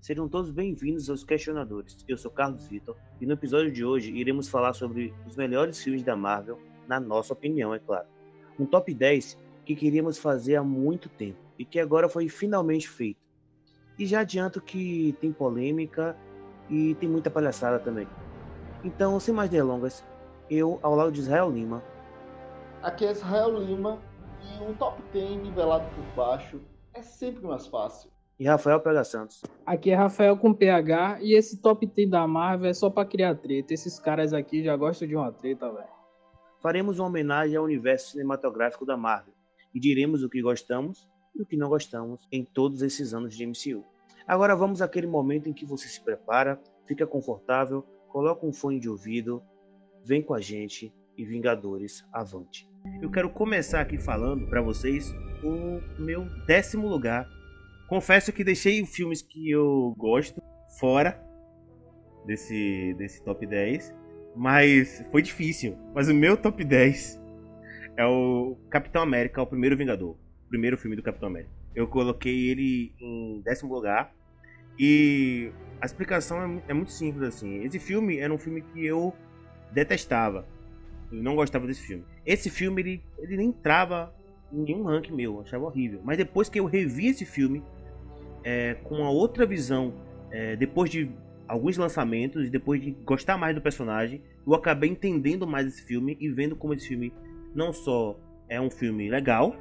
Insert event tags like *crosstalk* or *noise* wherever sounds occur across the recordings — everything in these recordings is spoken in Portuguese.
Sejam todos bem-vindos aos Questionadores. Eu sou Carlos Vitor e no episódio de hoje iremos falar sobre os melhores filmes da Marvel, na nossa opinião, é claro. Um top 10 que queríamos fazer há muito tempo e que agora foi finalmente feito. E já adianto que tem polêmica e tem muita palhaçada também. Então, sem mais delongas, eu, ao lado de Israel Lima. Aqui é Israel Lima e um top 10 nivelado por baixo é sempre mais fácil e Rafael Pega Santos. Aqui é Rafael com PH e esse top 10 da Marvel é só pra criar treta. Esses caras aqui já gostam de uma treta, velho. Faremos uma homenagem ao universo cinematográfico da Marvel e diremos o que gostamos e o que não gostamos em todos esses anos de MCU. Agora vamos àquele momento em que você se prepara, fica confortável, coloca um fone de ouvido, vem com a gente e Vingadores avante. Eu quero começar aqui falando para vocês o meu décimo lugar Confesso que deixei filmes que eu gosto fora desse, desse top 10. Mas foi difícil. Mas o meu top 10 é o Capitão América, o primeiro Vingador. O primeiro filme do Capitão América. Eu coloquei ele em décimo lugar. E a explicação é, é muito simples assim. Esse filme era um filme que eu detestava. Eu não gostava desse filme. Esse filme ele, ele nem entrava em nenhum ranking meu, eu achava horrível. Mas depois que eu revi esse filme, é, com uma outra visão, é, depois de alguns lançamentos e depois de gostar mais do personagem, eu acabei entendendo mais esse filme e vendo como esse filme não só é um filme legal,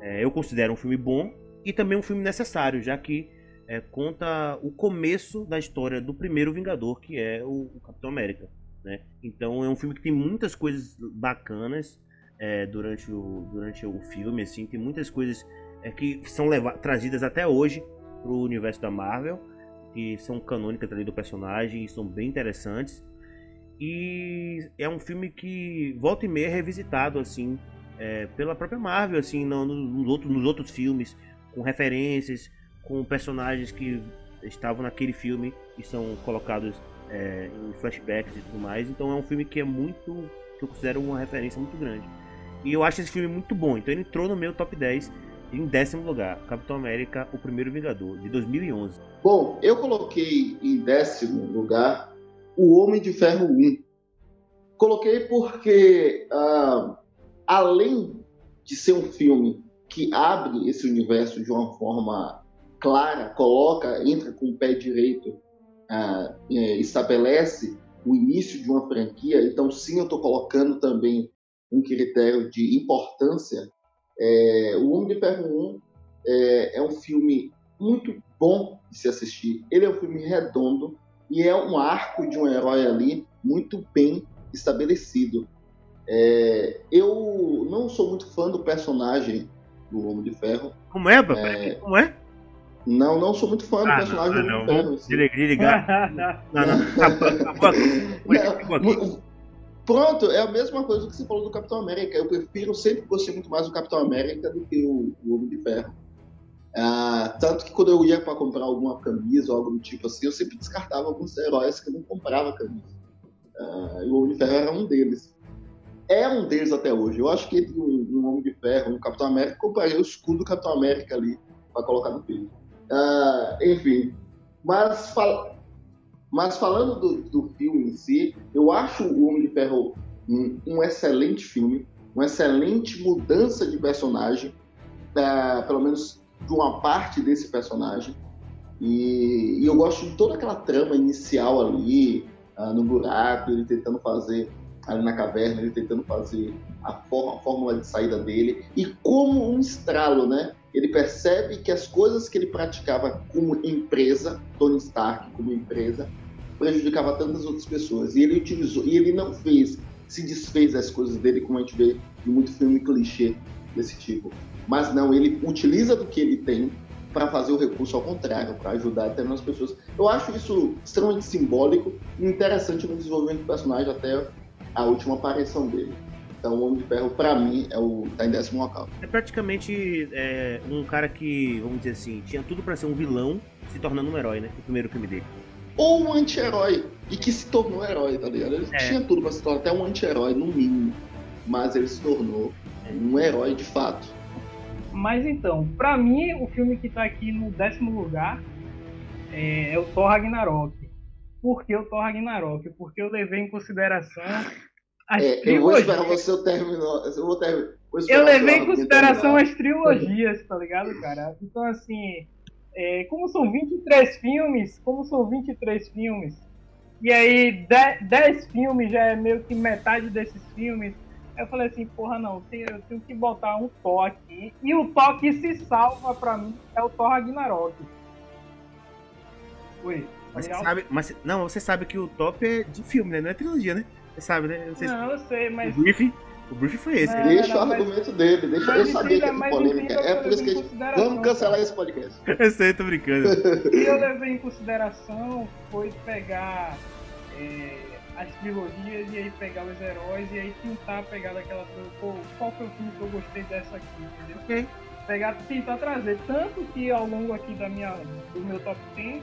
é, eu considero um filme bom e também um filme necessário, já que é, conta o começo da história do primeiro Vingador, que é o, o Capitão América. Né? Então é um filme que tem muitas coisas bacanas é, durante, o, durante o filme, assim, tem muitas coisas é, que são trazidas até hoje para o universo da Marvel, que são canônicas ali do personagem e são bem interessantes. E é um filme que volta e meia é revisitado assim é, pela própria Marvel, assim, no, nos, outros, nos outros filmes, com referências, com personagens que estavam naquele filme e são colocados é, em flashbacks e tudo mais. Então é um filme que é muito. que eu considero uma referência muito grande. E eu acho esse filme muito bom. Então ele entrou no meu top 10 em décimo lugar, Capitão América, o primeiro Vingador, de 2011. Bom, eu coloquei em décimo lugar o Homem de Ferro 1. Coloquei porque, uh, além de ser um filme que abre esse universo de uma forma clara, coloca, entra com o pé direito, uh, estabelece o início de uma franquia, então sim, eu estou colocando também um critério de importância é, o Homem de Ferro 1 é, é um filme muito bom de se assistir. Ele é um filme redondo e é um arco de um herói ali muito bem estabelecido. É, eu não sou muito fã do personagem do Homem de Ferro. Como é, papai? É, Como é? Não, não sou muito fã do ah, personagem não, do Homem de Ferro. Desligar. não, não. Acabou, não. Pronto, é a mesma coisa que você falou do Capitão América. Eu prefiro, sempre gostei muito mais do Capitão América do que o, o Homem de Ferro. Ah, tanto que quando eu ia para comprar alguma camisa ou algo do tipo assim, eu sempre descartava alguns heróis que eu não comprava camisa. Ah, e o Homem de Ferro era um deles. É um deles até hoje. Eu acho que entre um, um Homem de Ferro um Capitão América, eu compraria o escudo do Capitão América ali para colocar no peito. Ah, enfim, mas fala, mas falando do, do filme em si, eu acho o Homem de Ferro um, um excelente filme, uma excelente mudança de personagem, uh, pelo menos de uma parte desse personagem. E, e, eu gosto de toda aquela trama inicial ali, uh, no buraco, ele tentando fazer ali na caverna, ele tentando fazer a, forma, a fórmula de saída dele. E como um estralo, né? Ele percebe que as coisas que ele praticava como empresa, Tony Stark como empresa, prejudicava tantas outras pessoas. E ele utilizou, e ele não fez, se desfez das coisas dele, como a gente vê em muito filme clichê desse tipo. Mas não, ele utiliza do que ele tem para fazer o recurso ao contrário, para ajudar até as pessoas. Eu acho isso extremamente simbólico e interessante no desenvolvimento do personagem até a última aparição dele. Então, o Homem de Ferro, para mim, é o tá em décimo local. É praticamente é, um cara que, vamos dizer assim, tinha tudo para ser um vilão, se tornando um herói, né? O primeiro filme dele ou um anti-herói e que se tornou herói, tá ligado? Ele é. tinha tudo pra se tornar até um anti-herói, no mínimo. Mas ele se tornou um herói de fato. Mas então, pra mim, o filme que tá aqui no décimo lugar é, é o Thor Ragnarok. Por que o Thor Ragnarok? Porque eu levei em consideração as é, Eu vou esperar você terminar. Eu, vou ter, vou eu levei em consideração as trilogias, tá ligado, cara? Então, assim, é, como são 23 filmes, como são 23 filmes, e aí 10, 10 filmes já é meio que metade desses filmes, eu falei assim, porra, não, eu tenho que botar um Thor aqui. E o Thor que se salva pra mim é o Thor Ragnarok. Oi. Mas você sabe, mas, não, você sabe que o top é de filme, né? Não é trilogia, né? Você sabe, né? Não, não eu sei, mas. Brief, o brief foi esse. Não, deixa não, o argumento mas... dele, deixa eu saber que é polêmica. É por isso que a gente. Vamos cancelar esse podcast. *laughs* Eu sei, tô brincando. *laughs* O que eu levei em consideração foi pegar. É as trilogias e aí pegar os heróis e aí tentar pegar daquela. Pô, qual foi o filme que eu gostei dessa aqui, entendeu? Ok. Pegar, tentar trazer. Tanto que ao longo aqui da minha, do meu top 10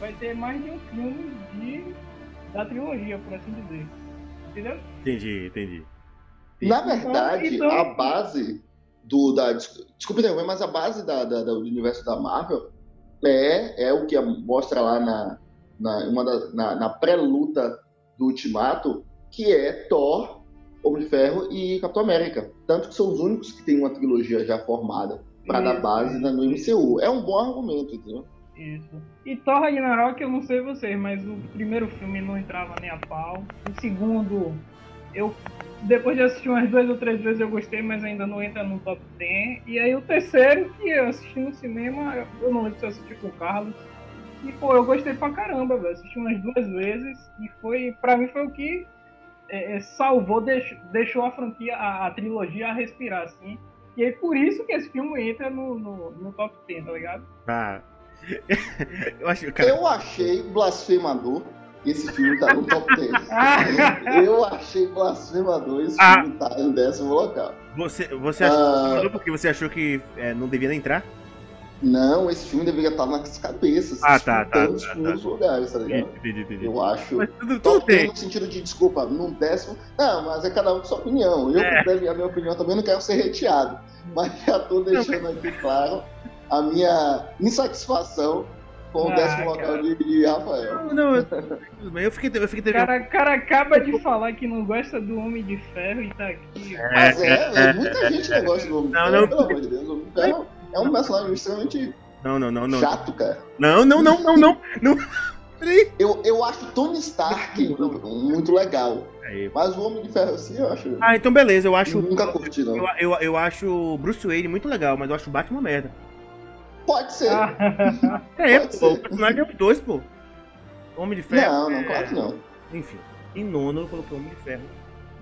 vai ter mais de um filme de, da trilogia, por assim dizer. Entendeu? Entendi, entendi. Na verdade, então, a base do. Da, desculpe interromper, mas a base da, da, do universo da Marvel é, é o que mostra lá na, na, uma da, na, na pré-luta do Ultimato, que é Thor, Homem de Ferro e Capitão América. Tanto que são os únicos que têm uma trilogia já formada para dar base no MCU. É um bom argumento, entendeu? Isso. E Thor Ragnarok, eu não sei vocês, mas o primeiro filme não entrava nem a pau. O segundo, eu depois de assistir umas duas ou três vezes eu gostei, mas ainda não entra no top 10. E aí o terceiro, que eu assisti no cinema, eu não lembro se eu assisti com o Carlos, e, pô, eu gostei pra caramba, velho. Assisti umas duas vezes e foi, pra mim, foi o que é, é, salvou, deixou, deixou a franquia, a, a, trilogia a respirar, assim. E aí, por isso que esse filme entra no, no, no top 10, tá ligado? Ah. *laughs* eu, acho, cara... eu achei blasfemador esse filme tá no top 10. *laughs* eu achei blasfemador esse ah. filme tá em décimo local. Você, você achou ah. porque você achou que é, não devia entrar? Não, esse filme deveria estar nas cabeças. Ah, tá, tá. Tantos tá, tá. lugares, tá ligado? Entendi, entendi. Eu acho. Mas tudo, tudo tem. No sentido de, desculpa, num décimo. Não, mas é cada um com sua opinião. Eu, é. a minha opinião também não quero ser reteado. Mas *laughs* já tô deixando aqui claro a minha insatisfação com ah, o décimo local de, de, Rafael. Não, não, eu, eu fiquei. Eu fiquei cara, cara acaba de falar que não gosta do Homem de Ferro e tá aqui. Mas é, é muita gente não gosta do Homem de Ferro, não, pelo amor de Deus. O Homem de Ferro é um personagem extremamente não, não, não, não. chato, cara. Não, não, não, não, não. não. *laughs* Eu, eu acho Tony Stark muito legal. Aí. Mas o Homem de Ferro assim, eu acho. Ah, então beleza, eu acho. Eu nunca curti, não. Eu, eu, eu acho Bruce Wayne muito legal, mas eu acho o Batman merda. Pode ser. *laughs* é, Pode pô, ser. o personagem é os dois, pô. Homem de Ferro. Não, não, é... claro que não. Enfim, em nono eu coloquei o Homem de Ferro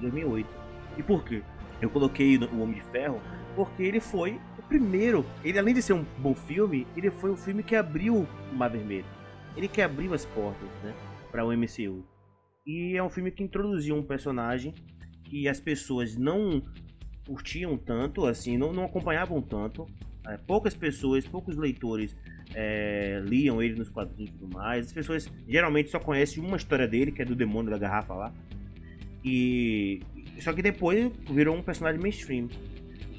2008. E por quê? Eu coloquei o Homem de Ferro porque ele foi o primeiro. Ele, além de ser um bom filme, ele foi o filme que abriu o Mar Vermelho. Ele que abriu as portas, né, para o MCU. E é um filme que introduziu um personagem que as pessoas não curtiam tanto, assim, não, não acompanhavam tanto. É, poucas pessoas, poucos leitores é, liam ele nos quadrinhos e tudo mais. As pessoas geralmente só conhecem uma história dele, que é do demônio da garrafa lá. E só que depois virou um personagem mainstream.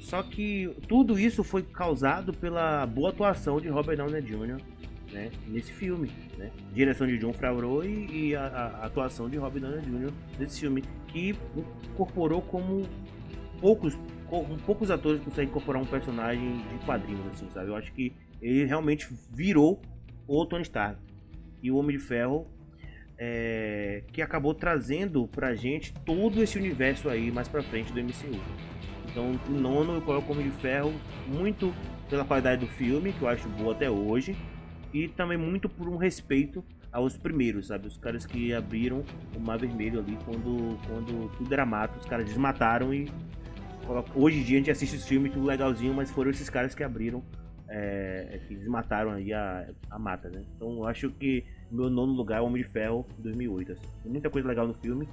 Só que tudo isso foi causado pela boa atuação de Robert Downey Jr. Né, nesse filme. Né? Direção de John Favreau e, e a, a, atuação de Robert Downey Jr. nesse filme, que incorporou como poucos, poucos atores conseguem incorporar um personagem de quadrinhos, assim, sabe? Eu acho que ele realmente virou o Tony Stark. E o Homem de Ferro é, que acabou trazendo pra gente todo esse universo aí mais pra frente do MCU. Então, o nono eu coloco Homem de Ferro muito pela qualidade do filme, que eu acho boa até hoje, e também muito por um respeito aos primeiros, sabe? Os caras que abriram o Mar Vermelho ali quando, quando tudo era mato, os caras desmataram e. Hoje em dia a gente assiste esse filme tudo legalzinho, mas foram esses caras que abriram, é, que desmataram aí a, a mata, né? Então eu acho que meu nono lugar é Homem de Ferro 2008. Assim. Tem muita coisa legal no filme,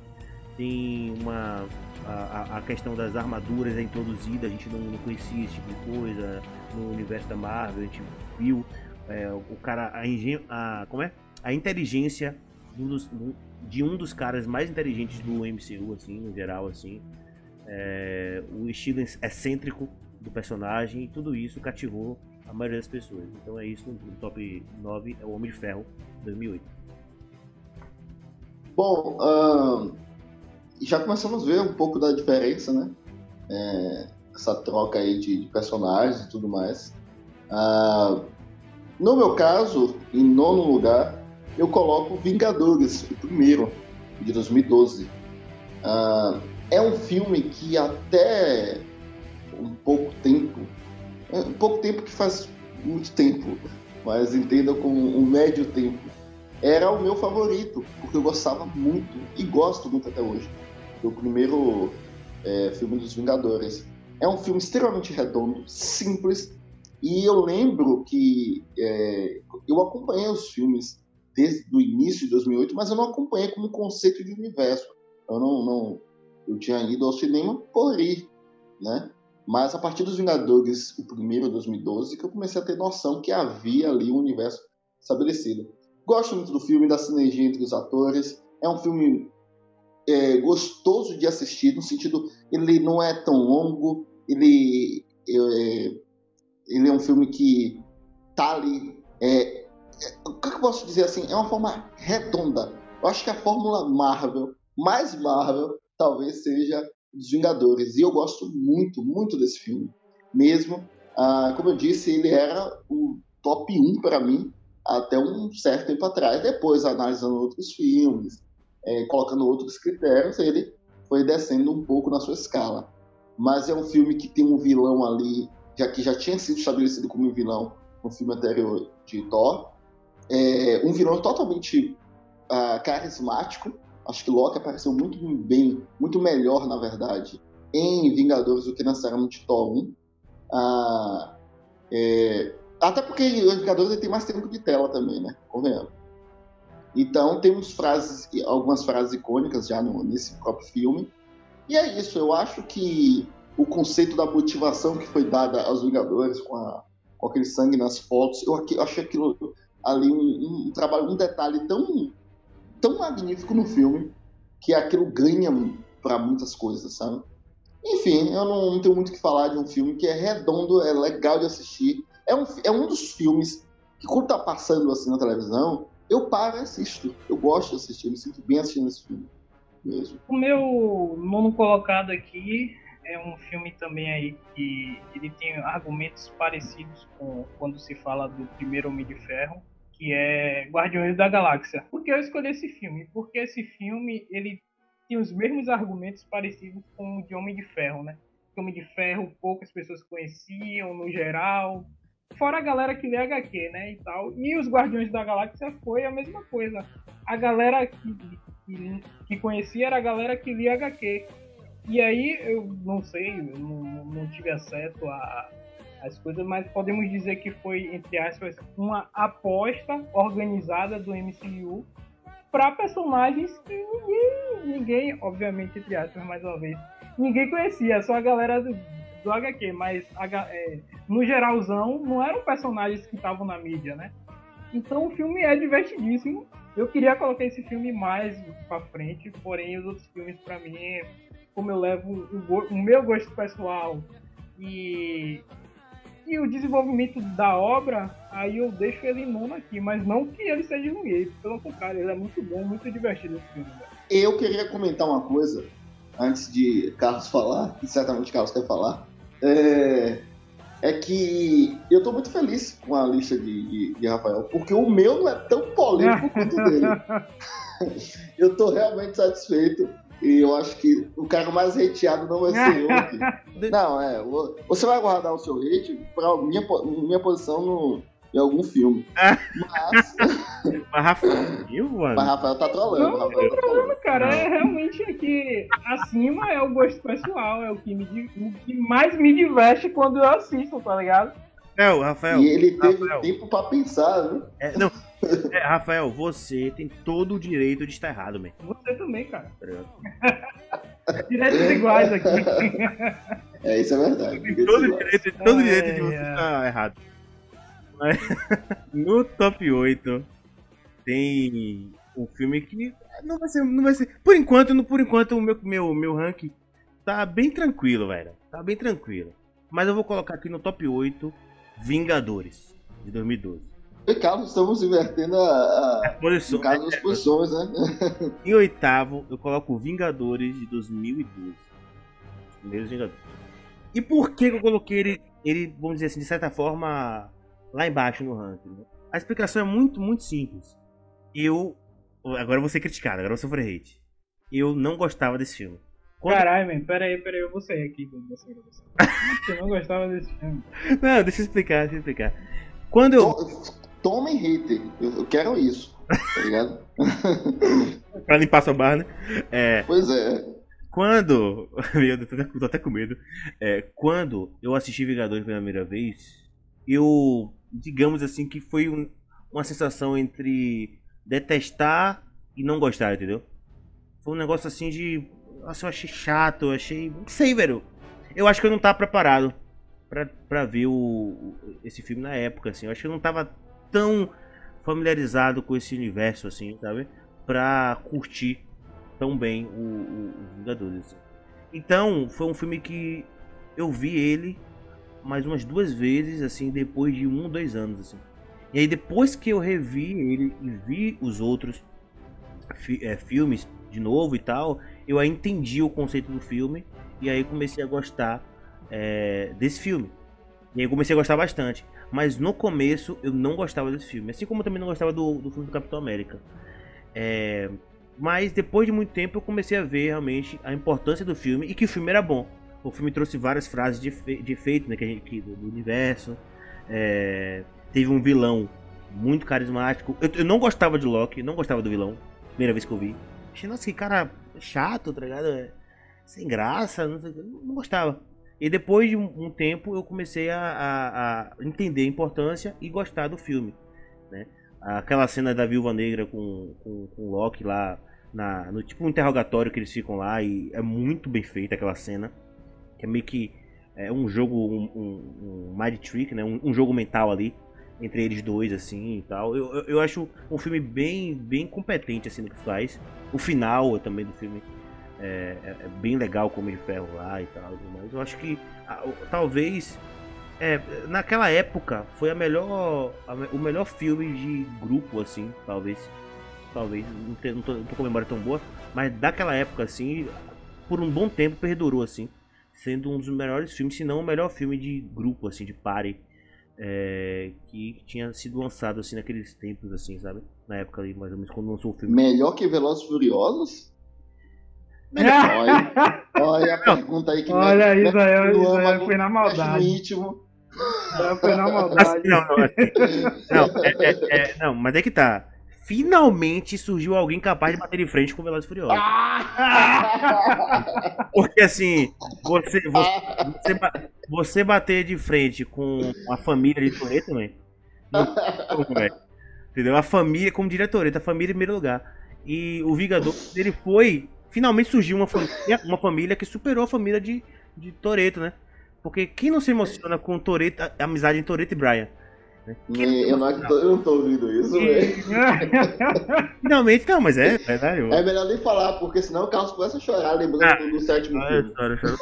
tem uma a, a, questão das armaduras é introduzida, a gente não, não, conhecia esse tipo de coisa no universo da Marvel, a gente viu é, o cara, a, engen a, como é? a inteligência de um, dos, de um dos caras mais inteligentes do MCU, assim, no geral, assim, é, o estilo excêntrico do personagem e tudo isso cativou a maioria das pessoas. Então é isso, no top 9 é o Homem de Ferro 2008. Bom, uh, já começamos a ver um pouco da diferença, né? É, essa troca aí de, de, personagens e tudo mais. Uh, no meu caso, em nono lugar, eu coloco Vingadores, o primeiro, de 2012. Uh, é um filme que até um pouco tempo, é um pouco tempo que faz muito tempo, mas entenda como um médio tempo, era o meu favorito, porque eu gostava muito e gosto muito até hoje do primeiro é, filme dos Vingadores. É um filme extremamente redondo, simples, e eu lembro que é, eu acompanhei os filmes desde o início de 2008, mas eu não acompanhei como conceito de universo. Eu não, não eu tinha ido ao cinema por ir, né? Mas a partir dos Vingadores, o primeiro, 2012, que eu comecei a ter noção que havia ali um universo estabelecido. Gosto muito do filme, da sinergia entre os atores. É um filme é, gostoso de assistir, no sentido, ele não é tão longo, ele é, ele é um filme que tá ali. É, é, o que eu posso dizer assim? É uma forma redonda. Eu acho que a fórmula Marvel, mais Marvel, talvez seja dos Vingadores. E eu gosto muito, muito desse filme. Mesmo, ah, como eu disse, ele era o top 1 para mim até um certo tempo atrás. Depois, analisando outros filmes, é, colocando outros critérios, ele foi descendo um pouco na sua escala. Mas é um filme que tem um vilão ali, já que já tinha sido estabelecido como vilão no filme anterior de Thor. É, um vilão totalmente uh, carismático. Acho que Loki apareceu muito bem, muito melhor, na verdade, em Vingadores do que de Thor 1. Uh, ah, é, até porque os Vingadores tem mais tempo de tela também, né? Convenhamos. Então temos frases, algumas frases icônicas já no, nesse próprio filme. E é isso, eu acho que o conceito da motivação que foi dada aos Vingadores com, a, com aquele sangue nas fotos, eu, eu achei aquilo ali um, um, trabalho, um detalhe tão, tão magnífico no filme que aquilo ganha para muitas coisas, sabe? Enfim, eu não, não tenho muito o que falar de um filme que é redondo, é legal de assistir. É um, é um dos filmes que quando tá passando assim na televisão, eu paro e assisto. Eu gosto de assistir, eu me sinto bem assistindo esse filme. Mesmo. O meu nono colocado aqui é um filme também aí que ele tem argumentos parecidos com quando se fala do primeiro Homem de Ferro, que é Guardiões da Galáxia. Por que eu escolhi esse filme? Porque esse filme ele tem os mesmos argumentos parecidos com o de Homem de Ferro, né? Homem de Ferro poucas pessoas conheciam no geral, Fora a galera que lê HQ, né? E tal. E os Guardiões da Galáxia foi a mesma coisa. A galera que, que, que conhecia era a galera que lia HQ. E aí, eu não sei, eu não, não tive acesso a, as coisas, mas podemos dizer que foi, entre aspas, uma aposta organizada do MCU para personagens que ninguém, ninguém, obviamente, entre aspas, mais uma vez, ninguém conhecia, só a galera do, do HQ, mas é, no geralzão não eram personagens que estavam na mídia, né? Então o filme é divertidíssimo. Eu queria colocar esse filme mais pra frente, porém os outros filmes para mim, como eu levo o, o, meu gosto pessoal e, e o desenvolvimento da obra, aí eu deixo ele nono aqui, mas não que ele seja ruim, pelo contrário, ele é muito bom, muito divertido esse filme. Eu queria comentar uma coisa antes de Carlos falar, e certamente Carlos quer falar, é, é que eu estou muito feliz com a lista de, de, de, Rafael, porque o meu não é tão polêmico quanto o dele. *laughs* eu estou realmente satisfeito. E eu acho que o cara mais hateado não vai ser eu aqui. *laughs* Não, é. Você vai guardar o seu hate para minha, minha posição no, em algum filme. Mas. Mas Rafael, viu, mano? Mas Rafael tá trolando. Não, Rafael tá trolando, cara. É realmente aqui. Acima é o gosto pessoal, é o que, me, o que mais me diverte quando eu assisto, tá ligado? É, o Rafael. E ele teve Rafael. tempo pra pensar, viu? É, não. É, Rafael, você tem todo o direito de estar errado, man. Você também, cara. Tá *laughs* Direitos iguais aqui. *laughs* É, isso é verdade. Tem todo, direito, todo o direito de você estar errado. *laughs* no top 8 tem um filme que não vai ser. Não vai ser. Por enquanto, por enquanto, o meu, meu, meu ranking tá bem tranquilo, velho. Tá bem tranquilo. Mas eu vou colocar aqui no top 8 Vingadores, de 2012. E Carlos, estamos invertendo a, a Posição, no caso, as posições, né? *laughs* Em oitavo, eu coloco Vingadores de 2012. Os primeiros Vingadores. E por que eu coloquei ele, ele, vamos dizer assim, de certa forma, lá embaixo no ranking? né? A explicação é muito, muito simples. Eu. Agora eu vou ser criticado, agora eu vou sofrer hate. Eu não gostava desse filme. Quando- Caralho, man, pera aí, pera aí, eu vou sair aqui dessa gravação. Você não gostava desse filme. *laughs* Não, deixa eu explicar, deixa eu explicar. Quando eu. To- Tomem hater. Eu, eu quero isso. Tá ligado? *laughs* Pra limpar sua barra, né? É. pois é. Quando. *laughs* Meu Deus, tô até- tô até com medo. É, quando eu assisti Vingadores pela primeira vez, eu. Digamos assim que foi um- uma sensação entre detestar e não gostar, entendeu? Foi um negócio assim de. Nossa, eu achei chato, eu achei. Não sei, velho. Eu acho que eu não tava preparado pra, pra ver o- esse filme na época, assim. Eu acho que eu não tava tão familiarizado com esse universo, assim, sabe? Pra curtir tão bem o, o, Vingadores. assim. Então, foi um filme que eu vi ele mais umas duas vezes, assim, depois de um, dois anos, assim. E aí, depois que eu revi ele e vi os outros fi- é, filmes de novo e tal, eu aí entendi o conceito do filme e aí comecei a gostar é, desse filme. E aí comecei a gostar bastante. Mas no começo eu não gostava desse filme. Assim como eu também não gostava do, do filme do Capitão América. É, mas depois de muito tempo eu comecei a ver realmente a importância do filme e que o filme era bom. O filme trouxe várias frases de, de efeito né, que a gente, que- do, do universo. É, teve um vilão muito carismático. Eu, eu não gostava de Loki, não gostava do vilão. Primeira vez que eu vi. Achei, nossa, que cara chato, tá ligado? É, Sem graça, não, sei, não gostava. E depois de um, tempo eu comecei a, a- a entender a importância e gostar do filme. Né? Aquela cena da Viúva Negra com, com, com o Loki lá, na, no tipo um interrogatório que eles ficam lá, e é muito bem feita aquela cena. Que é meio que é um jogo, um, um, um mind trick, né? Um, um jogo mental ali entre eles dois, assim e tal. Eu, eu, eu acho um filme bem, bem competente assim no que faz. O final também do filme é, é- é bem legal como de ferro lá e tal. Mas eu acho que talvez é, naquela época foi a melhor, a o melhor filme de grupo assim, talvez. Talvez, não, te- não, tô, não tô com a memória tão boa, mas daquela época assim, por um bom tempo perdurou assim, sendo um dos melhores filmes, se não o melhor filme de grupo assim, de party é, que tinha sido lançado assim naqueles tempos assim, sabe? Na época ali, mais ou menos quando lançou o filme. Melhor que Velozes Furiosos? Olha, olha a pergunta aí que Olha isso aí âmago, foi na mexe no maldade. íntimo. Foi na *laughs* Assim, maldade. não, não, assim, não, é- é- é- não, mas é que tá. Finalmente surgiu alguém capaz de bater de frente com o Velozes e Furiosos. Porque assim, você, você, você, ba- você bater de frente com a família de Toreto, velho. Não tem como, velho. Entendeu? A família, como diria Toreto, a família em primeiro lugar. E o Vingador, ele foi. Finalmente surgiu uma família, uma família que superou a família de, de Toreto, né? Porque quem não se emociona com Toreto, a amizade em Toreto e Brian? né? Eu, não, emociona? eu não tô ouvindo isso, velho. *laughs* Finalmente, não, mas é eu- É melhor nem falar, porque senão o Carlos começa a chorar lembrando Ah. do, sétimo Ah, filme. choro, choro.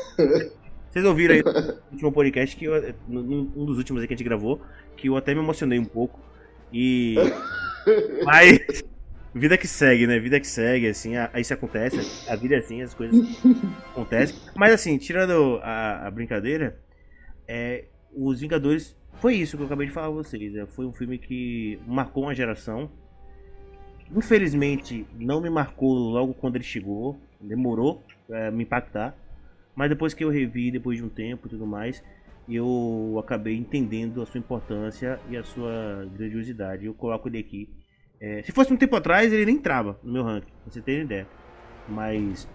Vocês ouviram aí no último podcast que eu, um dos últimos aí que a gente gravou, que eu até me emocionei um pouco. E. *laughs* Mas. Vida que segue, né? Vida que segue, assim, a- isso acontece. A vida é assim, as coisas *laughs* acontecem. Mas assim, tirando a, a brincadeira, é, Os Vingadores foi isso que eu acabei de falar pra vocês. né? Foi um filme que marcou uma geração. Infelizmente, não me marcou logo quando ele chegou. Demorou pra me impactar. Mas depois que eu revi, depois de um tempo e tudo mais, eu acabei entendendo a sua importância e a sua grandiosidade. Eu coloco ele aqui. É, se fosse um tempo atrás, ele nem entrava no meu ranking, pra você ter ideia. Mas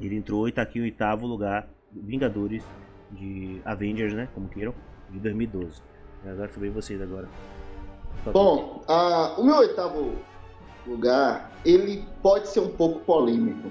ele entrou e tá aqui em oitavo lugar, Vingadores de Avengers, né? Como queiram, de 2012. Agora sobre vocês agora. Bom, ah, o meu oitavo lugar, ele pode ser um pouco polêmico.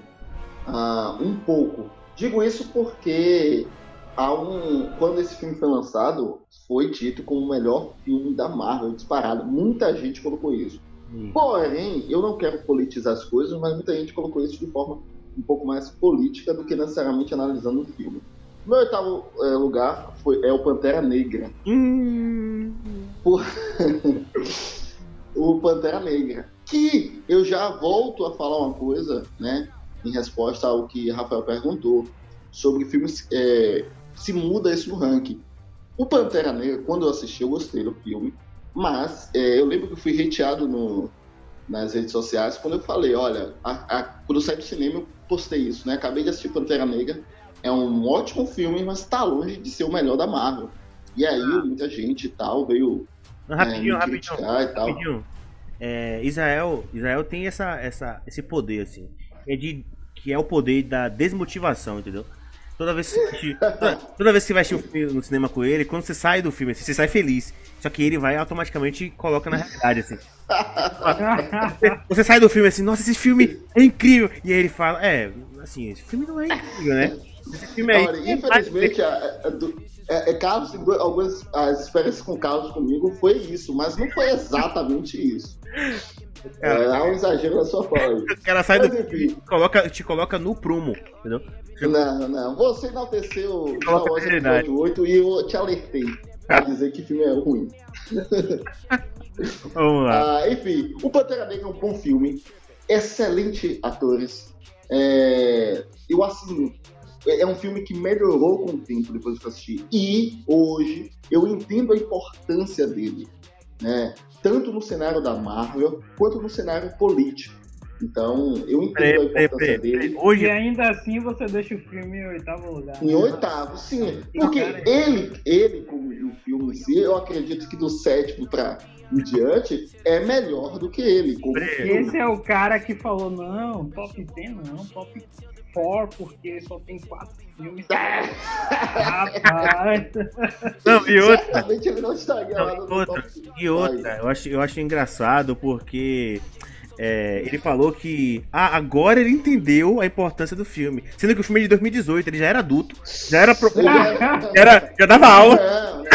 Ah, um pouco. Digo isso porque há um, quando esse filme foi lançado, foi dito como o melhor filme da Marvel disparado. Muita gente colocou isso. Hum. Porém, eu não quero politizar as coisas, mas muita gente colocou isso de forma um pouco mais política do que necessariamente analisando o filme. Meu oitavo é, lugar foi, é o Pantera Negra. Hum. Por... *laughs* o Pantera Negra. Que eu já volto a falar uma coisa, né? Em resposta ao que Rafael perguntou sobre filmes. É, se muda isso no ranking. O Pantera Negra, quando eu assisti, eu gostei do filme. Mas é, eu lembro que eu fui hateado no, nas redes sociais quando eu falei, olha, a, a, quando eu saí do cinema eu postei isso, né? Acabei de assistir Pantera Negra, é um ótimo filme, mas tá longe de ser o melhor da Marvel. E aí muita gente e tal veio rapidinho, é, rapidinho, e tal. rapidinho. É, Israel, Israel tem essa, essa, esse poder assim, é de que é o poder da desmotivação, entendeu? Toda vez, que *laughs* toda, toda, vez que você vai assistir um filme no cinema com ele, quando você sai do filme, assim, você sai feliz. Só que ele vai automaticamente e coloca na realidade, assim. *laughs* Você sai do filme assim, nossa, esse filme é incrível. E aí ele fala, é, assim, esse filme não é incrível, né? Esse filme aí. Olha, infelizmente, é, é, é, Carlos, algumas as experiências com Carlos comigo foi isso, mas não foi exatamente isso. *laughs* Cara, é, há um exagero na sua fala. *laughs* O cara sai mas, do enfim. coloca, te coloca no prumo, entendeu? Não, não. Você enalteceu o episódio 8 e eu te alertei pra dizer que filme é ruim. *laughs* Vamos lá. Ah, enfim, o Pantera Negra é um bom filme. Excelente atores. É, eu assim, é um filme que melhorou com o tempo depois que eu assisti. E hoje eu entendo a importância dele, né? Tanto no cenário da Marvel quanto no cenário político. Então, eu entendo a importância dele. Hoje... E ainda assim você deixa o filme em oitavo lugar. Em oitavo, sim. Porque ele, ele, como o filme em si, eu acredito que do sétimo para em diante é melhor do que ele. Como Esse é o cara que falou: não, top 10 não, top 4, porque só tem quatro filmes. Rapaz! *laughs* Não, e outra. Não estaria não, lá no outra, top E outra, eu acho, eu acho engraçado porque. É, ele falou que ah, agora ele entendeu a importância do filme. Sendo que o filme é de 2018, ele já era adulto, já era. Pro... *laughs* era já dava aula. Não, não.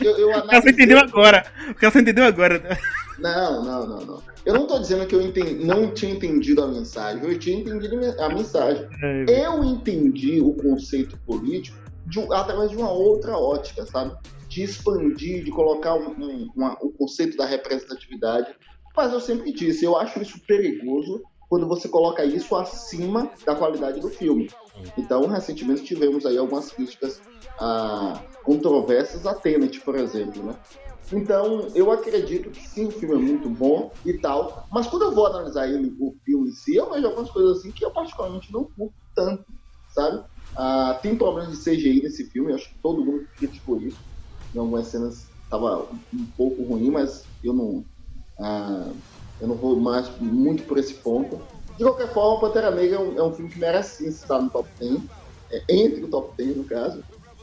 Eu, eu o cara só entendeu agora. O cara só entendeu agora. Não, não, não, não. Eu não tô dizendo que eu entendi, não tinha entendido a mensagem. Eu tinha entendido a mensagem. É. Eu entendi o conceito político de, através de uma outra ótica, sabe? De expandir, de colocar um, um, uma, o conceito da representatividade. Mas eu sempre disse, eu acho isso perigoso quando você coloca isso acima da qualidade do filme. Então, recentemente tivemos aí algumas críticas a controvérsias a Tenet, por exemplo, né? Então, eu acredito que sim, o filme é muito bom e tal, mas quando eu vou analisar ele, o filme em si, eu vejo algumas coisas assim que eu particularmente não curto tanto, sabe? Ah, tem problemas de CGI nesse filme, acho que todo mundo criticou isso. Em algumas cenas estava um pouco ruim, mas eu não, ah, eu não vou mais muito por esse ponto. De qualquer forma, Pantera Negra é um, é um filme que merece estar no top 10, é, entre o top 10 no caso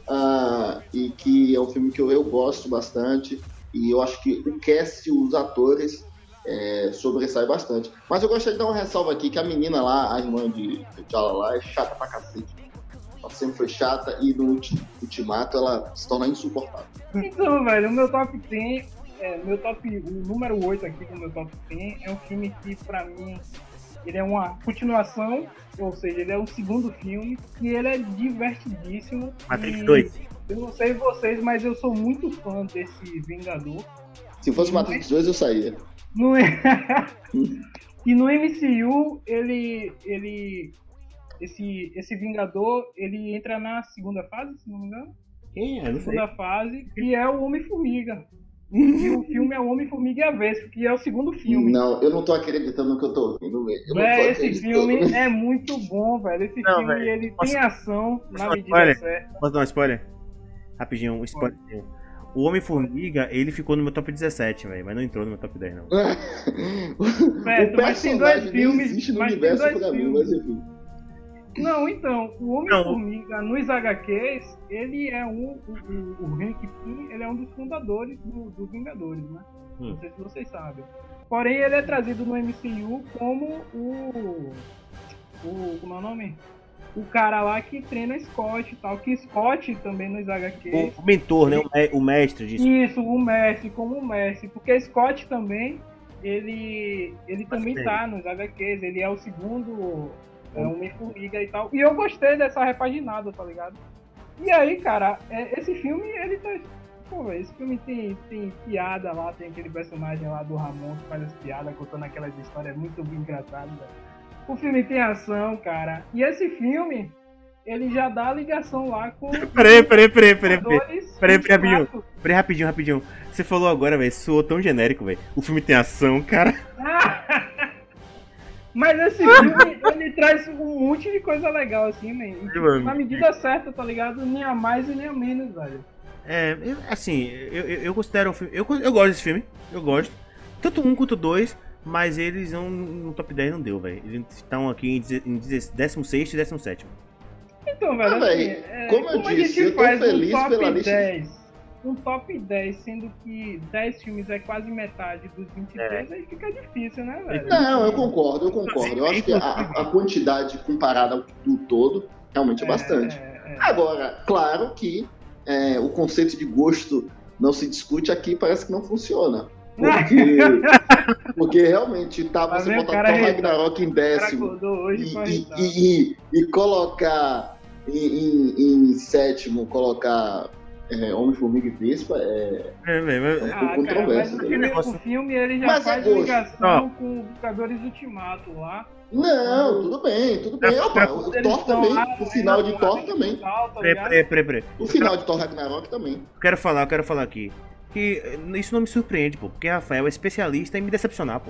uh, e que é um filme que eu, eu, gosto bastante e eu acho que o cast os atores é, sobressai bastante. Mas eu gostaria de dar uma ressalva aqui que a menina lá, a irmã de T'Challa lá, é chata pra cacete. Ela sempre foi chata e no ultimato ela se torna insuportável. Então, velho, o meu top 10, é, meu top, o número 8 aqui do meu top 10 é um filme que pra mim ele é uma continuação, ou seja, ele é o segundo filme e ele é divertidíssimo. Matrix 2. Eu não sei vocês, mas eu sou muito fã desse Vingador. Se fosse Matrix 2, eu saía. Não é... *laughs* e no MCU, ele, ele esse, esse Vingador, ele entra na segunda fase, se não me engano. Quem é? Não segunda sei. fase, que é o Homem-Formiga. E o filme é o Homem-Formiga e a Vespa, que é o segundo filme. Não, eu não tô acreditando no que eu tô ouvindo. Véi, esse filme é muito bom, velho. Esse não, filme, velho. ele Posso... tem ação na medida spoiler? certa. Posso dar um spoiler? Rapidinho, um spoiler. O Homem-Formiga, ele ficou no meu top 17, velho, mas não entrou no meu top 10, não. *laughs* certo, mas tem dois filmes. Mas tem dois filmes. Mim, mas enfim. Não, então, o Homem-Formiga nos HQs, ele é um. O, o, o Hank Pym, ele é um dos fundadores do, dos Vingadores, né? Hum. Não sei se vocês sabem. Porém, ele é trazido no MCU como o. o como é o nome? O cara lá que treina Scott e tal. Que Scott também nos HQs. O, mentor, né? O mestre disso. Isso, o mestre, como o mestre. Porque Scott também. Ele, ele também tá nos HQs, ele é o segundo é um Homem-Formiga e tal. E eu gostei dessa repaginada, tá ligado? E aí, cara, é, esse filme, ele tá. Pô, esse filme tem, tem piada lá, tem aquele personagem lá do Ramon que faz as piadas, contando aquelas histórias muito engraçadas. O filme tem ação, cara. E esse filme, ele já dá a ligação lá com. *laughs* Peraí, peraí, peraí, peraí. Peraí, peraí, peraí, rapidinho. Peraí, rapidinho, rapidinho. Você falou agora, velho, soou tão genérico, velho. O filme tem ação, cara. Mas *laughs* esse filme, ele traz um monte de coisa legal, assim, mano. Na medida certa, tá ligado? Nem a mais e nem a menos, velho. É, eu- assim, eu, eu, eu considero um filme. Eu, eu gosto desse filme, eu gosto. Tanto um quanto dois, mas eles não, no top 10 não deu, velho. Eles estão aqui em, em 16 e 17. Então, velho, Ah, assim, é, como eu a disse, gente eu tô feliz um top pela lista. 10, um top 10, sendo que 10 filmes é quase metade dos 23, aí fica difícil, né, velho? Não, eu concordo, eu concordo. Eu acho que a, a quantidade comparada ao do todo realmente é bastante. É, é, é. Agora, claro que é, o conceito de gosto não se discute aqui, parece que não funciona. Porque, *laughs* porque realmente tá você botar Thor Ragnarok em décimo e, e, e- e- e colocar em, em- em sétimo, colocar é, Homem-Formiga e Vespa é, É, velho. é mas- um Ah, cara, mas né? filme, negócio- o filme ele já Mas é faz ligação com o Vingadores Ultimato lá. Não, tudo bem, tudo bem. Opa, o Thor também, lá, o final de Thor também. tá. O final de Thor Ragnarok também. Eu quero falar, eu quero falar aqui. Que isso não me surpreende, pô. Porque Rafael é especialista em me decepcionar, pô.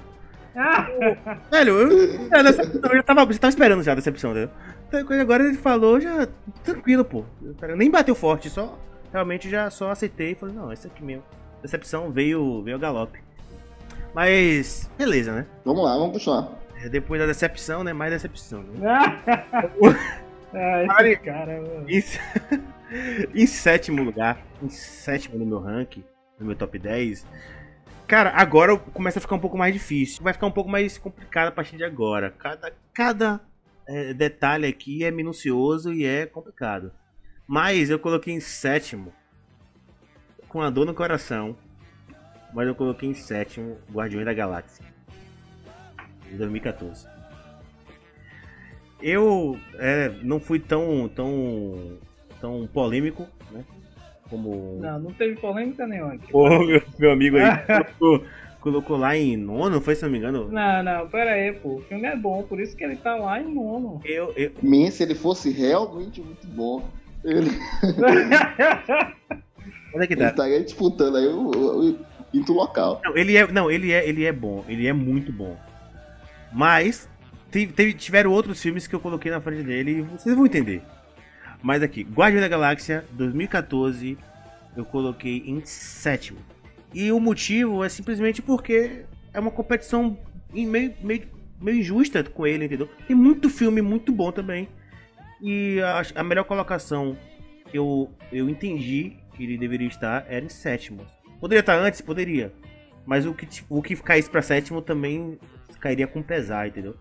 Ah, *laughs* Velho, eu, é, decepção, eu já tava, você tava esperando já a decepção, entendeu? Então, quando agora ele falou, já. Tranquilo, pô. Eu- Nem bateu forte, só. Realmente já só aceitei e falei, não, esse aqui mesmo. Decepção veio, veio a galope. Mas. Beleza, né? Vamos lá, vamos continuar. É, Depois da decepção, né? Mais decepção. Né? *laughs* ah, cara, mano. Em, *laughs* em sétimo lugar, em sétimo no meu ranking, no meu top 10. Cara, agora começa a ficar um pouco mais difícil. Vai ficar um pouco mais complicado a partir de agora. Cada, cada é, detalhe aqui é minucioso e é complicado. Mas eu coloquei em sétimo, com a dor no coração. Mas eu coloquei em sétimo Guardiões da Galáxia. Em 2014. Eu é, não fui tão, tão, tão polêmico, né? Como Não, não teve polêmica nenhuma aqui. o meu, meu amigo aí colocou, colocou lá em nono, foi se não me engano? Não, não, pera aí, pô. O filme é bom, por isso que ele tá lá em nono. Eu, eu, Mim, se ele fosse realmente muito bom, ele, *laughs* onde é que ele tá? estaria disputando aí o, o- o quinto local. Não, ele é, não, ele é, ele é bom, ele é muito bom. Mas teve- tiveram outros filmes que eu coloquei na frente dele e vocês vão entender. Mas aqui, Guardião da Galáxia 2014, eu coloquei em sétimo. E o motivo é simplesmente porque é uma competição meio, meio, meio injusta com ele, entendeu? Tem muito filme muito bom também. E a, a melhor colocação que eu, eu entendi que ele deveria estar era em sétimo. Poderia estar antes? Poderia. Mas o que, o que caísse pra sétimo também cairia com pesar, entendeu?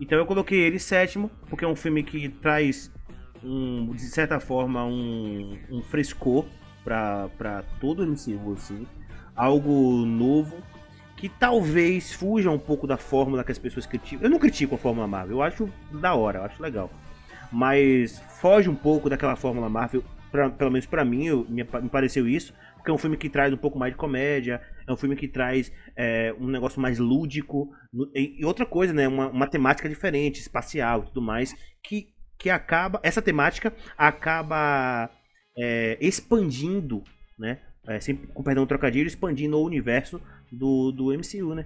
Então eu coloquei ele sétimo, porque é um filme que traz, um, de certa forma, um, um frescor pra todo o MCU, assim. Algo novo, que talvez fuja um pouco da fórmula que as pessoas criticam. Eu não critico a fórmula Marvel, eu acho da hora, eu acho legal. Mas foge um pouco daquela fórmula Marvel, pra- pelo menos pra mim, eu- me, me pareceu isso. Porque é um filme que traz um pouco mais de comédia, é um filme que traz é, um negócio mais lúdico. E, e outra coisa, né? Uma, uma temática diferente, espacial e tudo mais, que, que acaba. Essa temática acaba é, expandindo, né? É, com perdão trocadilho, expandindo o universo do, do MCU, né?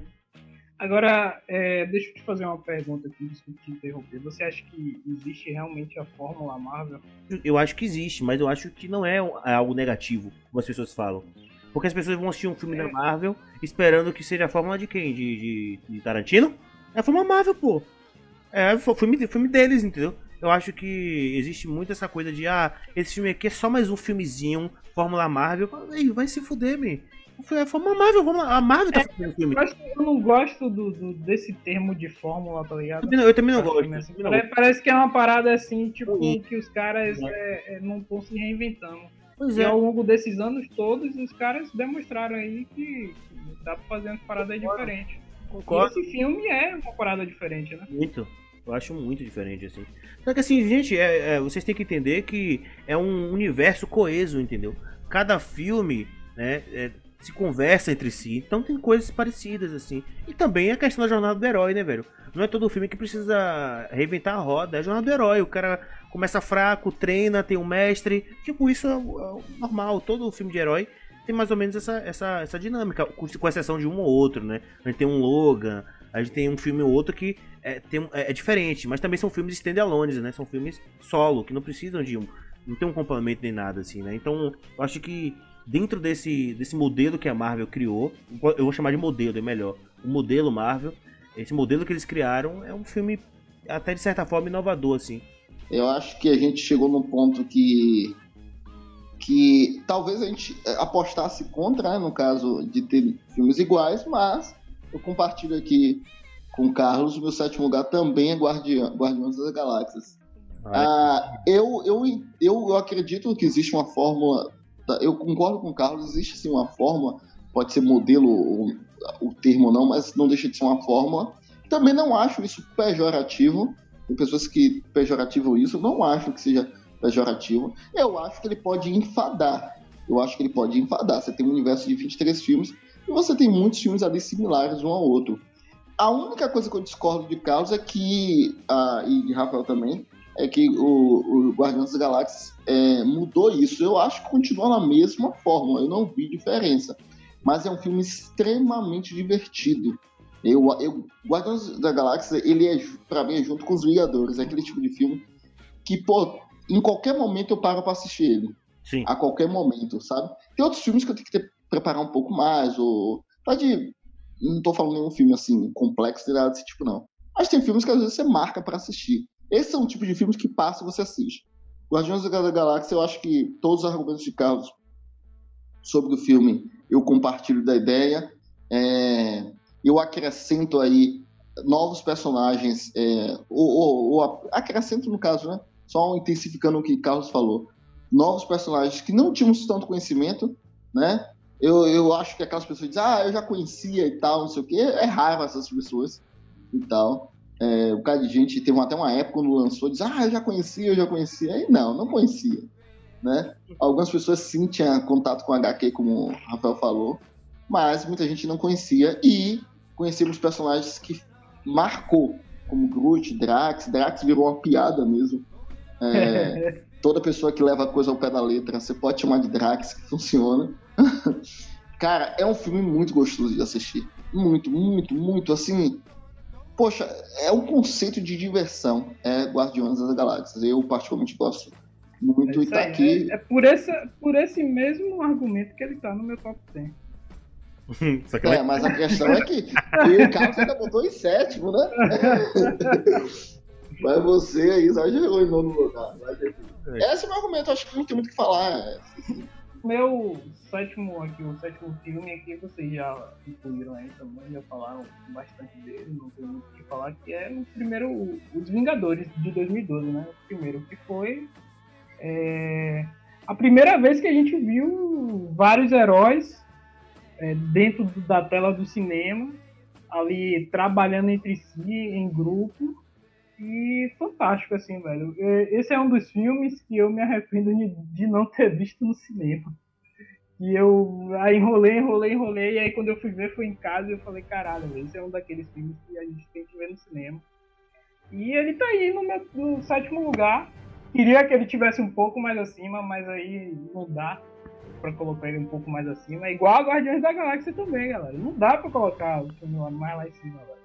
Agora, é, deixa eu te fazer uma pergunta aqui, desculpa te interromper. Você acha que existe realmente a Fórmula Marvel? Eu acho que existe, mas eu acho que não é é algo negativo, como as pessoas falam. Porque as pessoas vão assistir um filme da Marvel esperando que seja a fórmula de quem? De, de, de Tarantino? É a fórmula Marvel, pô. É o filme, filme deles, entendeu? Eu acho que existe muito essa coisa de, ah, esse filme aqui é só mais um filmezinho, Fórmula Marvel. Ei, vai se fuder, man. É a Fórmula Marvel, a Fórmula- a Marvel tá fazendo o filme. Eu acho que eu não gosto do, do- desse termo de fórmula, tá ligado? Eu também não- Eu também não gosto. filme, assim. eu também não Pare- gosto. Parece que é uma parada assim, tipo, Uhum. que os caras é, é, não estão se reinventando. Pois E é. ao longo desses anos todos, os caras demonstraram aí que dá pra fazer umas paradas diferentes. E Concordo esse filme é uma parada diferente, né? muito. Eu acho muito diferente, assim. Só que assim, gente, é, é, vocês têm que entender que é um universo coeso, entendeu? Cada filme, né, é, se conversa entre si, então tem coisas parecidas, assim. E também a questão da jornada do herói, né, velho? Não é todo filme que precisa reinventar a roda, é a jornada do herói. O cara começa fraco, treina, tem um mestre. Tipo, isso é, é normal. Todo filme de herói tem mais ou menos essa, essa, essa dinâmica, com exceção de um ou outro, né? A gente tem um Logan, a gente tem um filme ou outro que é, tem, é, é diferente, mas também são filmes standalones, né? São filmes solo, que não precisam de um. Não tem um complemento nem nada, assim, né? Então, eu acho que dentro desse, desse modelo que a Marvel criou, eu vou chamar de modelo, é melhor. O modelo Marvel, esse modelo que eles criaram é um filme até de certa forma inovador, assim. Eu acho que a gente chegou num ponto que que talvez a gente apostasse contra, né, no caso de ter filmes iguais, mas eu compartilho aqui com o Carlos, meu sétimo lugar também é Guardiã, Guardiões das Galáxias. Ah, eu, eu, eu acredito que existe uma fórmula, eu concordo com o Carlos, existe sim uma fórmula, pode ser modelo o, o termo não, mas não deixa de ser uma fórmula. Também não acho isso pejorativo, tem pessoas que pejorativam isso, não acho que seja pejorativo. Eu acho que ele pode enfadar. Eu acho que ele pode enfadar. Você tem um universo de 23 filmes e você tem muitos filmes ali similares um ao outro. A única coisa que eu discordo de Carlos é que, ah, e de Rafael também, é que o, o Guardiões das Galáxias é, mudou isso. Eu acho que continua na mesma forma, eu não vi diferença. Mas é um filme extremamente divertido. Eu, eu, Guardiões da Galáxia, ele é, pra mim, é junto com os Vingadores. É aquele tipo de filme que, pô, em qualquer momento eu paro para assistir ele. Sim. A qualquer momento, sabe? Tem outros filmes que eu tenho que ter, preparar um pouco mais, ou. Pode. Não tô falando nenhum filme assim, complexo, nada desse tipo, não. Mas tem filmes que às vezes você marca para assistir. Esse é um tipo de filme que passa e você assiste. Guardiões da Galáxia, eu acho que todos os argumentos de Carlos sobre o filme eu compartilho da ideia. É, eu acrescento aí novos personagens, é, ou, ou, ou, acrescento no caso, né? Só intensificando o que Carlos falou. Novos personagens que não tínhamos tanto conhecimento, né? Eu, eu acho que aquelas pessoas dizem, ah, eu já conhecia e tal, não sei o quê. É raro essas pessoas e tal. É, o cara de gente teve até uma época quando lançou, diz, ah, eu já conhecia, eu já conhecia. Aí não, não conhecia. Né? Algumas pessoas sim tinham contato com HQ, como o Rafael falou, mas muita gente não conhecia e conhecemos personagens que marcou, como Groot, Drax. Drax virou uma piada mesmo. É, *laughs* toda pessoa que leva a coisa ao pé da letra, você pode chamar de Drax, que funciona. *laughs* Cara, é um filme muito gostoso de assistir. Muito, muito, muito. Assim, poxa, é um conceito de diversão. É Guardiões das Galáxias. Eu, particularmente, gosto muito é e tá aí, aqui. É, é, por, esse, por esse mesmo argumento que ele tá no meu top 10. *laughs* é, mas a questão é que o Carlos ainda botou em sétimo, né? *laughs* mas você aí exagerou em nono lugar. É. Esse é o meu argumento, acho que não tem muito o que falar. Meu sétimo aqui, o sétimo filme aqui, vocês já incluíram aí também, já falaram bastante dele, não tem muito o que falar, que é o primeiro, Os Vingadores de 2012, né? O primeiro que foi é, a primeira vez que a gente viu vários heróis é, dentro da tela do cinema, ali trabalhando entre si, em grupo, e fantástico, assim, velho. Esse é um dos filmes que eu me arrependo de não ter visto no cinema. E eu aí enrolei, enrolei, enrolei, e aí quando eu fui ver foi em casa e eu falei, caralho, esse é um daqueles filmes que a gente tem que ver no cinema. E ele tá aí no, meu, no sétimo lugar. Queria que ele tivesse um pouco mais acima, mas aí não dá pra colocar ele um pouco mais acima. É igual a Guardiões da Galáxia também, galera. Não dá pra colocar o filme mais lá em cima, velho.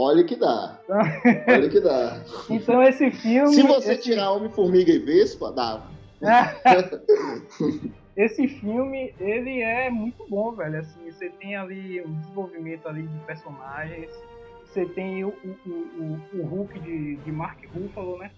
Olha que dá. Olha que dá. *laughs* Então esse filme. Se você esse... tirar Homem-Formiga e Vespa, dá. *laughs* esse filme, ele é muito bom, velho. Assim, você tem ali um desenvolvimento ali de personagens. Você tem o, o, o, o Hulk de, de Mark Ruffalo, né?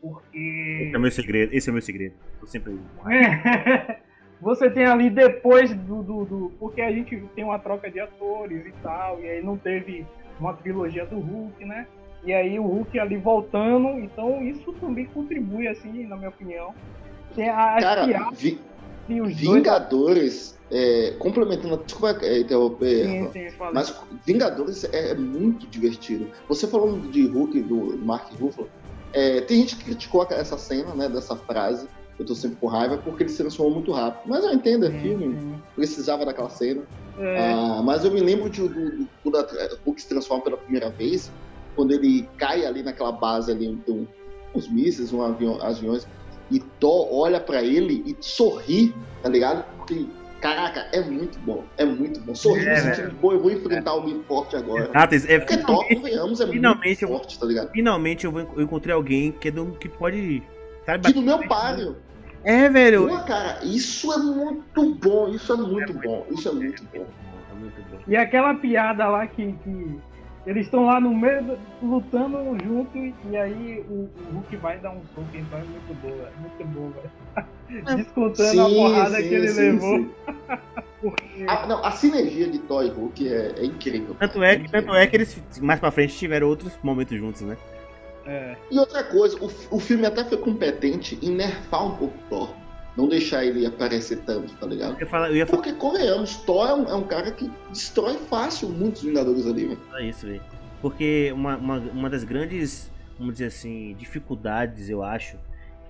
Porque. Esse é o meu segredo. Esse é o meu segredo. Tô sempre. *laughs* você tem ali depois do, do, do, Porque a gente tem uma troca de atores e tal, e aí não teve uma trilogia do Hulk, né? E aí o Hulk ali voltando, então isso também contribui, assim, na minha opinião. Tem a, Cara, vi, Vingadores, é, complementando, desculpa é, interromper, sim, sim, mas Vingadores é, é, muito divertido. Você falando de Hulk, do Mark Ruffalo, é, tem gente que criticou essa cena, né, dessa frase, eu tô sempre com raiva, porque ele se transformou muito rápido. Mas eu entendo, é filme, precisava daquela cena. É. Ah, mas eu me lembro de, quando o Hulk se transforma pela primeira vez, quando ele cai ali naquela base ali, então, uns mísseis, um avião, aviões, e Thor olha para ele e sorri, tá ligado? Porque, caraca, é muito bom, é muito bom. Sorri é, no sentido de, pô, eu vou enfrentar o muito forte agora. Exato, é, Porque Thor, convenhamos, é finalmente muito forte, tá ligado? Finalmente eu, eu encontrei alguém que, é do, que pode... Sabe, que no meu páreo. É, velho. Pô, cara, isso é muito bom, isso é muito é bom, isso é muito bom. É muito bom. E aquela piada lá que, que eles estão lá no meio, lutando junto, e aí o, o, Hulk vai dar um soco, então é muito boa, é muito boa, velho. *laughs* Descontando sim, a porrada sim, que ele sim, levou. *laughs* Porque... a, não, a sinergia de Thor e Hulk é, é incrível. Tanto é, é tanto é que eles mais pra frente tiveram outros momentos juntos, né? É. E outra coisa, o, o filme até foi competente em nerfar um pouco Thor. Não deixar ele aparecer tanto, tá ligado? Eu falo, eu ia Porque, convenhamos, Thor é um, é um, cara que destrói fácil muitos Vingadores ali, velho. É isso, velho. Porque uma, uma, uma das grandes, vamos dizer assim, dificuldades, eu acho,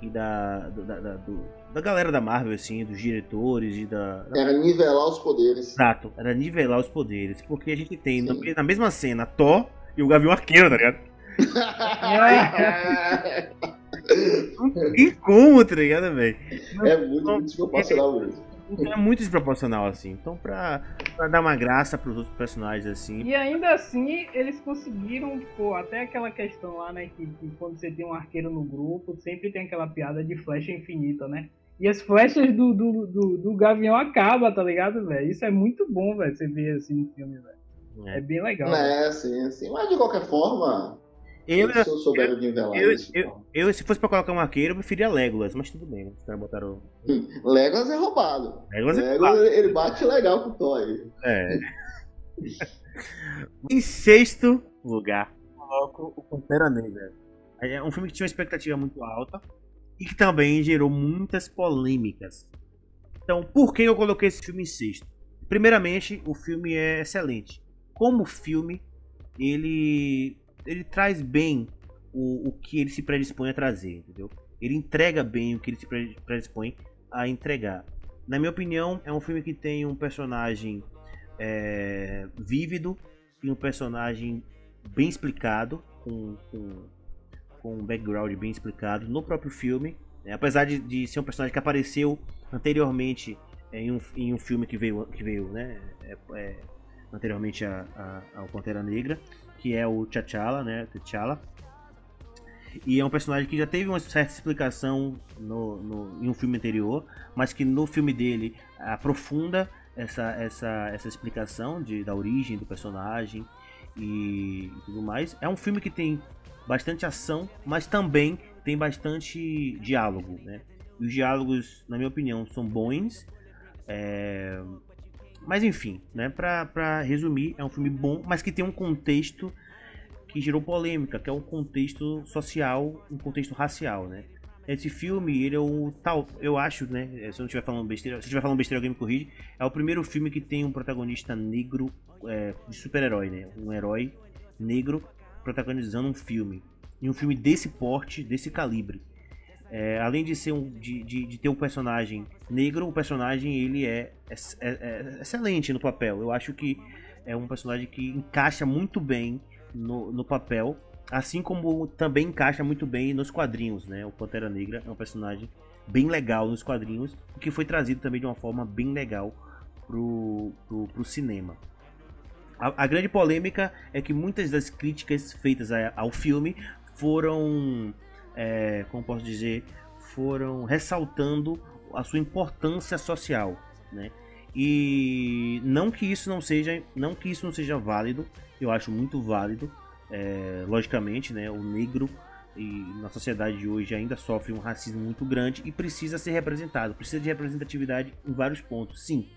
e da, da, da, do, da galera da Marvel, assim, dos diretores e da, da, Era nivelar os poderes. Exato, era nivelar os poderes. Porque a gente tem na, na, mesma cena Thor e o Gavião Arqueiro, tá ligado? *laughs* Incômodo, tá ligado, velho? É muito, muito desproporcional mesmo. É muito desproporcional, assim. Então, pra, pra dar uma graça pros outros personagens, assim. E ainda assim, eles conseguiram, tipo, até aquela questão lá, né? Que, que quando você tem um arqueiro no grupo, sempre tem aquela piada de flecha infinita, né? E as flechas do, do, do, do Gavião acabam, tá ligado, velho? Isso é muito bom, velho, você ver assim no filme, velho. É. é bem legal. É, véio. sim, sim. Mas de qualquer forma, eu, eu, souberam nivelar eu, isso. Eu, eu, se fosse pra colocar um arqueiro, eu preferia Legolas, mas tudo bem, né? Os caras botaram. Hum, *laughs* Legolas é roubado. Legolas, é Legolas roubado. ele bate legal com o Toy. É. *laughs* em sexto lugar, coloco o Pantera Negra. É um filme que tinha uma expectativa muito alta e que também gerou muitas polêmicas. Então, por que eu coloquei esse filme em sexto? Primeiramente, o filme é excelente. Como filme, ele ele traz bem o, o que ele se predispõe a trazer, entendeu? Ele entrega bem o que ele se predispõe a entregar. Na minha opinião, é um filme que tem um personagem é, vívido e um personagem bem explicado, com, com, com um background bem explicado no próprio filme. Né? Apesar de, de, ser um personagem que apareceu anteriormente em um, em um filme que veio, que veio né? É, é, anteriormente a, a, ao Pantera Negra que é o T'Challa, né? T'Challa. E é um personagem que já teve uma certa explicação no, no, em um filme anterior, mas que no filme dele aprofunda essa, essa, essa explicação de, da origem do personagem e, e tudo mais. É um filme que tem bastante ação, mas também tem bastante diálogo, né? Os diálogos, na minha opinião, são bons. É, mas enfim, né, pra, pra resumir, é um filme bom, mas que tem um contexto que gerou polêmica, que é um contexto social, um contexto racial, né? Esse filme, ele é o tal, eu acho, né? Se eu não estiver falando besteira, se estiver falando besteira, alguém me corrige. É o primeiro filme que tem um protagonista negro é, de super-herói, né? Um herói negro protagonizando um filme. E um filme desse porte, desse calibre. É, além de ser um, de, de, de, ter um personagem negro, o personagem ele é, é, é, é, excelente no papel. Eu acho que é um personagem que encaixa muito bem no, no papel, assim como também encaixa muito bem nos quadrinhos, né? O Pantera Negra é um personagem bem legal nos quadrinhos, que foi trazido também de uma forma bem legal pro, pro, pro cinema. A, a, grande polêmica é que muitas das críticas feitas ao filme foram é, como posso dizer, foram ressaltando a sua importância social, né? E não que isso não seja, não que isso não seja válido, eu acho muito válido, é, logicamente, né? O negro e na sociedade de hoje ainda sofre um racismo muito grande e precisa ser representado, precisa de representatividade em vários pontos, sim.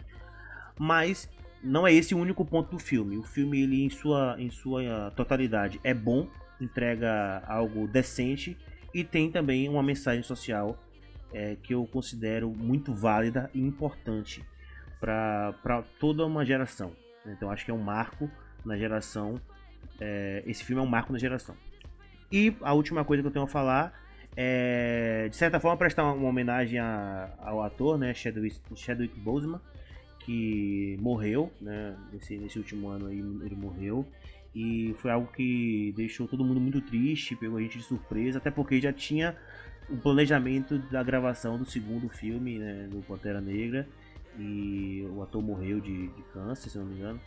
Mas não é esse o único ponto do filme. O filme ele em sua em sua totalidade é bom, entrega algo decente e tem também uma mensagem social é, que eu considero muito válida e importante para toda uma geração. Então acho que é um marco na geração. É, esse filme é um marco na geração. E a última coisa que eu tenho a falar é, de certa forma, prestar uma homenagem a, ao ator, né, Chadwick, Chadwick Boseman, que morreu, né, nesse, nesse último ano aí ele morreu. E foi algo que deixou todo mundo muito triste, pegou a gente de surpresa, até porque já tinha o planejamento da gravação do segundo filme, né, do Pantera Negra, e o ator morreu de, de câncer, se não me engano.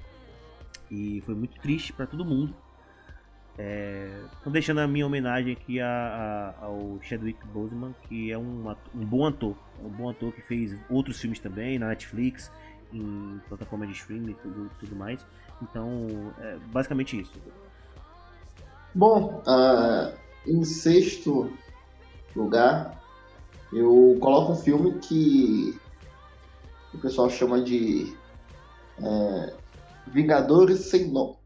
E foi muito triste para todo mundo. É, deixando a minha homenagem aqui a, a, ao Chadwick Boseman, que é um, um bom ator, um bom ator que fez outros filmes também na Netflix, em plataforma de streaming e tudo, tudo mais. Então, é basicamente isso. Bom, uh, em sexto lugar, eu coloco um filme que o pessoal chama de é, Vingadores sem nome.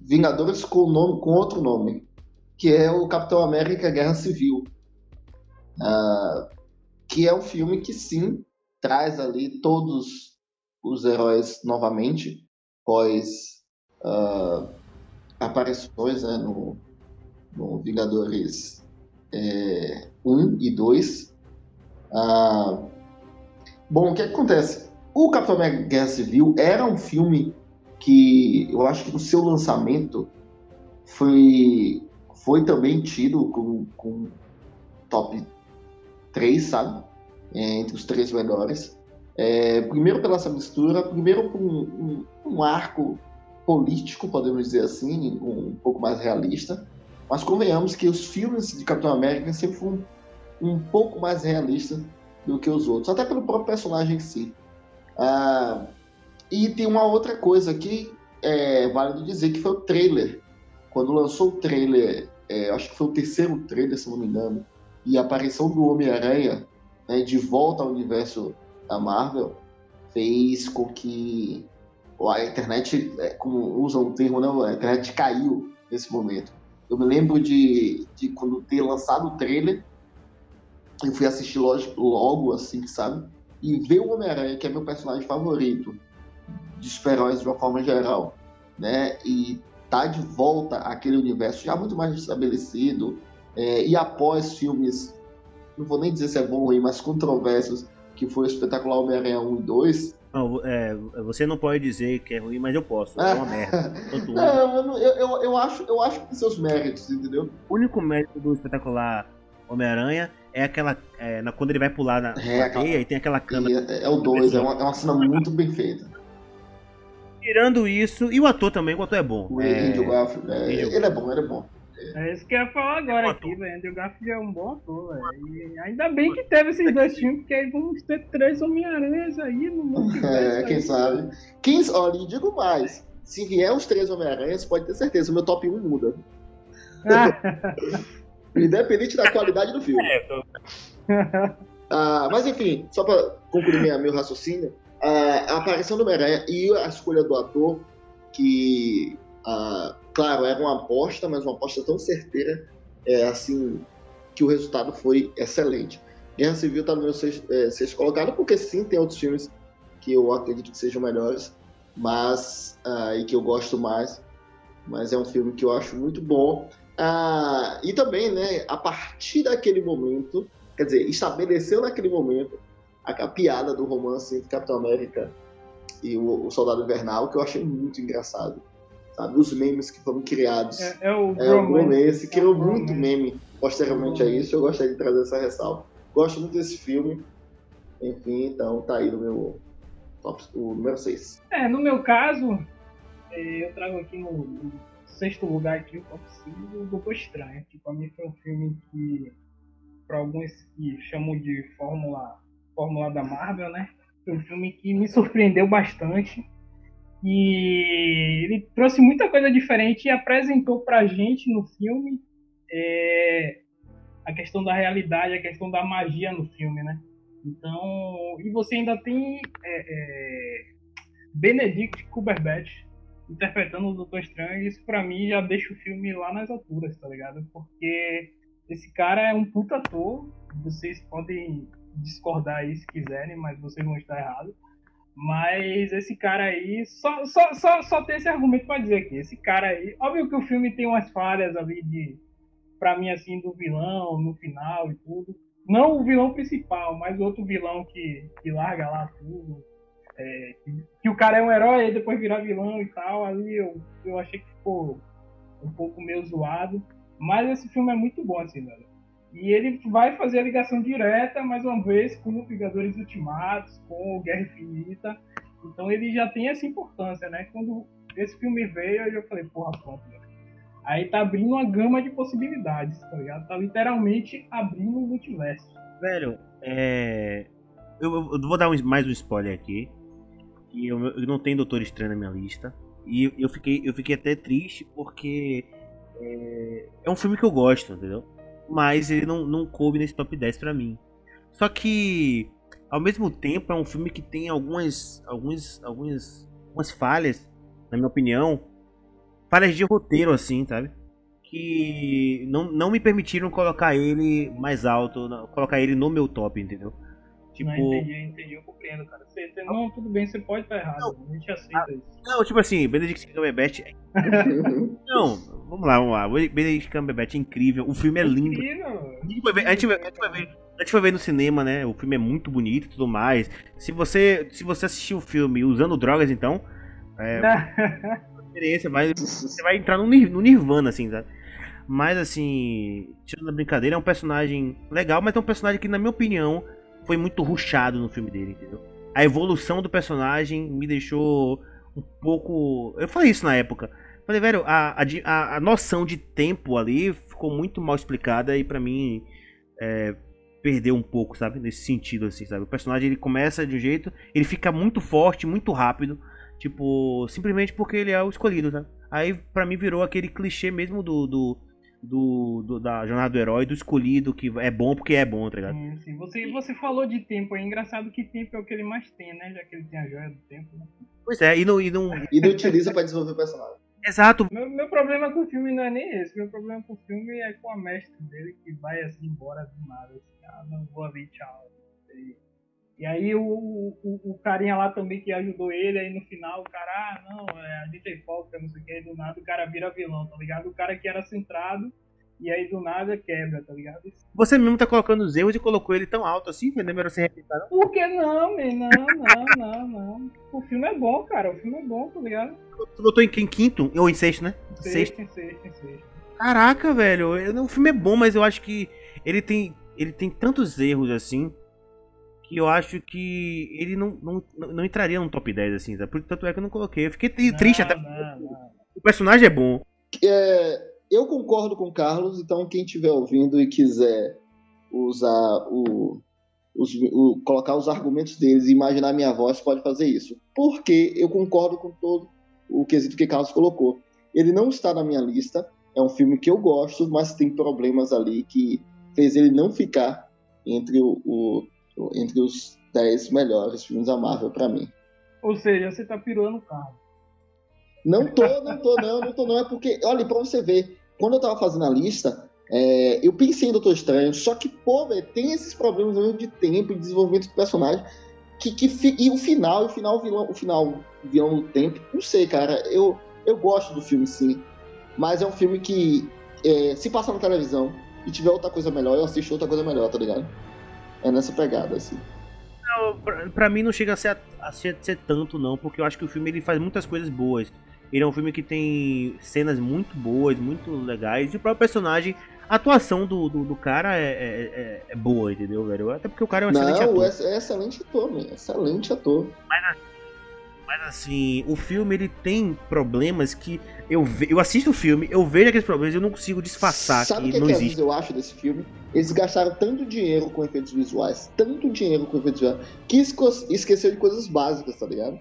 Vingadores com, nome, com outro nome, que é o Capitão América Guerra Civil. Uh, que é um filme que sim traz ali todos os heróis novamente, pós uh, aparições né, no, no Vingadores é, 1 e 2. Uh, ah, bom, o que acontece? O Capitão América Guerra Civil era um filme que eu acho que no seu lançamento foi, foi também tido com, com top 3, sabe? É, entre os três melhores. É, primeiro pela essa mistura, primeiro por um, um, um, arco político, podemos dizer assim, um, um, pouco mais realista. Mas convenhamos que os filmes de Capitão América sempre foram um pouco mais realistas do que os outros, até pelo próprio personagem em si. Ah, e tem uma outra coisa que é válido dizer que foi o trailer. Quando lançou o trailer, é, acho que foi o terceiro trailer, se não me engano, e a aparição do Homem-Aranha né, de volta ao universo da Marvel fez com que a internet, é, como usam o termo, não, a internet caiu nesse momento. Eu me lembro de, de quando ter lançado o trailer, eu fui assistir logo, logo assim, sabe? E ver o Homem-Aranha, que é meu personagem favorito, de super-heróis de uma forma geral, né? E tá de volta àquele universo já muito mais estabelecido é, e após filmes, não vou nem dizer se é bom ou ruim, mas controversos, que foi o espetacular Homem-Aranha 1 e 2. Não, é, você não pode dizer que é ruim, mas eu posso. É uma merda. *laughs* não, eu, eu, eu, acho, eu acho que tem seus méritos, entendeu? O único mérito do espetacular Homem-Aranha é aquela. É, quando ele vai pular na é, e tem aquela cana. É, é, o 2, é uma, é uma cena muito bem feita. Tirando isso, e o ator também, o ator é bom. O é... Andrew Garfield, é... ele é bom, ele é bom. É isso que eu ia falar agora é aqui, velho. Andrew Garfield é um bom ator, velho. Ainda bem que teve esses dois filmes, porque aí vamos ter três Homem-Aranhas aí no mundo. É, quem aí. sabe. Quem, olha, digo mais. Se vier os três Homem-Aranhas, pode ter certeza, o meu top 1 muda. *laughs* Independente da qualidade do filme. *laughs* É, tô... *laughs* ah, mas enfim, só pra concluir minha, meu raciocínio, a aparição do Homem-Aranha e a escolha do ator, que, uh, claro, era uma aposta, mas uma aposta tão certeira, é, assim, que o resultado foi excelente. Guerra Civil está no meu sexto, é, sexto colocado, porque sim, tem outros filmes que eu acredito que sejam melhores, mas uh, e que eu gosto mais, mas é um filme que eu acho muito bom. Uh, e também, né, a partir daquele momento, quer dizer, estabeleceu naquele momento a, a piada do romance entre Capitão América e o, o, Soldado Invernal, que eu achei muito engraçado. Sabe? Os memes que foram criados. É, é o é, romance. criou é muito meme posteriormente a isso. Eu gostaria de trazer essa ressalva. Gosto muito desse filme. Enfim, então tá aí no meu top, o número 6. É, no meu caso, é, eu trago aqui no, no sexto lugar aqui, o top 5, o Doutor Estranho. Que pra mim foi um filme que, para alguns que chamam de Fórmula Fórmula da Marvel, né? Foi um filme que me surpreendeu bastante. E ele trouxe muita coisa diferente e apresentou pra gente no filme é, a questão da realidade, a questão da magia no filme, né? Então, e você ainda tem é, é, Benedict Cumberbatch interpretando o Doutor Estranho, e isso pra mim já deixa o filme lá nas alturas, tá ligado? Porque esse cara é um puta ator, vocês podem discordar aí se quiserem, mas vocês vão estar errados. Mas esse cara aí, só, só, só, só tem esse argumento para dizer aqui. Esse cara aí, óbvio que o filme tem umas falhas ali de, pra mim, assim, do vilão no final e tudo. Não o vilão principal, mas outro vilão que, que larga lá tudo. É, que, que, o cara é um herói e depois virar vilão e tal. Ali eu, eu achei que ficou um pouco meio zoado. Mas esse filme é muito bom, assim, velho. E ele vai fazer a ligação direta, mais uma vez, com Vingadores Ultimatos, com Guerra Infinita. Então ele já tem essa importância, né? Quando esse filme veio, eu já falei, porra, pronto, velho. Aí tá abrindo uma gama de possibilidades, tá ligado? Tá literalmente abrindo o multiverso. Velho, é. Eu, eu vou dar um, mais um spoiler aqui. Que eu, eu não tenho Doutor Estranho na minha lista. E eu fiquei, eu fiquei até triste porque é, é um filme que eu gosto, entendeu? Mas ele não, não coube nesse top 10 pra mim. Só que, ao mesmo tempo, é um filme que tem algumas, algumas, algumas, algumas falhas, na minha opinião. Falhas de roteiro, assim, sabe? Que não, não me permitiram colocar ele mais alto, colocar ele no meu top, entendeu? Tipo... Não, entendi, entendi, eu compreendo, cara. Você, você, não, tudo bem, você pode estar errado, não, a gente aceita ah, isso. Não, tipo assim, Benedict Cumberbatch... É *laughs* não, vamos lá, vamos lá. Benedict Cumberbatch é incrível, o filme é lindo. A gente, vai ver, a, gente vai, a, gente vai ver, a gente vai ver no cinema, né, o filme é muito bonito e tudo mais. Se você, se você assistir o filme usando drogas, então... É, *laughs* experiência, mas você vai entrar no, no Nirvana, assim, sabe? Mas assim, tirando a brincadeira, é um personagem legal, mas é um personagem que, na minha opinião, foi muito ruchado no filme dele, entendeu? A evolução do personagem me deixou um pouco. Eu falei isso na época. Falei, velho, a, a, a noção de tempo ali ficou muito mal explicada e para mim é, perdeu um pouco, sabe? Nesse sentido, assim, sabe? O personagem ele começa de um jeito, ele fica muito forte, muito rápido, tipo, simplesmente porque ele é o escolhido, sabe? Aí para mim virou aquele clichê mesmo do, do do, do, da jornada do herói, do escolhido, que é bom porque é bom, tá ligado? Sim, sim. Você, você falou de tempo, é engraçado que tempo é o que ele mais tem, né? Já que ele tem a joia do tempo, né? Pois é, e não. E não, e não utiliza pra desenvolver o personagem. Exato. Meu, meu problema com o filme não é nem esse. Meu problema com o filme é com a mestre dele que vai assim embora do nada. Assim, ah, não vou ali, tchau. E, e aí o, o, o, carinha lá também que ajudou ele, aí no final o cara, ah, não, é, a gente é hipócrita, não sei o que, aí do nada o cara vira vilão, tá ligado? O cara que era centrado, e aí do nada quebra, tá ligado? Você mesmo tá colocando os erros e colocou ele tão alto assim, que não se repetir, não? Por que não, man? Não, não, não, não. O filme é bom, cara, o filme é bom, tá ligado? Tu botou em, em quinto? Ou em sexto, né? Sexto, sexto, em sexto, em sexto. Caraca, velho, o filme é bom, mas eu acho que ele tem, ele tem tantos erros assim que eu acho que ele não, não, não entraria no top 10, assim, tá? tanto é que eu não coloquei. Eu fiquei triste não, até. Não, não. O personagem é bom. É, eu concordo com o Carlos, então quem estiver ouvindo e quiser usar o, os, o, colocar os argumentos deles e imaginar minha voz, pode fazer isso. Porque eu concordo com todo o quesito que Carlos colocou. Ele não está na minha lista, é um filme que eu gosto, mas tem problemas ali que fez ele não ficar entre o, o entre os 10 melhores filmes da Marvel para mim. Ou seja, você tá pirando o carro. Não tô, não tô, não, não tô, não. É porque, olha, pra você ver, quando eu tava fazendo a lista, é, eu pensei em Doutor Estranho, só que, pô, véio, tem esses problemas de tempo e desenvolvimento do personagem. Que, que, e o final, o final, o vilão, o final, vilão do tempo, não sei, cara. Eu, eu gosto do filme, sim. Mas é um filme que, é, se passar na televisão e tiver outra coisa melhor, eu assisto outra coisa melhor, tá ligado? É nessa pegada, assim. Não, pra, pra, mim não chega a ser, a, ser, a ser, tanto, não, porque eu acho que o filme ele faz muitas coisas boas. Ele é um filme que tem cenas muito boas, muito legais. E o próprio personagem, a atuação do, do, do cara é, é, é, é boa, entendeu, velho? Até porque o cara é um não, excelente ator. É, é excelente ator, meu. Excelente ator. Mas, mas assim, o filme ele tem problemas que eu, ve... eu assisto o filme, eu vejo aqueles problemas e eu não consigo disfarçar Sabe que, que não é que existe. eu acho desse filme? Eles gastaram tanto dinheiro com efeitos visuais, tanto dinheiro com efeitos visuais, que esqueceu de coisas básicas, tá ligado?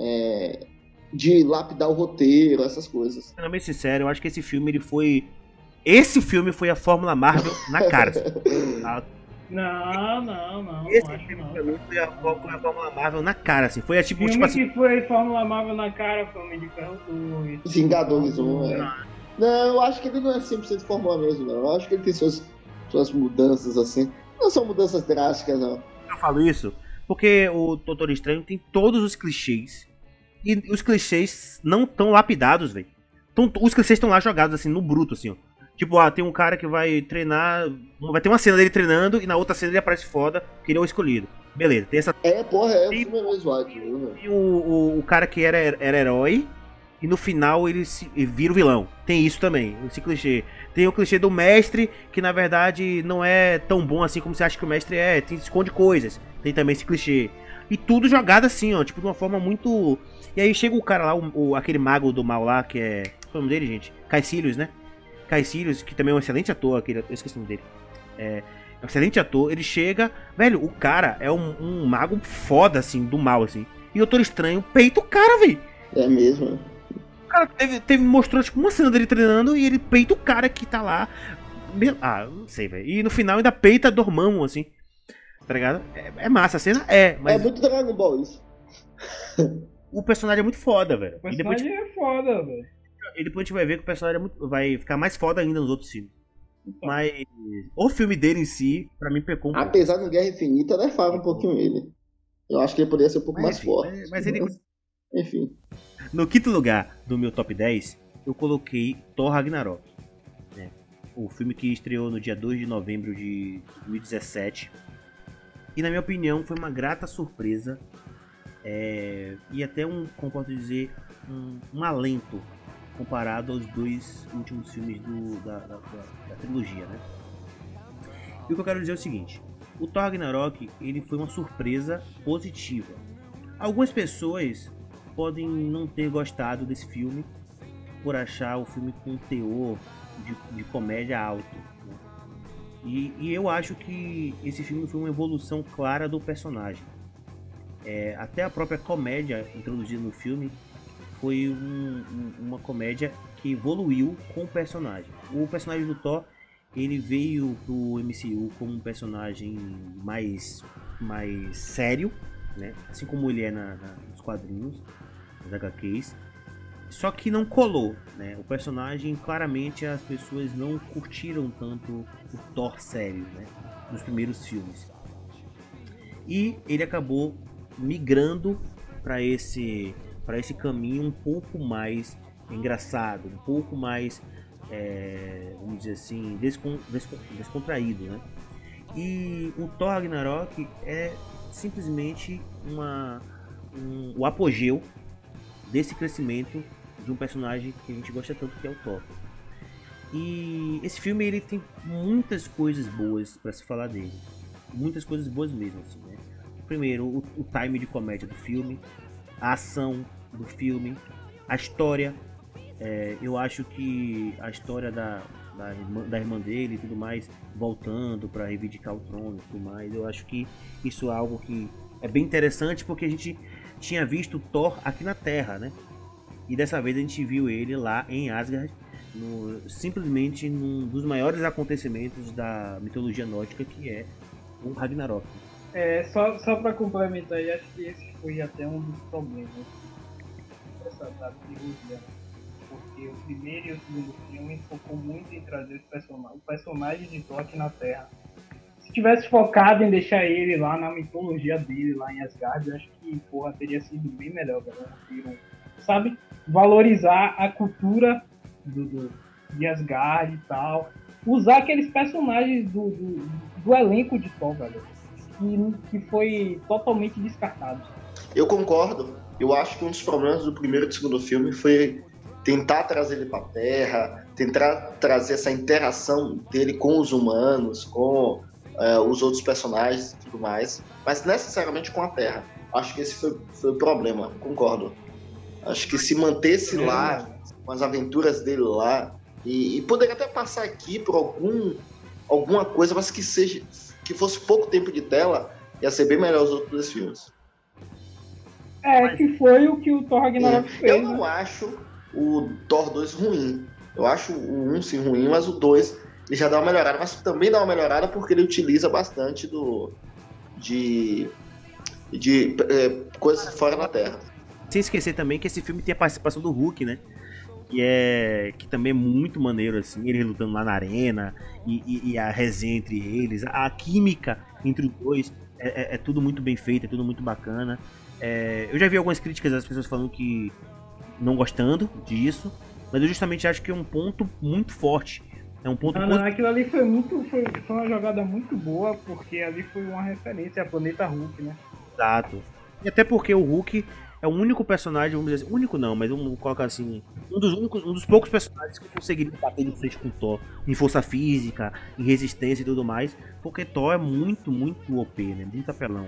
É... De lapidar o roteiro, essas coisas. Sendo bem sincero, eu acho que esse filme ele foi. Esse filme foi a Fórmula Marvel na cara. *laughs* Não, não, não. Esse filme não. foi a, foi a Fórmula Marvel na cara, assim. Foi a, tipo, filme tipo assim. que foi Fórmula Marvel na cara foi Homem de Ferro 2. Vingadores 1, é. Não, eu acho que ele não é 100% Fórmula mesmo, não. Eu acho que ele tem suas, suas mudanças, assim. Não são mudanças drásticas, não. falo isso? Porque o Doutor Estranho tem todos os clichês. E os clichês não estão lapidados, velho. Os clichês estão lá jogados, assim, no bruto, assim, ó. Tipo, ah, tem um cara que vai treinar. Vai ter uma cena dele treinando e na outra cena ele aparece foda, que ele é o escolhido. Beleza, tem essa. É, porra, é o Tem- mesmo, E né? o, o, o cara que era, era herói e no final ele, se, ele vira o vilão. Tem isso também, esse clichê. Tem o clichê do mestre, que na verdade não é tão bom assim como você acha que o mestre é, tem, esconde coisas. Tem também esse clichê. E tudo jogado assim, ó, tipo de uma forma muito. E aí chega o cara lá, o, o- aquele mago do mal lá, que é. Qual é o nome dele, gente? Caecilius, né? Caecilius, que também é um excelente ator, aquele, eu esqueci o nome dele. É, é um excelente ator. Ele chega, velho, o cara é um, um mago foda, assim, do mal, assim. E o Doutor Estranho peita o cara, velho. É mesmo. O cara teve, teve, mostrou, tipo, uma cena dele treinando e ele peita o cara que tá lá. Ah, não sei, velho. E no final ainda peita Dormammu, assim. Tá ligado? É, é massa a cena? É, mas É muito Dragon Ball isso. *laughs* o personagem é muito foda, velho. O E depois, personagem é foda, velho. E depois a gente vai ver que o personagem é muito, vai ficar mais foda ainda nos outros filmes. Então. Mas o filme dele em si, pra mim, pecou um pouco. Apesar do Guerra Infinita, nerfava um pouquinho ele. Eu acho que ele poderia ser um pouco Mas, mais enfim, forte. mas- mas ele- Enfim. No quinto lugar do meu top 10, eu coloquei Thor Ragnarok. né? O filme que estreou no dia 2 de novembro de 2017. E na minha opinião foi uma grata surpresa. é, e até um, como posso dizer, um, um alento comparado aos dois últimos filmes do- da, da- da- trilogia, né? E o que eu quero dizer é o seguinte: o Thor Ragnarok ele foi uma surpresa positiva. Algumas pessoas podem não ter gostado desse filme por achar o filme com um teor de, de comédia alto. né? E, e eu acho que esse filme foi uma evolução clara do personagem. É, até a própria comédia introduzida no filme foi um- um- uma comédia que evoluiu com o personagem. O personagem do Thor ele veio pro MCU como um personagem mais, mais sério, né? assim como ele é na- na- nos quadrinhos, nos HQs. Só que não colou, né? O personagem, claramente, as pessoas não curtiram tanto o Thor sério, né? Nos primeiros filmes. E ele acabou migrando para esse para esse caminho um pouco mais engraçado, um pouco mais, é, vamos dizer assim, descon, descon, descontraído, né? E o Thor Ragnarok é simplesmente uma, um, o apogeu desse crescimento de um personagem que a gente gosta tanto que é o Thor. E esse filme ele tem muitas coisas boas para se falar dele, muitas coisas boas mesmo assim, né? Primeiro, o, o time de comédia do filme, a ação do filme, a história. É, eu acho que a história da, da, irmã, da irmã dele e tudo mais, voltando para reivindicar o trono e tudo mais, eu acho que isso é algo que é bem interessante porque a gente tinha visto Thor aqui na Terra, né? E dessa vez a gente viu ele lá em Asgard, no, simplesmente num dos maiores acontecimentos da mitologia nórdica que é o Ragnarok. É, só, só pra complementar acho que esse foi até um dos problemas dessa da trilogia. Porque o primeiro e o segundo filme focou muito em trazer esse personagem, o personagem de Thor aqui na Terra. Se tivesse focado em deixar ele lá na mitologia dele, lá em Asgard, eu acho que porra, teria sido bem melhor, galera. Sabe? Valorizar a cultura do, do, de Asgard e tal. Usar aqueles personagens do, do, do elenco de Thor, galera que, que foi totalmente descartado. Eu concordo. Eu acho que um dos problemas do primeiro e do segundo filme foi tentar trazer ele para Terra, tentar trazer essa interação dele com os humanos, com uh, os outros personagens e tudo mais, mas necessariamente com a Terra. Acho que esse foi, foi o problema, concordo. Acho que se mantesse é, lá, com as aventuras dele lá, e, e poderia até passar aqui por algum, alguma coisa, mas que seja que fosse pouco tempo de tela, ia ser bem melhor os outros dois filmes. É, que foi o que o Thor Ragnarok é. fez. Eu não né? acho o Thor 2 ruim. Eu acho o 1 sim ruim, mas o 2 ele já dá uma melhorada, mas também dá uma melhorada porque ele utiliza bastante do de de é, coisas fora da Terra. Sem esquecer também que esse filme tem a participação do Hulk, né? Que é que também é muito maneiro assim, ele lutando lá na arena e, e, e a resenha entre eles, a química entre os dois. É, é, é tudo muito bem feito, é tudo muito bacana. É, eu já vi algumas críticas das pessoas falando que não gostando disso, mas eu justamente acho que é um ponto muito forte. É um ponto não, não, aquilo ali foi muito. Foi, foi uma jogada muito boa, porque ali foi uma referência a Planeta Hulk, né? Exato. E até porque o Hulk é o único personagem, vamos dizer assim, único não, mas vamos colocar assim, um dos únicos, um dos poucos personagens que conseguiria bater de frente com o Thor em força física, em resistência e tudo mais, porque Thor é muito, muito OP, né? Muito apelão.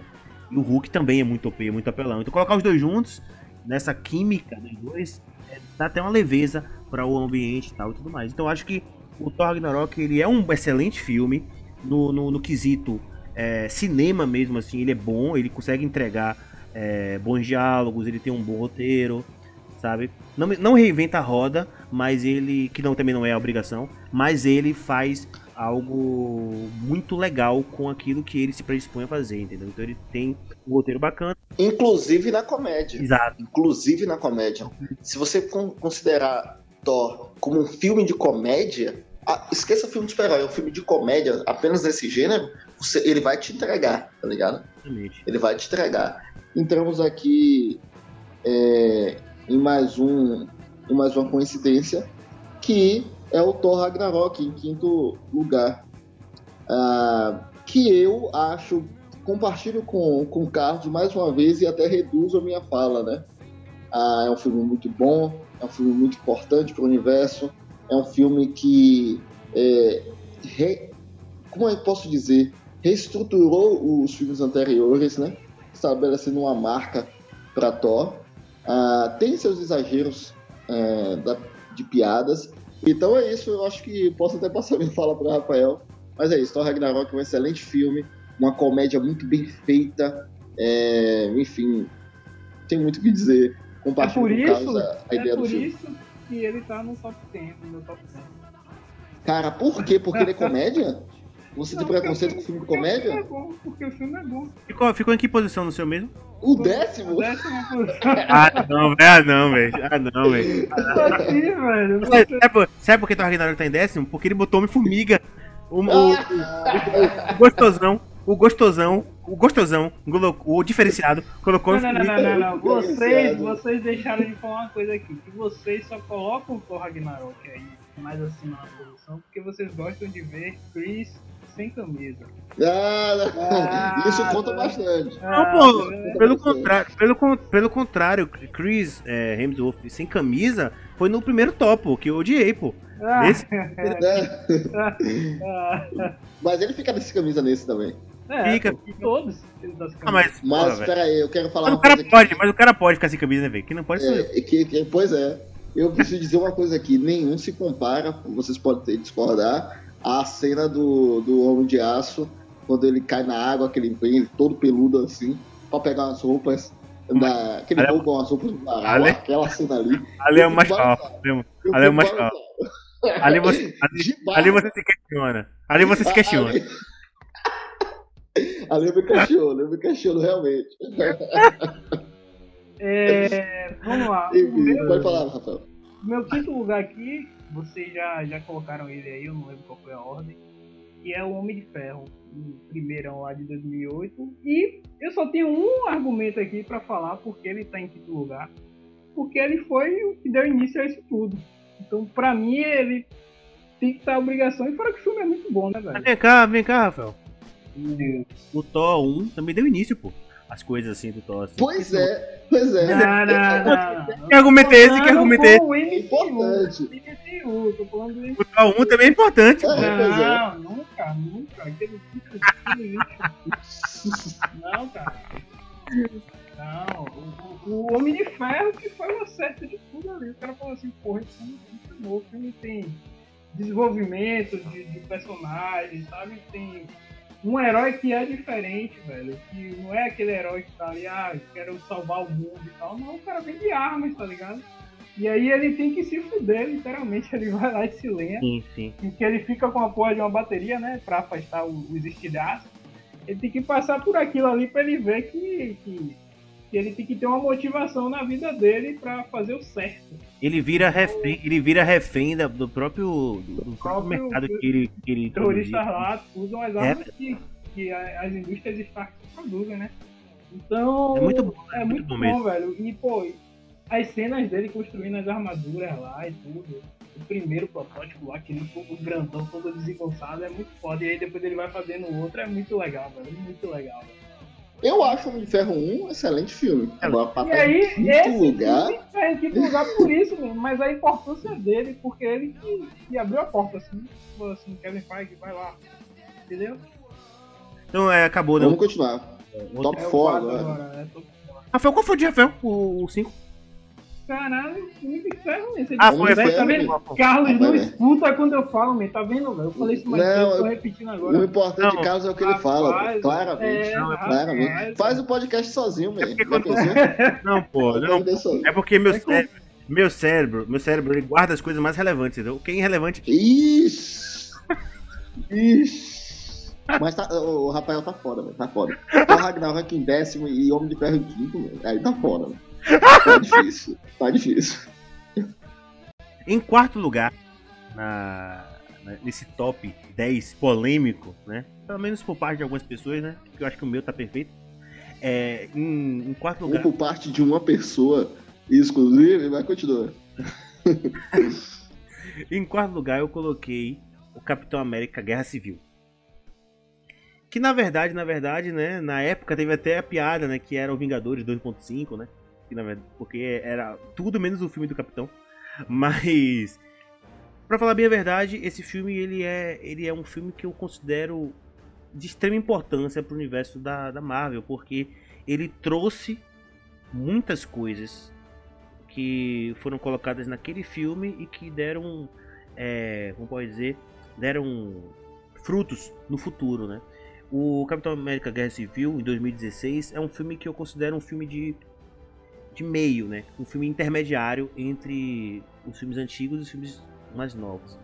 E o Hulk também é muito OP, muito apelão. Então colocar os dois juntos, nessa química dos dois, é, dá até uma leveza para o ambiente e tal e tudo mais. Então acho que o Thor Ragnarok ele é um excelente filme no, no, no quesito é, cinema mesmo assim ele é bom ele consegue entregar é, bons diálogos ele tem um bom roteiro sabe não, não reinventa a roda mas ele que não também não é a obrigação mas ele faz algo muito legal com aquilo que ele se predispõe a fazer entendeu então ele tem um roteiro bacana inclusive na comédia exato inclusive na comédia se você considerar Thor como um filme de comédia, ah, esqueça filme de super-herói, é um filme de comédia apenas desse gênero, você, ele vai te entregar, tá ligado? Exatamente. Ele vai te entregar. Entramos aqui é, em mais um em mais uma coincidência, que é o Thor Ragnarok em quinto lugar. Ah, que eu acho, compartilho com, com o Card mais uma vez e até reduzo a minha fala, né? Ah, é um filme muito bom, é um filme muito importante para o universo, é um filme que, é, re, como eu posso dizer, reestruturou os filmes anteriores, né? estabelecendo uma marca para Thor. Ah, tem seus exageros é, da, de piadas. Então é isso, eu acho que posso até passar *laughs* minha fala para Rafael. Mas é isso, Thor Ragnarok é um excelente filme, uma comédia muito bem feita. É, enfim, tem muito o que dizer compartilha é por isso, a, a é por do filme. isso que ele tá no top 10, no meu top 10. Cara, por quê? Porque ele é comédia? Você não, tem preconceito com filme de comédia? É bom, porque o filme é bom. Ficou, ficou em que posição no seu mesmo? O décimo? O décimo *laughs* ah, não, velho. Ah, não, velho. Ah, não, velho. Assim, velho. Sabe, sabe por que o Ragnarok tá em décimo? Porque ele botou Homem-Formiga. O, o, o, o, gostosão o gostosão, o gostosão, o diferenciado, colocou não, não, não, não, não, Vocês, vocês deixaram de falar uma coisa aqui, que vocês só colocam o Ragnarok aí, mais assim na posição, porque vocês gostam de ver Chris sem camisa. Ah, ah, isso conta bastante. Ah, não, pô, é pelo, contrário, pelo, pelo contrário, Chris é, Hemsworth sem camisa foi no primeiro topo, que eu odiei, pô. Ah, Esse... *laughs* Mas ele fica nesse camisa nesse também. É, fica, fica. Todos. Ah, mas, mas peraí, eu quero falar mas uma o cara coisa pode, Mas o cara pode ficar sem camisa, né, velho? Que não pode é, ser. Que, que, pois é. Eu preciso dizer uma coisa aqui: nenhum se compara, vocês podem discordar, à cena do, do Homem de Aço, quando ele cai na água, aquele vem todo peludo assim, pra pegar umas roupas. Da, que ele rouba umas roupas do varal, aquela cena ali. Ali é o mais pau. Ali é o mais. Ali você, *laughs* ali, ali você se questiona. Ali você se questiona. Ali, *laughs* Ali eu me questiono, eu me questiono realmente. É, vamos lá. *laughs* Enfim, meu, pode falar, Rafael. Meu quinto lugar aqui, vocês já, já colocaram ele aí, eu não lembro qual foi a ordem. Que é o Homem de Ferro, o primeirão lá de 2008. E eu só tenho um argumento aqui para falar porque ele tá em quinto lugar. Porque ele foi o que deu início a isso tudo. Então, pra mim, ele tem que estar obrigação. E fora que o filme é muito bom, né, velho? Vem cá, vem cá, Rafael o, o Thor 1 também deu início, pô. As coisas assim do Thor. Assim. Pois é, pois é. Não, não, não. Que argumento é esse? Que argumento é esse? É importante. O Thor 1 também é importante, pô. Não, nunca, nunca. Aquele Não, cara. Não, o, o, Homem de Ferro que foi o acerto de tudo ali. O cara falou assim, porra, isso é muito novo, não tem desenvolvimento de, de personagens, sabe? Tem um herói que é diferente, velho. Que não é aquele herói que tá ali, ah, quero salvar o mundo e tal. Não, o cara vem de armas, tá ligado? E aí ele tem que se fuder, literalmente. *laughs* Ele vai lá e se lenha. Sim, sim. Porque ele fica com a porra de uma bateria, né? Pra afastar os estilhaços. Ele tem que passar por aquilo ali pra ele ver que, que que ele tem que ter uma motivação na vida dele para fazer o certo. Ele vira refém, ele vira refém do próprio, do, do próprio mercado que ele, que ele terroristas lá usam as armas é. que que as indústrias Stark produzem, né? Então. É muito bom, é, muito, bom, bom velho. E, pô, as cenas dele construindo as armaduras lá e tudo. O primeiro protótipo lá, aquele fogo grandão, todo desengonçado, é muito foda. E aí depois ele vai fazendo outro, é muito legal, velho. Muito legal, velho. Eu acho Homem de Ferro 1 um excelente filme. Agora, e aí, esse lugar... filme tá em quinto lugar por isso mesmo, mas a importância dele, porque ele que, que abriu a porta, assim, falou assim, Kevin Feige, vai lá, entendeu? Então, é, acabou, né? Vamos continuar. Top 4 agora. agora é top Rafael, qual foi o de Rafael? O 5? Caralho, muito ferro mesmo. Ah, foi, foi, tá vendo? Carlos não escuta quando eu falo, man. tá vendo, velho? Eu falei isso mais não, tempo, tô repetindo agora. O importante de Carlos é o que ele fala, claramente. É, não, claramente. Faz o podcast sozinho, man. É quando... *laughs* Não, pô, não. É porque meu cérebro, meu cérebro, meu cérebro, ele guarda as coisas mais relevantes, entendeu? Quem é irrelevante... Ixi! Ixi! Mas tá, o Rafael tá fora, velho. Tá fora. O Ragnarok em décimo e Homem de Ferro em quinto, velho. Aí tá fora, velho. Tá difícil. Tá difícil. Em quarto lugar, na, nesse top 10 polêmico, né? Pelo menos por parte de algumas pessoas, né? Porque eu acho que o meu tá perfeito. É, em, em quarto lugar. Ou por parte de uma pessoa exclusiva, vai continuar. *laughs* em quarto lugar, eu coloquei o Capitão América Guerra Civil. Que na verdade, na verdade, né, na época teve até a piada, né, que era o Vingadores 2.5, né? Que, na verdade, porque era tudo menos o filme do Capitão. Mas para falar bem a verdade, esse filme ele é, ele é um filme que eu considero de extrema importância para o universo da, da Marvel, porque ele trouxe muitas coisas que foram colocadas naquele filme e que deram, é, como pode dizer, deram frutos no futuro, né? O Capitão América Guerra Civil, em 2016, é um filme que eu considero um filme de, de meio, né? Um filme intermediário entre os filmes antigos e os filmes mais novos.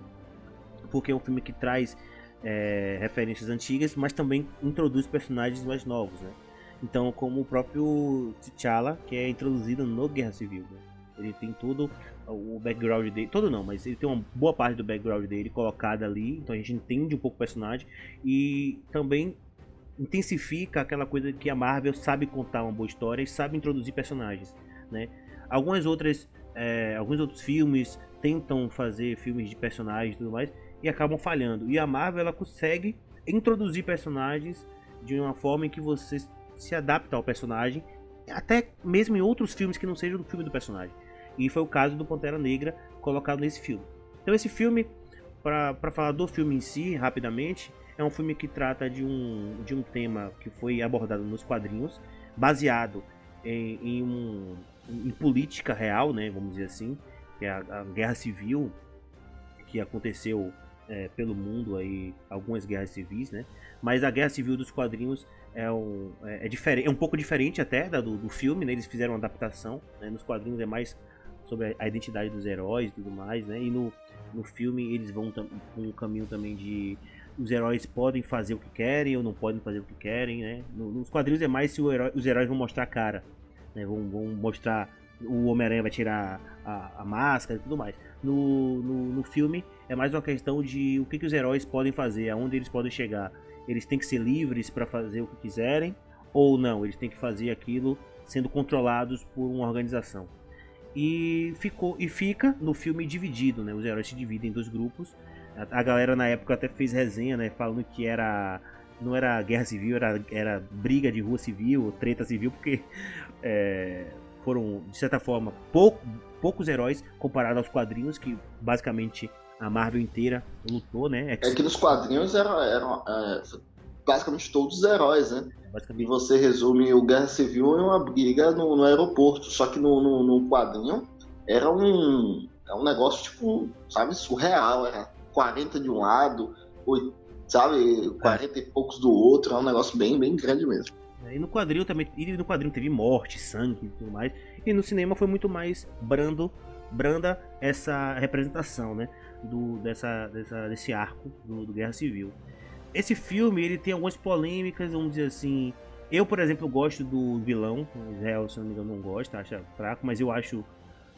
Porque é um filme que traz é, referências antigas, mas também introduz personagens mais novos, né? Então, como o próprio T'Challa, que é introduzido no Guerra Civil. Né? Ele tem todo o background dele, todo não, mas ele tem uma boa parte do background dele colocada ali, então a gente entende um pouco o personagem e também intensifica aquela coisa que a Marvel sabe contar uma boa história e sabe introduzir personagens, né? Algumas outras, é, alguns outros filmes tentam fazer filmes de personagens e tudo mais e acabam falhando. E a Marvel ela consegue introduzir personagens de uma forma em que você se adapta ao personagem, até mesmo em outros filmes que não sejam do filme do personagem. E foi o caso do Pantera Negra colocado nesse filme. Então esse filme, para falar do filme em si, rapidamente, é um filme que trata de um, de um tema que foi abordado nos quadrinhos, baseado em, em, um, em política real, né, vamos dizer assim, que é a, a guerra civil que aconteceu é, pelo mundo aí, algumas guerras civis, né? Mas a guerra civil dos quadrinhos é um, é, é diferente, é um pouco diferente até da do, do filme, né? Eles fizeram uma adaptação, né? Nos quadrinhos é mais sobre a identidade dos heróis e tudo mais, né? E no, no filme eles vão com um caminho também de os heróis podem fazer o que querem ou não podem fazer o que querem, né? Nos quadrinhos é mais se herói, os heróis vão mostrar a cara, né? Vão, vão mostrar o Homem-Aranha vai tirar a, a, máscara e tudo mais. No, no, no, filme é mais uma questão de o que, que os heróis podem fazer, aonde eles podem chegar. Eles têm que ser livres para fazer o que quiserem ou não? Eles têm que fazer aquilo sendo controlados por uma organização e ficou e fica no filme dividido, né? Os heróis se dividem em dois grupos. A, a galera na época até fez resenha, né? Falando que era não era guerra civil, era, era briga de rua civil, treta civil, porque é, foram de certa forma pouco, poucos heróis comparado aos quadrinhos que basicamente a Marvel inteira lutou, né? É que nos quadrinhos eram, eram é, basicamente todos os heróis, né? E você resume o Guerra Civil em uma briga no, no aeroporto. Só que no, no, no, quadrinho era um, é um negócio, tipo, sabe, surreal. Era 40 de um lado, sabe, 40 é. e poucos do outro. É um negócio bem, bem grande mesmo. É, e no quadrinho também, e no quadrinho teve morte, sangue e tudo mais. E no cinema foi muito mais brando, branda essa representação, né? Do, dessa, dessa, desse arco do, do Guerra Civil. Esse filme, ele tem algumas polêmicas, vamos dizer assim. Eu, por exemplo, gosto do vilão. O Israel, se não me engano, não gosta, acha fraco, mas eu acho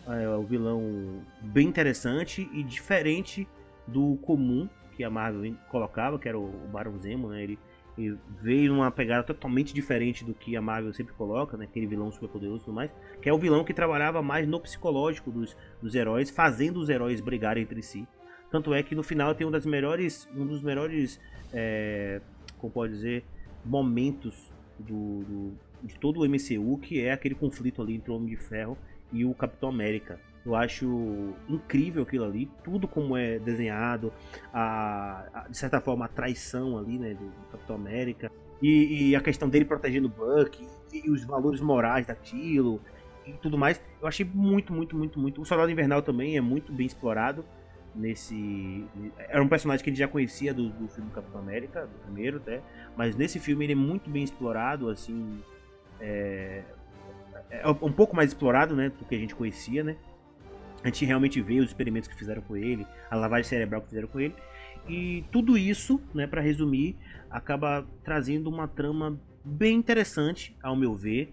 é, o vilão bem interessante e diferente do comum que a Marvel colocava, que era o Baron Zemo, né? Ele, e veio numa pegada totalmente diferente do que a Marvel sempre coloca, né? Aquele vilão super poderoso e tudo mais. Que é o vilão que trabalhava mais no psicológico dos, dos heróis, fazendo os heróis brigarem entre si. Tanto é que no final tem um das melhores, um dos melhores, é, como pode dizer, momentos do, do, de todo o MCU, que é aquele conflito ali entre o Homem de Ferro e o Capitão América. Eu acho incrível aquilo ali, tudo como é desenhado, a, a de certa forma a traição ali, né, do, Capitão América, e, e, a questão dele protegendo o Buck, e, e, os valores morais daquilo, e tudo mais. Eu achei muito, muito, muito, muito. O Soldado Invernal também é muito bem explorado nesse. Era um personagem que a gente já conhecia do, do filme Capitão América, do primeiro até, mas nesse filme ele é muito bem explorado, assim. É, é um pouco mais explorado, né, do que a gente conhecia, né? A gente realmente vê os experimentos que fizeram com ele, a lavagem cerebral que fizeram com ele. E tudo isso, né, para resumir, acaba trazendo uma trama bem interessante, ao meu ver,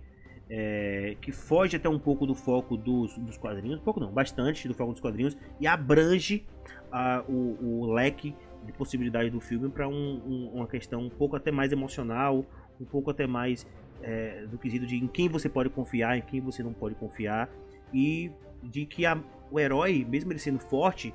é, que foge até um pouco do foco dos, dos quadrinhos, pouco não, bastante do foco dos quadrinhos, e abrange a, o, o, leque de possibilidades do filme para um, um, uma questão um pouco até mais emocional, um pouco até mais é, do quesito de em quem você pode confiar, em quem você não pode confiar, e de que a, o herói, mesmo ele sendo forte,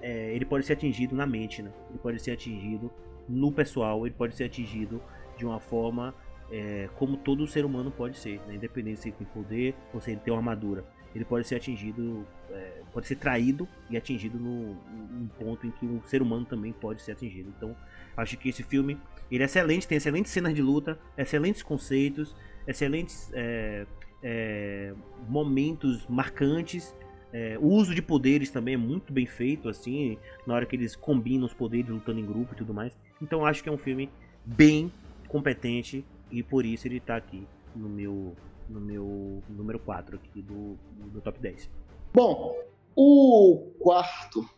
é, ele pode ser atingido na mente, né? Ele pode ser atingido no pessoal, ele pode ser atingido de uma forma é, como todo ser humano pode ser, né? independente se ele tem poder ou se ele tem uma armadura. Ele pode ser atingido, é, pode ser traído e atingido no, num ponto em que um ser humano também pode ser atingido. Então, acho que esse filme ele é excelente, tem excelentes cenas de luta, excelentes conceitos, excelentes é, é momentos marcantes é, o uso de poderes também é muito bem feito, assim, na hora que eles combinam os poderes lutando em grupo e tudo mais. Então acho que é um filme bem competente e por isso ele tá aqui no meu, no meu número 4 aqui do, do top 10. Bom, o quarto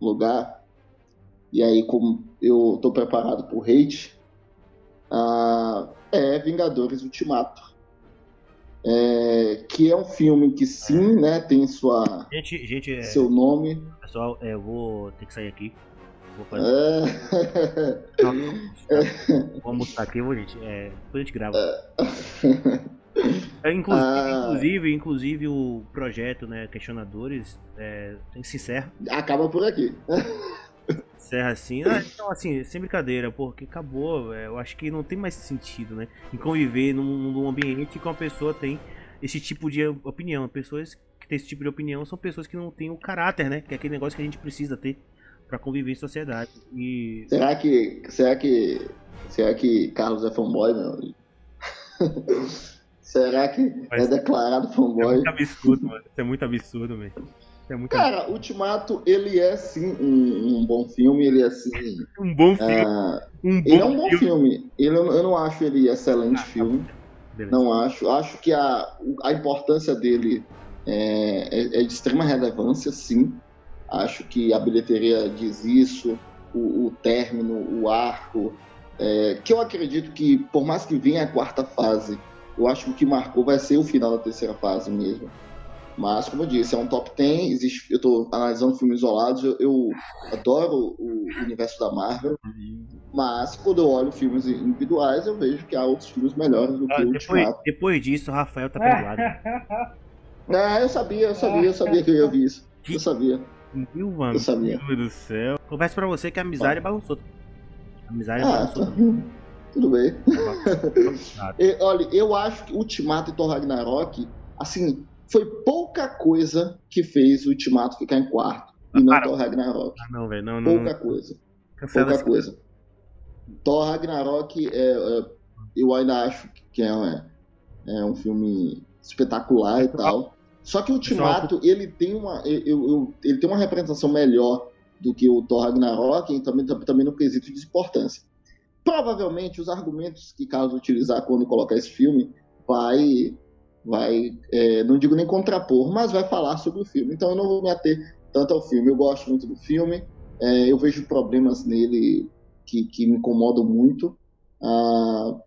lugar, e aí como eu tô preparado pro hate, uh, é Vingadores Ultimato é, que é um filme que sim, né, tem sua, gente, gente, é, seu nome. Pessoal, é, eu vou ter que sair aqui. Vou fazer. *laughs* É... Não, não, Vamos estar aqui, vou, gente. É, depois a gente grava. É, inclusive, ah... inclusive, inclusive, o projeto, né, Questionadores, é, se encerra. Acaba por aqui. Serra assim. Ah, então, assim, sem brincadeira, porque acabou. É, eu acho que não tem mais sentido, né? Em conviver num, num ambiente que uma pessoa tem esse tipo de opinião. Pessoas que têm esse tipo de opinião são pessoas que não têm o caráter, né? Que é aquele negócio que a gente precisa ter para conviver em sociedade. E... Será que. Será que. Será que Carlos é fanboy, meu? *laughs* será que Mas é declarado fanboy? É muito absurdo, mano. Isso é muito absurdo, velho. É muito Cara. Ultimato, ele é sim um, um, bom filme, ele é sim. Um bom filme. Uh, um bom ele é um bom filme. filme. Ele, eu não acho ele excelente ah, tá filme. Beleza. Não acho. Acho que a, a importância dele é, é, é, de extrema relevância, sim. Acho que a bilheteria diz isso, o, o término, o arco. É, que eu acredito que, por mais que venha a quarta fase, eu acho que o que marcou vai ser o final da terceira fase mesmo. Mas, como eu disse, é um top 10. Existe, eu estou analisando filmes isolados. Eu, eu, adoro o universo da Marvel. Mas, quando eu olho filmes individuais, eu vejo que há outros filmes melhores do que ah, o depois, Ultimato. Depois disso, o Rafael tá perdoado. *laughs* é, eu sabia, eu sabia, eu sabia que eu ia ouvir isso. Eu sabia. Meu eu sabia. Do céu. Confesso pra você que a amizade ah. balançou. A amizade ah, balançou. Tá... Tudo bem. *laughs* e, olha, eu acho que Ultimato e Thor Ragnarok, assim, foi pouca coisa que fez o Ultimato ficar em quarto. E não Thor Ragnarok. Ah, não, velho, não, não. Pouca não. coisa. Cancela pouca coisa. Thor Ragnarok, é, é, eu ainda acho que é, é um filme espetacular e tal. Só que o Ultimato, ele tem uma, eu, eu, ele tem uma representação melhor do que o Thor Ragnarok e também, também no quesito de importância. Provavelmente os argumentos que Carlos utilizar quando colocar esse filme vai vai, é, não digo nem contrapor, mas vai falar sobre o filme. Então eu não vou me ater tanto ao filme. Eu gosto muito do filme, é, eu vejo problemas nele que, que me incomodam muito. Uh,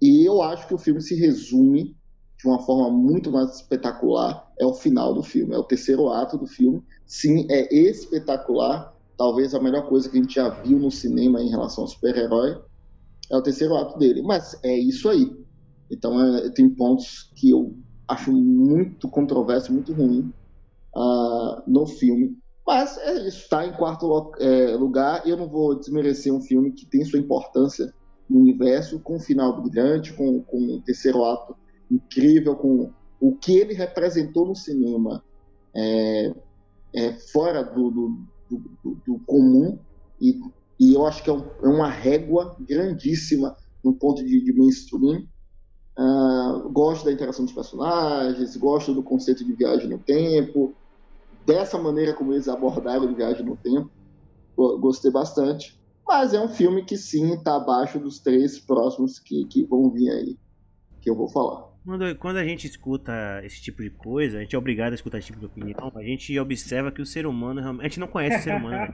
e eu acho que o filme se resume de uma forma muito mais espetacular. É o final do filme, é o terceiro ato do filme. Sim, é espetacular. Talvez a melhor coisa que a gente já viu no cinema em relação ao super-herói. É o terceiro ato dele. Mas é isso aí. Então é, tem pontos que eu acho muito controverso, muito ruim uh, no filme. Mas é isso, está em quarto é, lugar. Eu não vou desmerecer um filme que tem sua importância no universo, com um final brilhante, com, com um terceiro ato incrível, com o que ele representou no cinema é, é fora do, do, do, do, comum. E, e eu acho que é, um, é uma régua grandíssima no ponto de, de mainstream. Uh, gosto da interação dos personagens, gosto do conceito de viagem no tempo, dessa maneira como eles abordaram a viagem no tempo, gostei bastante. Mas é um filme que sim está abaixo dos três próximos que, que vão vir aí, que eu vou falar. Quando, quando a gente escuta esse tipo de coisa, a gente é obrigado a escutar esse tipo de opinião, a gente observa que o ser humano realmente. A gente não conhece o ser humano.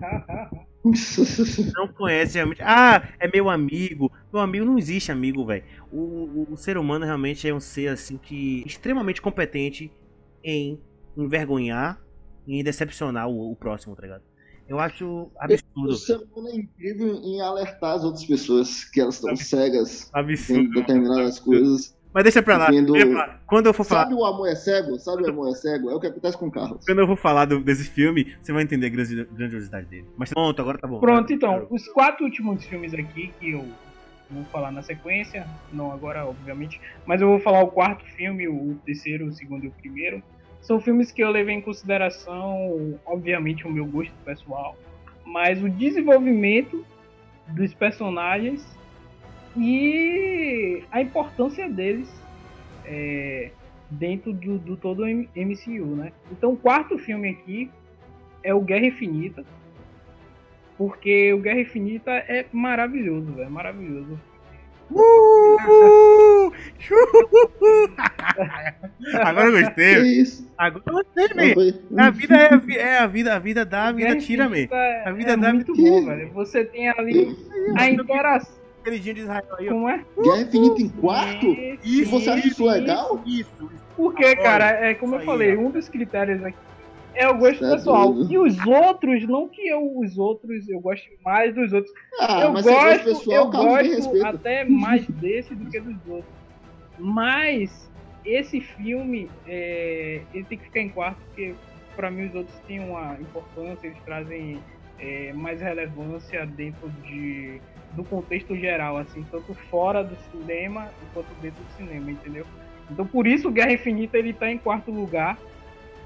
*laughs* não conhece realmente. Ah, é meu amigo. Meu amigo não existe amigo, velho. O, o, o, ser humano realmente é um ser assim que. extremamente competente em envergonhar e em decepcionar o, o próximo, tá ligado? Eu acho absurdo. O ser humano é incrível em alertar as outras pessoas que elas estão cegas absurdo. em determinadas coisas. Mas deixa pra lá. Vendo... Deixa pra lá. Quando eu for falar. Sabe o amor é cego? Sabe o amor é cego? É o que acontece com o Carlos. Quando eu vou falar do, desse filme, você vai entender a grandiosidade dele. Mas pronto, agora tá bom. Pronto, então. Os quatro últimos filmes aqui que eu vou falar na sequência. Não agora, obviamente. Mas eu vou falar o quarto filme, o terceiro, o segundo e o primeiro. São filmes que eu levei em consideração, obviamente, o meu gosto pessoal. Mas o desenvolvimento dos personagens e a importância deles é, dentro do, do todo o MCU, né? Então o quarto filme aqui é o Guerra Infinita, porque o Guerra Infinita é maravilhoso, velho, maravilhoso. Uh! *laughs* Agora eu gostei. Isso? Agora eu gostei, velho. A vida é a, é a vida, a vida dá, a vida tira, velho. A vida é dá, muito bom, velho. Você tem ali a interação queridinho de Israel aí. Como é? Guerra Infinita em quarto? Isso, e você acha isso legal? Isso, isso. Porque, cara, é como eu falei, um dos critérios aqui é o gosto é pessoal. Doido. E os outros, não que eu os outros, eu gosto mais dos outros. Ah, eu gosto, pessoal, eu gosto até mais desse do que dos outros. Mas esse filme, é, ele tem que ficar em quarto, porque para mim os outros têm uma importância, eles trazem é, mais relevância dentro de do contexto geral, assim, tanto fora do cinema quanto dentro do cinema, entendeu? Então por isso Guerra Infinita ele tá em quarto lugar.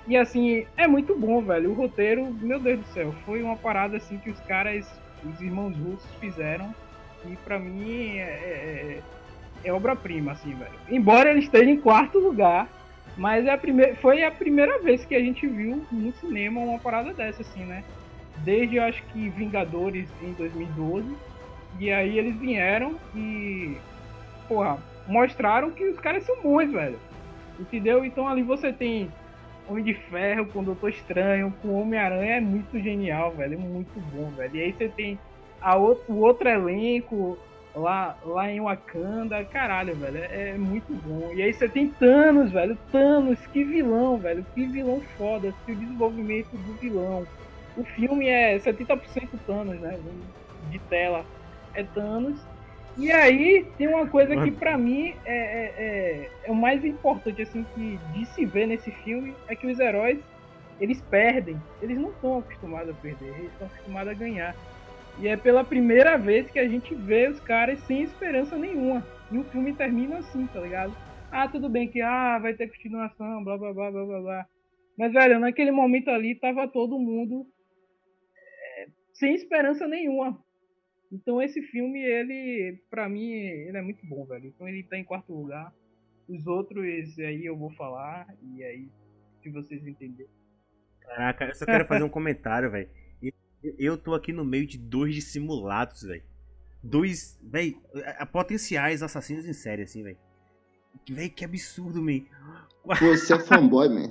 E assim, é muito bom, velho. O roteiro, meu Deus do céu, foi uma parada assim que os caras, os irmãos russos fizeram. E para mim é, é, é, obra-prima, assim, velho. Embora ele esteja em quarto lugar, mas é a primeira, foi a primeira vez que a gente viu no cinema uma parada dessa, assim, né? Desde eu acho que Vingadores em 2012 e aí eles vieram e, porra, mostraram que os caras são bons, velho. Entendeu? Então ali você tem Homem de Ferro com Doutor Estranho, com Homem-Aranha, é muito genial, velho. É muito bom, velho. E aí você tem a outro, o outro elenco lá, lá em Wakanda, caralho, velho. É, é, muito bom. E aí você tem Thanos, velho. Thanos, que vilão, velho. Que vilão foda. Que desenvolvimento do vilão. O filme é 70% Thanos, né? De tela é Thanos. E aí tem uma coisa que para mim é, é, é, é, o mais importante assim que de se ver nesse filme é que os heróis eles perdem, eles não estão acostumados a perder, eles estão acostumados a ganhar. E é pela primeira vez que a gente vê os caras sem esperança nenhuma. E o filme termina assim, tá ligado? Ah, tudo bem que ah, vai ter continuação, blá blá blá blá blá blá. Mas velho, naquele momento ali tava todo mundo é, sem esperança nenhuma. Então esse filme, ele, pra mim, ele é muito bom, velho. Então ele tá em quarto lugar. Os outros aí eu vou falar, e aí, se vocês entenderem. Caraca, eu só quero fazer um comentário, velho. Eu tô aqui no meio de dois dissimulados, velho. Dois, velho, potenciais assassinos em série, assim, velho. Véi, que absurdo, man. Você é fanboy, *laughs* man.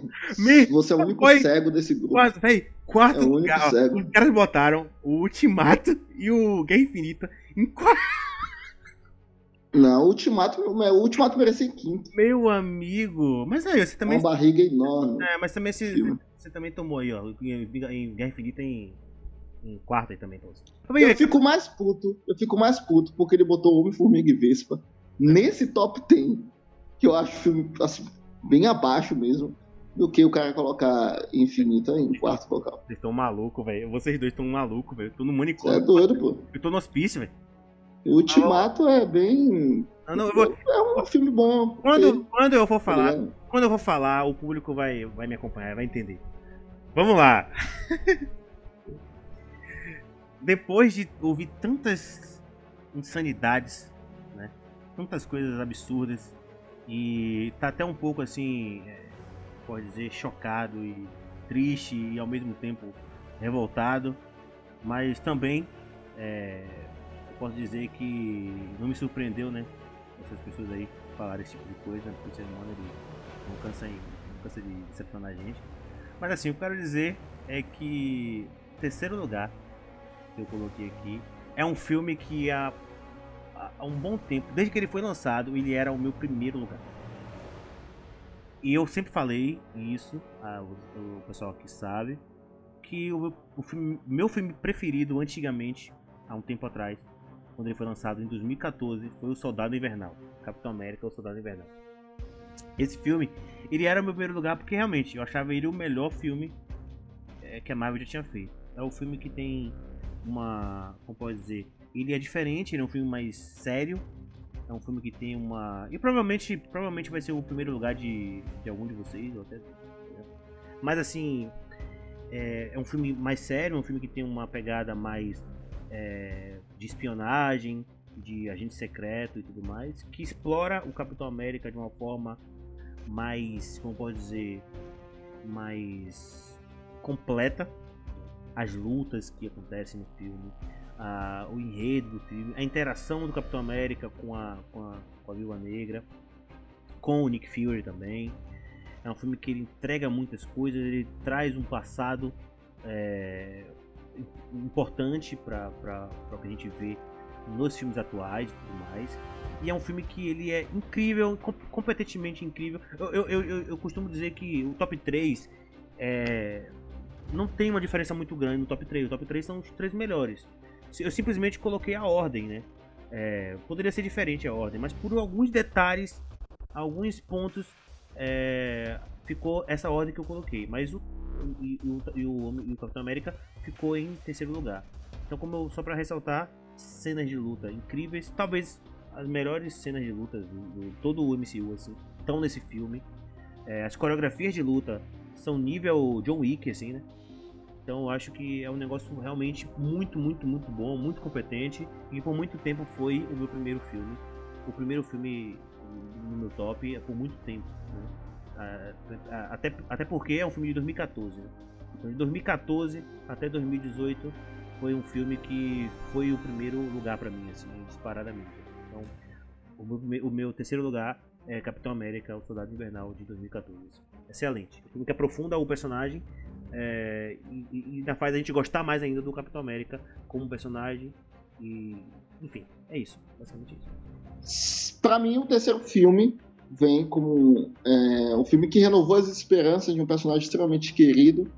Você é o único fanboy. cego desse grupo. Quase, véi, quarto é o lugar. Cego. Os caras botaram o Ultimato e o Guerra Infinita em quarto. *laughs* Não, o Ultimato, o Ultimato merecia em quinto. Meu amigo. Mas aí, você também. Uma barriga enorme. É, mas também você, você também tomou aí, ó. Em Guerra Infinita em. em quarto aí também pra você. Eu fico mais puto, eu fico mais puto porque ele botou Homem-Formiga e Vespa nesse top 10, que eu acho filme assim, bem abaixo mesmo do que o cara colocar Infinita em quarto local. Vocês estão malucos, velho. Vocês dois estão malucos, velho. Eu tô no manicômio. É doido, pô. Eu tô no hospício, velho. O Ultimato é bem. Ah, não, vou... É um filme bom. Quando, quando eu for falar, ligado? quando eu for falar, o público vai, vai me acompanhar, vai entender. Vamos lá. *laughs* Depois de ouvir tantas insanidades, né? Tantas coisas absurdas e tá até um pouco assim, é, pode dizer, chocado e triste e ao mesmo tempo revoltado, mas também é, posso dizer que não me surpreendeu, né? Essas pessoas aí falarem esse tipo de coisa, porque o ser humano ele não cansa, em, não cansa de decepcionar a gente. Mas assim, o que eu quero dizer é que terceiro lugar que eu coloquei aqui é um filme que há, há um bom tempo, desde que ele foi lançado, ele era o meu primeiro lugar. E eu sempre falei isso, ah, o, o pessoal aqui sabe, que o, o filme- meu filme preferido antigamente, há um tempo atrás, quando ele foi lançado em 2014, foi O Soldado Invernal. Capitão América, O Soldado Invernal. Esse filme, ele era o meu primeiro lugar porque realmente eu achava ele o melhor filme eh, que a Marvel já tinha feito. É um filme que tem uma, como pode dizer, ele é diferente, ele é um filme mais sério, é um filme que tem uma. E provavelmente, provavelmente vai ser o primeiro lugar de, de algum de vocês, ou até. né? Mas assim. É, é um filme mais sério, um filme que tem uma pegada mais é, de espionagem, de agente secreto e tudo mais, que explora o Capitão América de uma forma mais, como pode dizer, mais completa. As lutas que acontecem no filme, o enredo do filme, a interação do Capitão América com a, com a, com a Viúva Negra, com o Nick Fury também. É um filme que ele entrega muitas coisas, ele traz um passado é, importante para o que a gente vê nos filmes atuais e tudo mais. E é um filme que ele é incrível, com- competentemente incrível. Eu, eu, eu, eu- eu costumo dizer que o top 3 é, não tem uma diferença muito grande no top 3. O top 3 são os três melhores. Eu simplesmente coloquei a ordem, né? É, poderia ser diferente a ordem, mas por alguns detalhes, alguns pontos, é, ficou essa ordem que eu coloquei. Mas o, e, o, e o, e o Capitão América ficou em terceiro lugar. Então, como eu, só para ressaltar, cenas de luta incríveis, talvez as melhores cenas de luta do todo o MCU assim, estão nesse filme. É, as coreografias de luta são nível John Wick, assim, né? Então acho que é um negócio realmente muito, muito, muito bom, muito competente e por muito tempo foi o meu primeiro filme. O primeiro filme no meu top é por muito tempo. Né? Até, até porque é um filme de 2014. Né? Então de 2014 até 2018 foi um filme que foi o primeiro lugar pra mim, assim, disparadamente. Então o meu, o meu terceiro lugar é Capitão América, o Soldado Invernal de 2014. Excelente. Um filme que aprofunda o personagem é, e, e- ainda faz a gente gostar mais ainda do Capitão América como personagem. E, enfim, é isso. Basicamente isso. Pra mim, o terceiro filme vem como é, um filme que renovou as esperanças de um personagem extremamente querido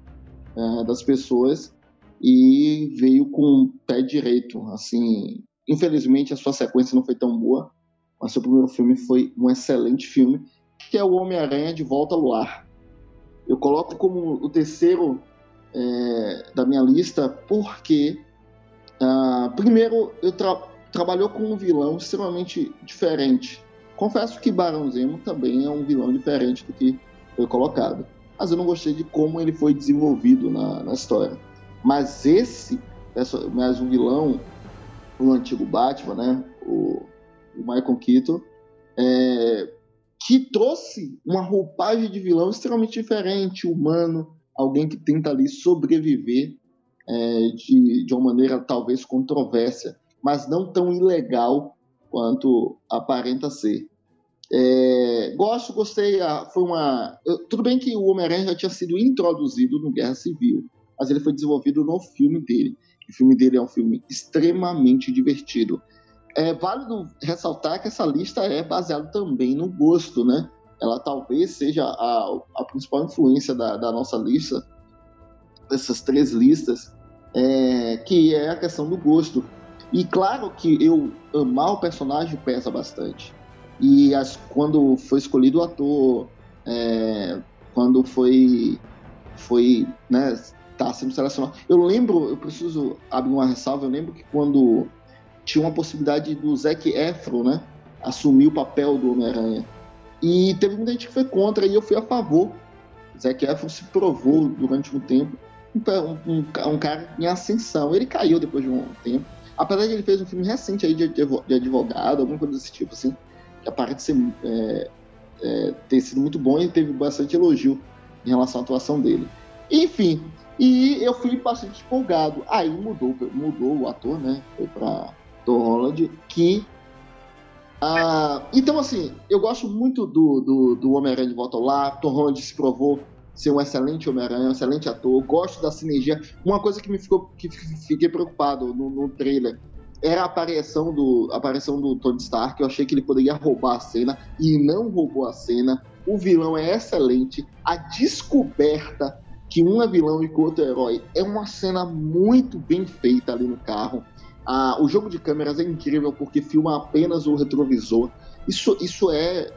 é, das pessoas e veio com o pé direito. Assim, infelizmente a sua sequência não foi tão boa, mas seu primeiro filme foi um excelente filme, que é o Homem-Aranha de Volta ao Lar. Eu coloco como o terceiro é, da minha lista porque, ah, primeiro, eu tra trabalhou com um vilão extremamente diferente. Confesso que Barão Zemo também é um vilão diferente do que foi colocado, mas eu não gostei de como ele foi desenvolvido na, na história. Mas esse, mais um vilão, o antigo Batman, né, o, o Michael Keaton, é, que trouxe uma roupagem de vilão extremamente diferente, humano, alguém que tenta ali sobreviver é, de, de uma maneira talvez controvérsia, mas não tão ilegal quanto aparenta ser. É, gosto, gostei. ah, Foi uma. tudo bem que o Homem-Aranha já tinha sido introduzido no Guerra Civil, mas ele foi desenvolvido no filme dele. O filme dele é um filme extremamente divertido. É válido ressaltar que essa lista é baseada também no gosto, né? Ela talvez seja a, a principal influência da, da nossa lista, dessas três listas, é, que é a questão do gosto. E claro que eu amar o personagem pesa bastante. E as, quando foi escolhido o ator, é, quando foi, foi né, tá sendo selecionado. Eu lembro, eu preciso abrir uma ressalva, eu lembro que quando tinha uma possibilidade do Zac Efron, né, assumir o papel do Homem-Aranha. E teve muita gente que foi contra e eu fui a favor. Zac Efron se provou durante um tempo um, um, um, cara em ascensão. Ele caiu depois de um tempo. Apesar de ele fez um filme recente aí de, de advogado, alguma coisa desse tipo, assim, que aparece ser, é, é, ter sido muito bom e teve bastante elogio em relação à atuação dele. Enfim, e eu fui bastante empolgado. Aí mudou, mudou o ator, né? Foi pra Tom Holland, que. Ah, então, assim, eu gosto muito do, do, do Homem-Aranha de Volta ao. Tom Holland se provou ser um excelente Homem-Aranha, um excelente ator. Gosto da sinergia. Uma coisa que me ficou que fiquei preocupado no, no trailer era a aparição do, a aparição do Tony Stark. Eu achei que ele poderia roubar a cena e não roubou a cena. O vilão é excelente. A descoberta que um é vilão e que o outro é herói é uma cena muito bem feita ali no carro. Ah, o jogo de câmeras é incrível porque filma apenas o retrovisor. Isso, isso é,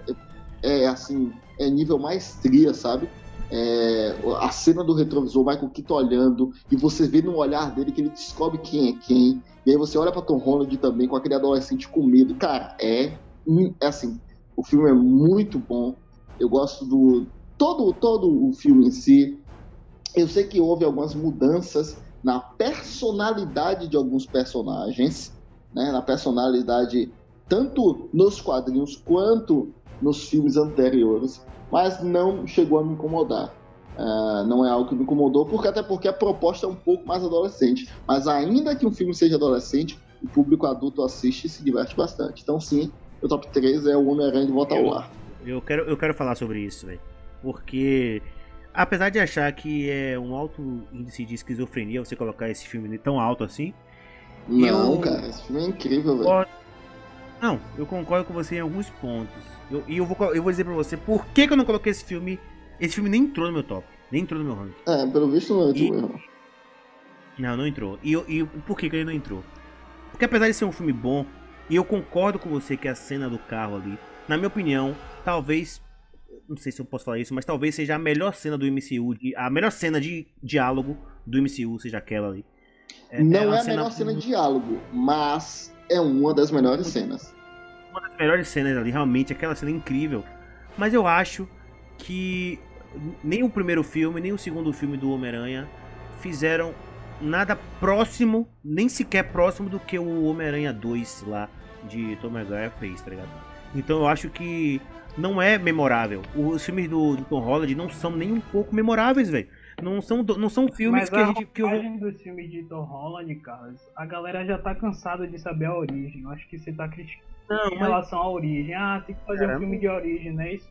é assim, é nível maestria, sabe? É, a cena do retrovisor, o Michael Keaton olhando, e você vê no olhar dele que ele descobre quem é quem. E aí você olha para Tom Holland também com aquele adolescente com medo. Cara, é, é assim, o filme é muito bom. Eu gosto do todo todo o filme em si. Eu sei que houve algumas mudanças na personalidade de alguns personagens, né, na personalidade tanto nos quadrinhos quanto nos filmes anteriores, mas não chegou a me incomodar. Uh, não é algo que me incomodou, porque até porque a proposta é um pouco mais adolescente. Mas ainda que um filme seja adolescente, o público adulto assiste e se diverte bastante. Então sim, o top 3 é o Homem-Aranha de Volta ao Lar. Eu quero, eu quero falar sobre isso, velho. Porque apesar de achar que é um alto índice de esquizofrenia você colocar esse filme tão alto assim. Não, eu... cara, esse filme é incrível, velho. Não, eu concordo com você em alguns pontos. E eu, eu, vou, eu vou dizer pra você por que, que, eu não coloquei esse filme. Esse filme nem entrou no meu top. Nem entrou no meu ranking. É, pelo visto não entrou. Não, não entrou. E, e por que, que ele não entrou? Porque apesar de ser um filme bom, e eu concordo com você que a cena do carro ali, na minha opinião, talvez não sei se eu posso falar isso, mas talvez seja a melhor cena do MCU, de, a melhor cena de diálogo do MCU seja aquela ali. É, não é, é a cena... melhor cena de diálogo, mas é uma das melhores cenas. Uma das melhores cenas ali, realmente, aquela cena é incrível. Mas eu acho que nem o primeiro filme, nem o segundo filme do Homem-Aranha fizeram nada próximo, nem sequer próximo do que o Homem-Aranha 2 lá de Tom Maguire fez, tá ligado? Então eu acho que não é memorável. Os filmes do, do Tom Holland não são nem um pouco memoráveis, velho. Não são, não são filmes Mas que a, gente. Que eu... dos filmes de Tom Holland, Carlos, a galera já tá cansada de saber a origem. Eu acho que você tá criticando não, em mas... relação à origem. Ah, tem que fazer um filme de origem, não é isso?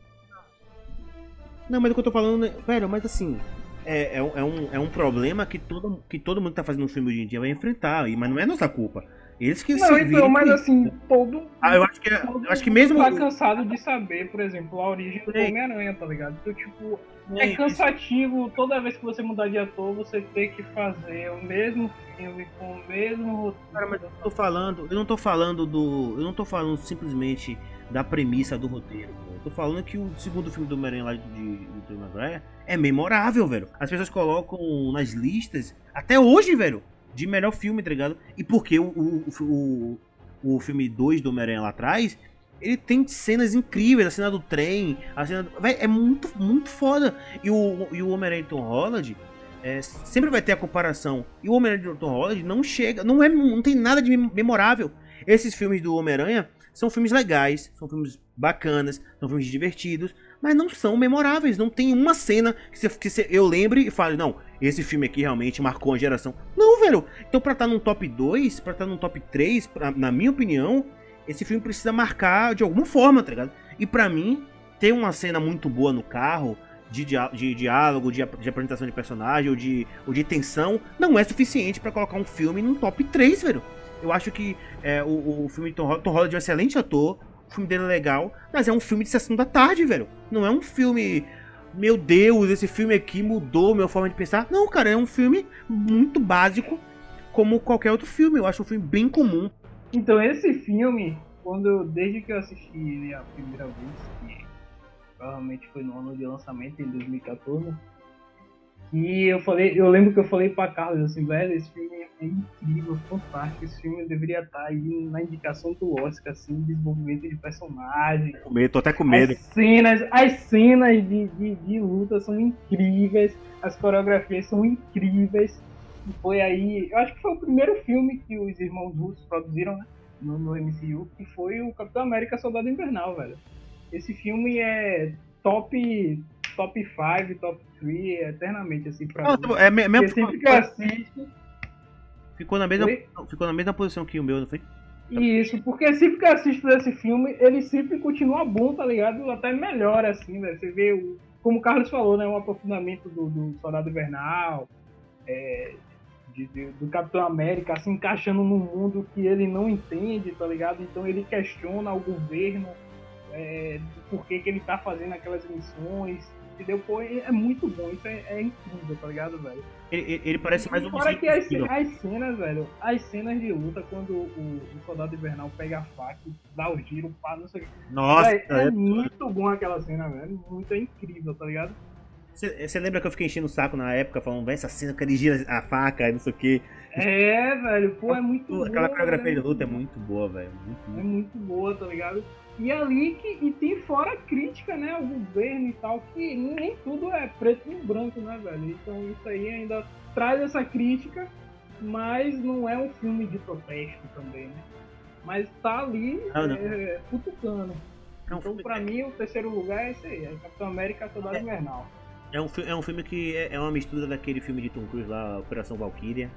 Não, mas o que eu tô falando, velho, mas assim, é, é, é, um, é um problema que todo, que todo mundo que tá fazendo um filme hoje em dia vai enfrentar, mas não é nossa culpa. Eles que Não, então, mas assim, todo. Ah, eu acho que, é, eu acho que mesmo. tá cansado de saber, por exemplo, a origem do Homem-Aranha, tá ligado? Então, tipo, é cansativo toda vez que você mudar de ator, você ter que fazer o mesmo filme com o mesmo roteiro. Cara, mas eu tô falando, eu não tô falando do. Eu não tô falando simplesmente da premissa do roteiro. Eu tô falando que o segundo filme do Homem-Aranha lá de, de, Maguire é memorável, velho. As pessoas colocam nas listas, até hoje, velho de melhor filme, tá ligado? E porque o, o, o, o filme 2 do Homem-Aranha lá atrás, ele tem cenas incríveis, a cena do trem, a cena. Do... Véi, é muito, muito foda. E o, e o Homem-Aranha Tom Holland. É, sempre vai ter a comparação. E o Homem-Aranha Tom Holland não chega, não é, não tem nada de memorável. Esses filmes do Homem-Aranha são filmes legais, são filmes bacanas, são filmes divertidos, mas não são memoráveis. Não tem uma cena que, que eu lembre e fale, não, esse filme aqui realmente marcou uma geração. Não, velho. Então, pra estar tá num top 2, pra estar tá num top 3, pra, na minha opinião, esse filme precisa marcar de alguma forma, tá ligado? E pra mim, ter uma cena muito boa no carro, de, de diálogo, de, de, apresentação de personagem ou de, ou de tensão, não é suficiente para colocar um filme num top 3, velho. Eu acho que é, o, o filme de Tom Tom Holland é um excelente ator, o filme dele é legal, mas é um filme de sessão da tarde, velho. Não é um filme meu Deus, esse filme aqui mudou minha forma de pensar. Não, cara, é um filme muito básico como qualquer outro filme. Eu acho um filme bem comum. Então, esse filme, quando desde que eu assisti ele a primeira vez, que provavelmente foi no ano de lançamento, em 2014, e eu falei, eu lembro que eu falei pra Carlos assim, velho, esse filme é incrível, fantástico, esse filme deveria estar aí na indicação do Oscar, assim, desenvolvimento de personagem. Com medo, tô até com medo. As cenas, as cenas de, de, de luta são incríveis, as coreografias são incríveis. E foi aí, eu acho que foi o primeiro filme que os irmãos russos produziram, né? No, no MCU, que foi o Capitão América Soldado Invernal, velho. Esse filme é top top 5, top 3, eternamente, assim, pra mim. é me- mesmo Porque sempre que eu assisto. ficou na mesma Oi? ficou na mesma posição que o meu, não foi? Isso, porque sempre que eu assisto esse filme, ele sempre continua bom, tá ligado? Até melhor, assim, velho. Você vê, o, como o Carlos falou, né? Um aprofundamento do, do Soldado Invernal, é, de- de- do Capitão América, se encaixando num mundo que ele não entende, tá ligado? Então ele questiona o governo, é, do porquê que ele tá fazendo aquelas missões, entendeu? Pô, é, é muito bom, isso é, é incrível, tá ligado, velho? Ele, ele- parece mais um Fora que as, as cenas, velho, as cenas de luta quando o, o Soldado Invernal pega a faca, dá o giro, pá, não sei o que. Nossa, é é- muito bom aquela cena, velho. Muito é incrível, tá ligado? Você lembra que eu fiquei enchendo o saco na época, falando, vai essa cena que ele gira a faca e não sei o que. É, velho, pô, é muito Aquela boa, coreografia de velho. luta é muito boa, velho. Muito, É muito. muito boa, tá ligado? E ali que. E tem fora crítica, né? Ao governo e tal, que nem tudo é preto e branco, né, velho? Então isso aí ainda traz essa crítica, mas não é um filme de protesto também, né? Mas tá ali Ah, não. é, cutucando. É um Então, pra mim, o terceiro lugar é esse aí, é Capitão América Soldado Invernal. É um, é um filme que é, é uma mistura daquele filme de Tom Cruise lá, Operação Valkyria,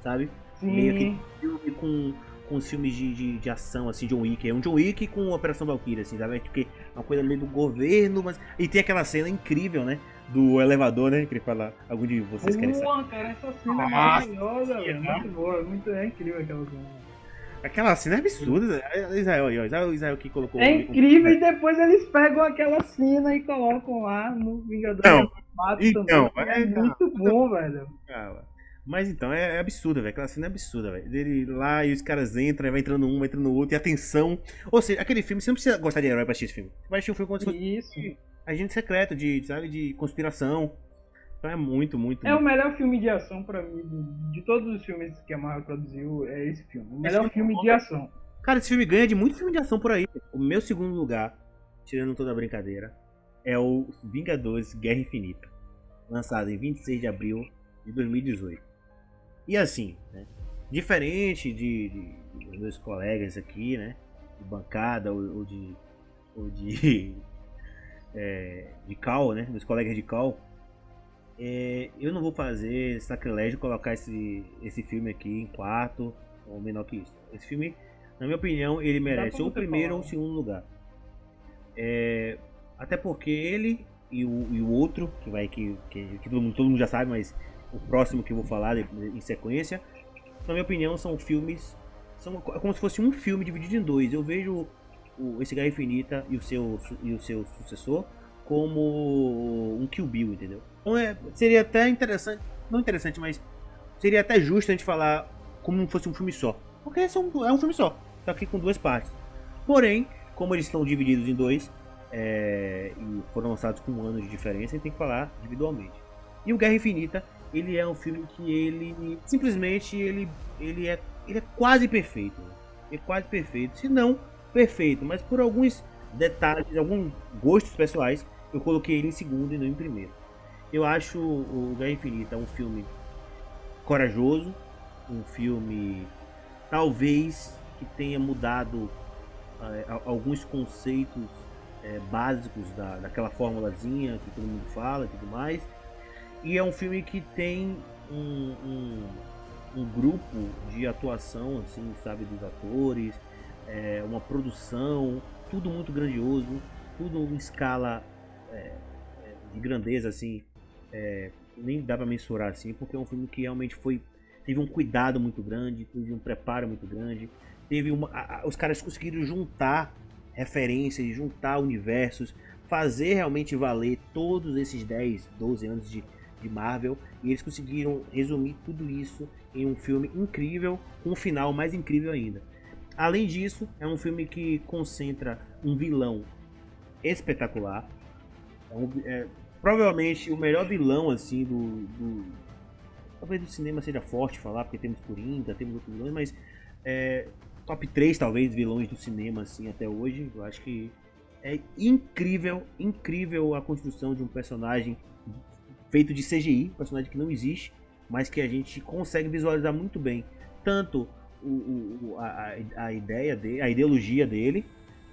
sabe? Meio Sim, que filme com, com os filmes de, de, de ação, assim, John Wick. É um John Wick com Operação Valkyria, assim, sabe? Porque é uma coisa meio do governo, mas. E tem aquela cena incrível, né? Do elevador, né? Que ele fala. Algum de vocês querem saber? Boa, cara, essa cena é maravilhosa, velho. Senhora. Muito boa, muito, é incrível aquela cena. Aquela cena é absurda. É Israel aí, ó. Israel, o Israel que colocou. É o- incrível e depois eles pegam aquela cena e colocam lá no Vingador Não, então, também. é- É muito bom, velho. Cara, Mas então, é, é absurda, velho. Aquela cena é absurda, velho. Dele lá e os caras entram, vai entrando um, vai entrando outro, e a tensão. Ou seja, aquele filme, você não precisa gostar de herói pra assistir esse filme. Você vai assistir um filme fosse Isso. agente secreto, de, sabe, de conspiração. Então é muito, muito. É o muito. melhor filme de ação pra mim, do- de todos os filmes que a Marvel produziu, é esse filme. O Esse melhor filme filme é bom, de ação. Cara, esse filme ganha de muito filme de ação por aí. O meu segundo lugar, tirando toda a brincadeira, é o Vingadores Guerra Infinita. Lançado em 26 de abril de 2018. E assim, né? Diferente de, de- dos meus colegas aqui, né? De bancada ou, ou de. ou de. *laughs* é, de cal, né? Meus colegas de cal. é, eu não vou fazer sacrilégio colocar esse, esse filme aqui em quarto ou menor que isso. Esse filme, na minha opinião, ele merece ou o primeiro falar. ou o segundo lugar. É, até porque ele e o, e o outro, que vai que, que, que todo, mundo, todo mundo já sabe, mas o próximo que eu vou falar em sequência, na minha opinião, são filmes. São co- como se fosse um filme dividido em dois. Eu vejo o, esse Guerra Infinita e o seu, e o seu sucessor como um Kill Bill, entendeu? Então é, seria até interessante, não interessante, mas seria até justo a gente falar como se fosse um filme só. Porque são, é um filme só, tá aqui com duas partes. Porém, como eles estão divididos em dois, é, e foram lançados com um ano de diferença, a gente tem que falar individualmente. E o Guerra Infinita, ele é um filme que ele simplesmente ele, ele, é, ele é quase perfeito. É quase perfeito, se não perfeito, mas por alguns detalhes, alguns gostos pessoais, eu coloquei ele em segundo e não em primeiro. Eu acho o Guerra Infinita um filme corajoso, um filme talvez que tenha mudado a- alguns conceitos eh, básicos da, daquela formulazinha que todo mundo fala e tudo mais. E é um filme que tem um, um, um grupo de atuação, assim, sabe, dos atores, eh, uma produção, tudo muito grandioso, tudo em escala eh, eh, de grandeza, assim, eh, nem dá pra mensurar assim, porque é um filme que realmente foi teve um cuidado muito grande, teve um preparo muito grande, teve uma, a- a- os caras conseguiram juntar referências, juntar universos, fazer realmente valer todos esses 10, 12 anos de, de Marvel e eles conseguiram resumir tudo isso em um filme incrível, com um final mais incrível ainda. Além disso, é um filme que concentra um vilão espetacular. É um, é, provavelmente o melhor vilão assim do, do, talvez do cinema seja forte falar porque temos Coringa, temos outros vilões, mas é, top 3 talvez vilões do cinema assim até hoje. Eu acho que é incrível, incrível a construção de um personagem feito de CGI, personagem que não existe, mas que a gente consegue visualizar muito bem, tanto o, o, a, a ideia dele, a ideologia dele,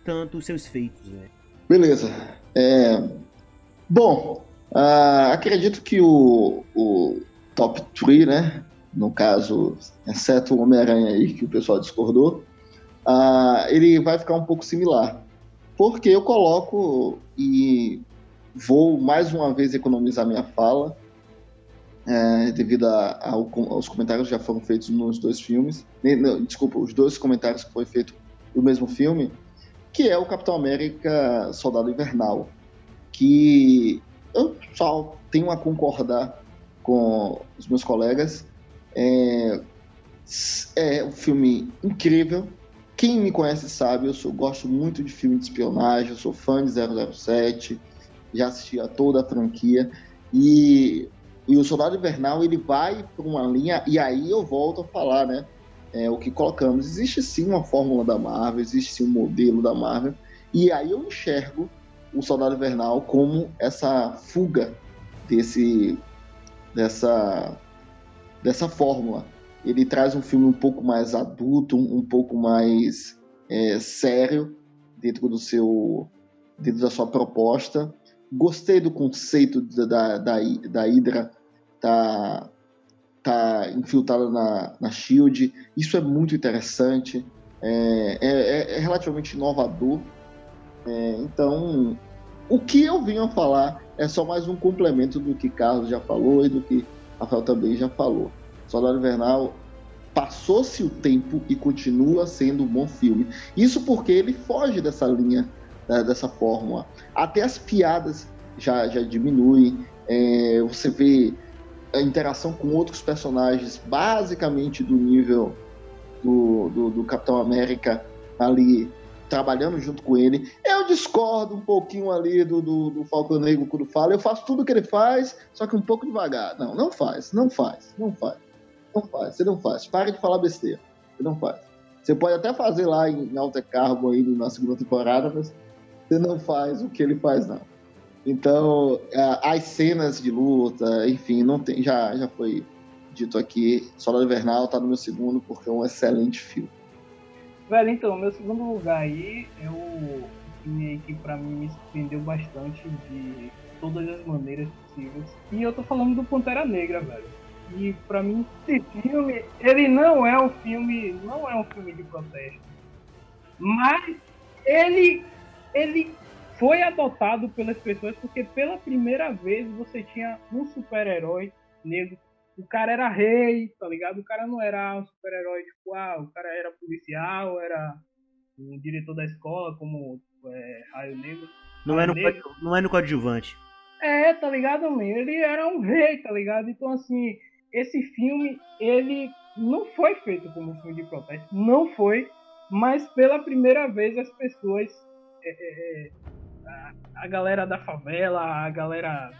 tanto os seus feitos, né? Beleza. É... Bom, uh, acredito que o, o top 3, né? No caso, exceto o Homem-Aranha aí, que o pessoal discordou, uh, ele vai ficar um pouco similar. Porque eu coloco e vou mais uma vez economizar minha fala, é, devido aos comentários que já foram feitos nos dois filmes. Não, desculpa, os dois comentários que foi feito do mesmo filme, que é o Capitão América Soldado Invernal, que eu só tenho a concordar com os meus colegas. É, é um filme incrível. Quem me conhece sabe, eu sou, gosto muito de filme de espionagem, eu sou fã de 007, já assisti a toda a franquia. E, e o Soldado Invernal ele vai por uma linha, e aí eu volto a falar, né? É, o que colocamos. Existe sim uma fórmula da Marvel, existe sim um modelo da Marvel, e aí eu enxergo o Soldado Invernal como essa fuga desse dessa dessa fórmula. Ele traz um filme um pouco mais adulto, um, pouco mais é, sério dentro do seu dentro da sua proposta. Gostei do conceito da, da, da Hydra tá tá infiltrada na, na Shield. Isso é muito interessante. É, é, é relativamente inovador é, então, o que eu vim a falar é só mais um complemento do que Carlos já falou e do que Rafael também já falou. Soldado Invernal passou-se o tempo e continua sendo um bom filme. Isso porque ele foge dessa linha, né, dessa fórmula. Até as piadas já, já diminuem. É, você vê a interação com outros personagens, basicamente do nível do, do, do Capitão América ali trabalhando junto com ele. Eu discordo um pouquinho ali do, do, do Falcão Negro quando fala. Eu faço tudo que ele faz, só que um pouco devagar. Não, não faz, não faz, não faz. Não faz, você não faz. Pare de falar besteira. Você não faz. Você pode até fazer lá em Alta Carbo aí na segunda temporada, mas você não faz o que ele faz, não. Então, as cenas de luta, enfim, não tem, já, já foi dito aqui. Soldado Invernal tá no meu segundo porque é um excelente filme. Velho, então, meu segundo lugar aí é o filme que pra mim me surpreendeu bastante de todas as maneiras possíveis. E eu tô falando do Pantera Negra, velho. E pra mim esse filme, ele não é um filme, não é um filme de protesto. Mas ele ele foi adotado pelas pessoas porque pela primeira vez você tinha um super-herói negro o cara era rei, tá ligado? O cara não era um super-herói, tipo, ah, o cara era policial, era um diretor da escola, como é, Raio Negro. Não, Raio é no, Negro. não é no coadjuvante. É, tá ligado, man? Ele era um rei, tá ligado? Então, assim, esse filme, ele não foi feito como um filme de protesto, não foi, mas pela primeira vez as pessoas, é, é, é a, a, galera da favela, a galera,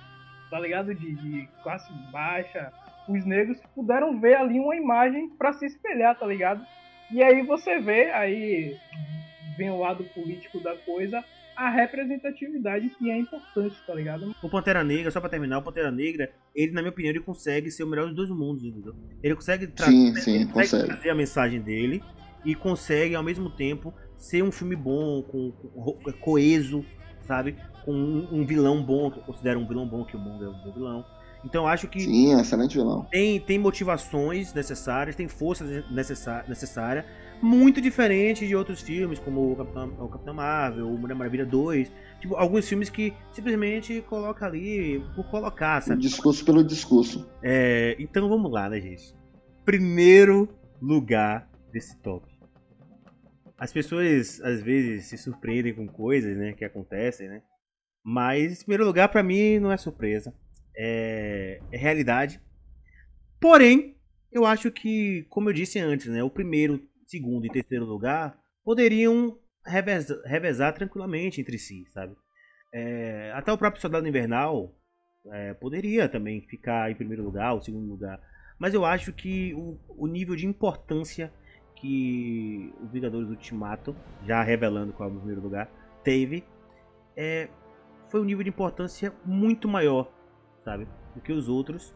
tá ligado, de, de classe baixa, os negros puderam ver ali uma imagem para se espelhar, tá ligado? E aí você vê, aí vem o lado político da coisa, a representatividade que é importante, tá ligado? O Pantera Negra, só pra terminar, o Pantera Negra, ele, na minha opinião, ele consegue ser o melhor dos dois mundos, entendeu? Ele consegue, tra sim, sim, ele consegue, consegue trazer a mensagem dele e consegue, ao mesmo tempo, ser um filme bom, com, com coeso, sabe? Com um, um vilão bom, que eu considero um vilão bom, que o Bond é um bom vilão então acho que. Sim, é excelente vilão. Tem, tem motivações necessárias, tem força necessária, necessária, muito diferente de outros filmes, como o Capitão, o Capitão Marvel, o Mulher Maravilha 2. Tipo, alguns filmes que simplesmente coloca ali por colocar, sabe? O discurso pelo discurso. É, então vamos lá, né, gente? Primeiro lugar desse top. As pessoas às vezes se surpreendem com coisas, né, que acontecem, né? Mas em primeiro lugar para mim não é surpresa é, é realidade. Porém, eu acho que, como eu disse antes, né, o primeiro, segundo e terceiro lugar poderiam revezar, revezar tranquilamente entre si, sabe? É, até o próprio Soldado Invernal é, poderia também ficar em primeiro lugar, ou segundo lugar. Mas eu acho que o, o nível de importância que o Vingadores Ultimato, já revelando qual é o primeiro lugar, teve, é, foi um nível de importância muito maior, sabe? Do que os outros,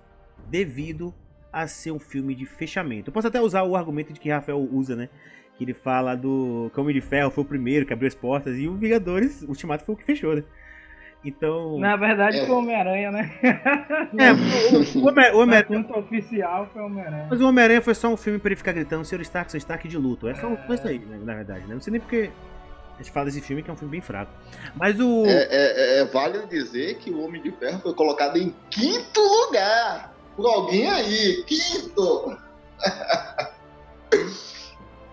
devido a ser um filme de fechamento. Eu posso até usar o argumento de que Rafael usa, né? Que ele fala do que de Ferro foi o primeiro que abriu as portas e o Vingadores Ultimato foi o que fechou, né? Então. Na verdade, é. foi Homem-Aranha, né? É, o, *laughs* o, o Homem-Aranha. oficial foi Homem-Aranha. Mas o Homem-Aranha foi só um filme pra ele ficar gritando: Senhor Stark, Senhor Stark de luto. É só é... isso aí, né, na verdade, né? Não sei nem porque a gente fala desse filme que é um filme bem fraco. Mas o. É, é, é vale dizer que o Homem de Ferro foi colocado em quinto lugar por alguém aí. Quinto!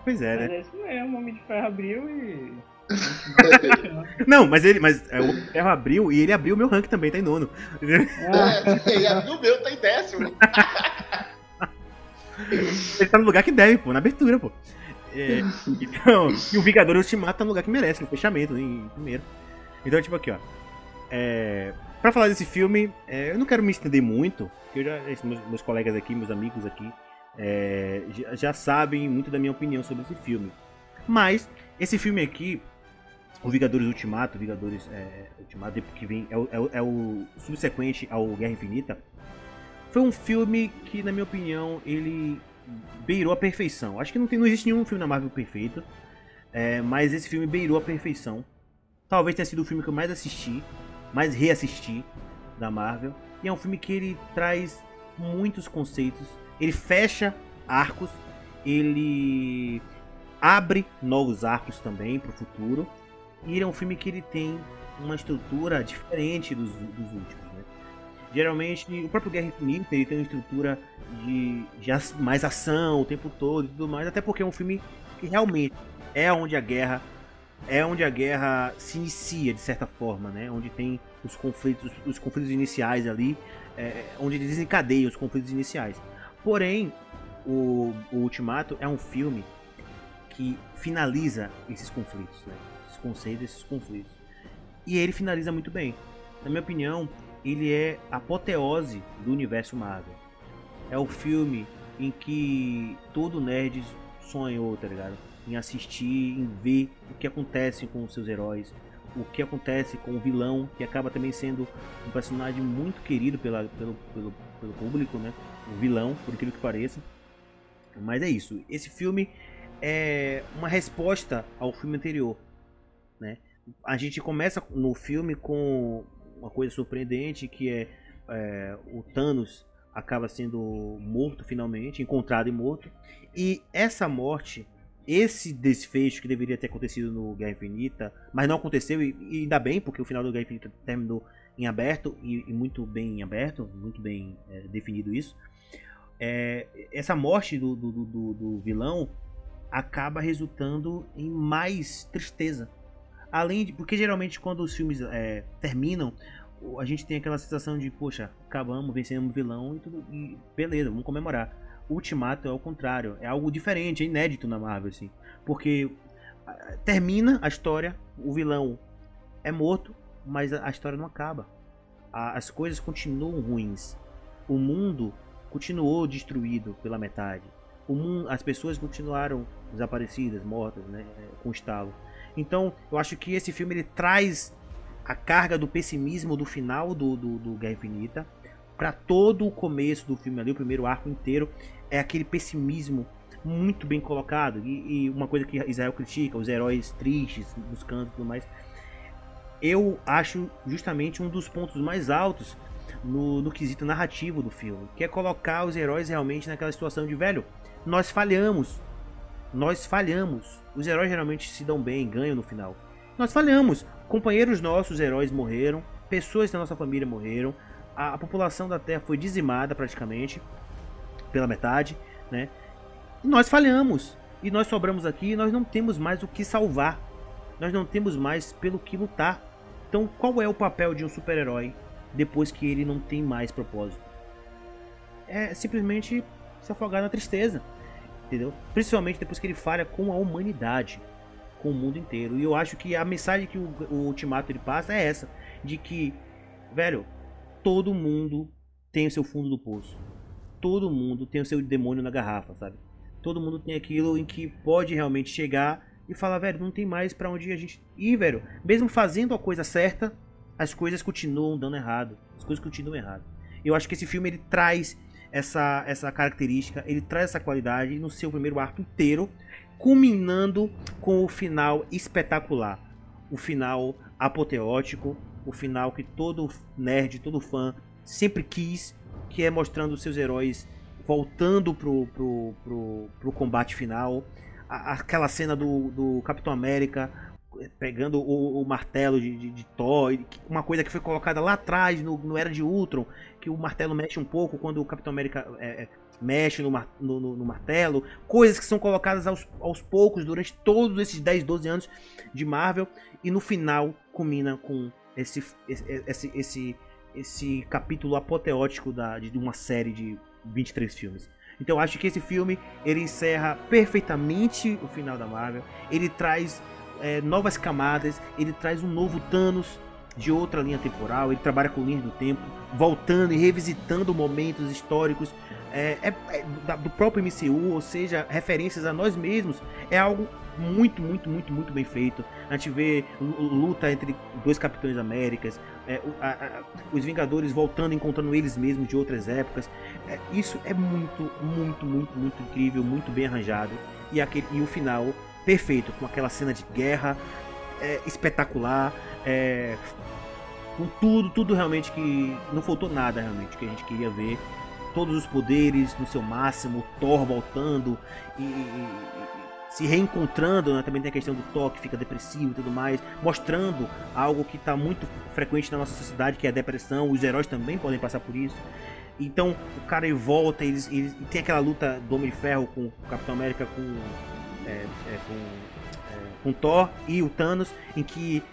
pois é, né? Mas é isso mesmo, o Homem de Ferro abriu e *laughs* Não, mas ele. Mas é, o Ferro abriu e ele abriu o meu rank também, tá em nono. É, ele abriu o meu, tá em décimo. ele tá no lugar que deve, pô, na abertura, pô. É, então, e o Vingador Ultimato tá no lugar que merece, no fechamento, em primeiro. Então, tipo aqui, ó. É, pra falar desse filme, é, eu não quero me estender muito, porque eu já, meus, meus colegas aqui, meus amigos aqui, é, já, já, sabem muito da minha opinião sobre esse filme. Mas, esse filme aqui, o Vingadores Ultimato, Vingadores é, Ultimato, que vem, é é, é o subsequente ao Guerra Infinita, foi um filme que, na minha opinião, ele beirou a perfeição. Acho que não, tem, não existe nenhum filme na Marvel perfeito, é, mas esse filme beirou a perfeição. Talvez tenha sido o filme que eu mais assisti, mais reassisti da Marvel. E é um filme que ele traz muitos conceitos, ele fecha arcos, ele abre novos arcos também para o futuro. E ele é um filme que ele tem uma estrutura diferente dos, dos últimos. Né? Geralmente, o próprio Guerra Infinita ele tem uma estrutura de, de mais ação o tempo todo e tudo mais, até porque é um filme que realmente é onde a guerra é onde a guerra se inicia de certa forma, né? Onde tem os conflitos, os conflitos iniciais ali, é, onde desencadeia os conflitos iniciais. Porém, o, o Ultimato é um filme que finaliza esses conflitos, né? Conceitos, esses conflitos. E ele finaliza muito bem. Na minha opinião, ele é a apoteose do universo Marvel. É o filme em que todo nerd sonhou, tá ligado? Em assistir, em ver o que acontece com os seus heróis, o que acontece com o vilão, que acaba também sendo um personagem muito querido pela, pelo, pelo, pelo público, né? O vilão, por aquilo que pareça. Mas é isso. Esse filme é uma resposta ao filme anterior. Né? A gente começa no filme com uma coisa surpreendente que é, é o Thanos acaba sendo morto finalmente, encontrado e morto. E essa morte, esse desfecho que deveria ter acontecido no Guerra Infinita, mas não aconteceu, e, e ainda bem, porque o final do Guerra Infinita terminou em aberto, e, e muito bem em aberto, muito bem é, definido isso. É, essa morte do, do, do, do vilão acaba resultando em mais tristeza Além de. Porque geralmente quando os filmes é, terminam, a gente tem aquela sensação de, poxa, acabamos, vencemos o vilão e tudo. E beleza, vamos comemorar. Ultimato é o contrário, é algo diferente, é inédito na Marvel, assim. Porque termina a história, o vilão é morto, mas a história não acaba. As coisas continuam ruins. O mundo continuou destruído pela metade. O mundo, as pessoas continuaram desaparecidas, mortas, né, com estalo. Então, eu acho que esse filme ele traz a carga do pessimismo do final do, do, do Guerra Infinita para todo o começo do filme ali, o primeiro arco inteiro, é aquele pessimismo muito bem colocado. E, e uma coisa que Israel critica, os heróis tristes nos cantos e tudo mais. Eu acho justamente um dos pontos mais altos no, no quesito narrativo do filme, que é colocar os heróis realmente naquela situação de velho. Nós falhamos, nós falhamos. Os heróis geralmente se dão bem, ganham no final. Nós falhamos. Companheiros nossos heróis morreram, pessoas da nossa família morreram, a, a população da Terra foi dizimada praticamente pela metade, né? E nós falhamos. E nós sobramos aqui e nós não temos mais o que salvar. Nós não temos mais pelo que lutar. Então, qual é o papel de um super-herói depois que ele não tem mais propósito. É simplesmente se afogar na tristeza, entendeu? Principalmente depois que ele falha com a humanidade, com o mundo inteiro. E eu acho que a mensagem que o, o Ultimato ele passa é essa, de que, velho, todo mundo tem o seu fundo do poço. Todo mundo tem o seu demônio na garrafa, sabe? Todo mundo tem aquilo em que pode realmente chegar e falar, velho, não tem mais para onde a gente ir, velho. Mesmo fazendo a coisa certa, as coisas continuam dando errado. As coisas continuam errado. Eu acho que esse filme ele traz essa, essa característica, ele traz essa qualidade no seu primeiro arco inteiro, culminando com o final espetacular. O final apoteótico, o final que todo nerd, todo fã sempre quis, que é mostrando seus heróis voltando pro, pro, pro, pro combate final. aquela cena do, do Capitão América pegando o, o martelo de, de, de, Thor, uma coisa que foi colocada lá atrás no, no Era de Ultron, que o martelo mexe um pouco quando o Capitão América é, é, mexe no, no, no, no, martelo, coisas que são colocadas aos, aos poucos durante todos esses 10, 12 anos de Marvel, e no final culmina com esse, esse, esse, esse capítulo apoteótico da, de uma série de 23 filmes. Então acho que esse filme ele encerra perfeitamente o final da Marvel. Ele traz é, novas camadas, ele traz um novo Thanos de outra linha temporal. Ele trabalha com linhas do tempo, voltando e revisitando momentos históricos é, é, é, do próprio MCU, ou seja, referências a nós mesmos. É algo muito, muito, muito, muito bem feito. A gente vê luta entre dois Capitães Américas, é, a, a, os Vingadores voltando, encontrando eles mesmos de outras épocas. É, isso é muito, muito, muito, muito incrível, muito bem arranjado. E, aquele, e o final perfeito, com aquela cena de guerra é, espetacular, é, com tudo, tudo realmente que não faltou nada realmente que a gente queria ver. Todos os poderes no seu máximo, Thor voltando e, e se reencontrando, né? também tem a questão do toque, fica depressivo e tudo mais, mostrando algo que está muito frequente na nossa sociedade, que é a depressão. Os heróis também podem passar por isso. Então o cara ele volta, eles, eles tem aquela luta do Homem de Ferro com o Capitão América com, é, é, com, é, com Thor e o Thanos, em que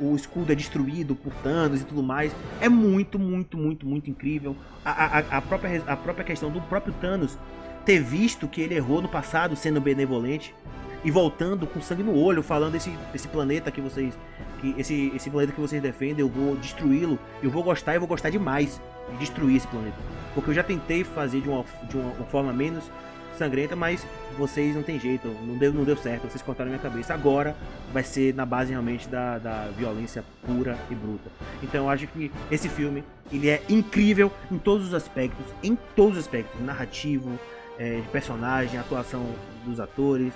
o, escudo é destruído por Thanos e tudo mais. É muito, muito, muito, muito incrível. A, a, a, própria, a própria questão do próprio Thanos ter visto que ele errou no passado sendo benevolente e voltando com sangue no olho, falando esse, esse planeta que vocês. Que esse, esse planeta que vocês defendem, eu vou destruí-lo. Eu vou gostar e vou gostar demais de destruir esse planeta. Porque eu já tentei fazer de uma, de uma forma menos sangrenta, mas vocês não tem jeito, não deu, não deu certo, vocês cortaram minha cabeça. Agora vai ser na base realmente da, da violência pura e bruta. Então eu acho que esse filme ele é incrível em todos os aspectos, em todos os aspectos, narrativo, é, personagem, atuação dos atores,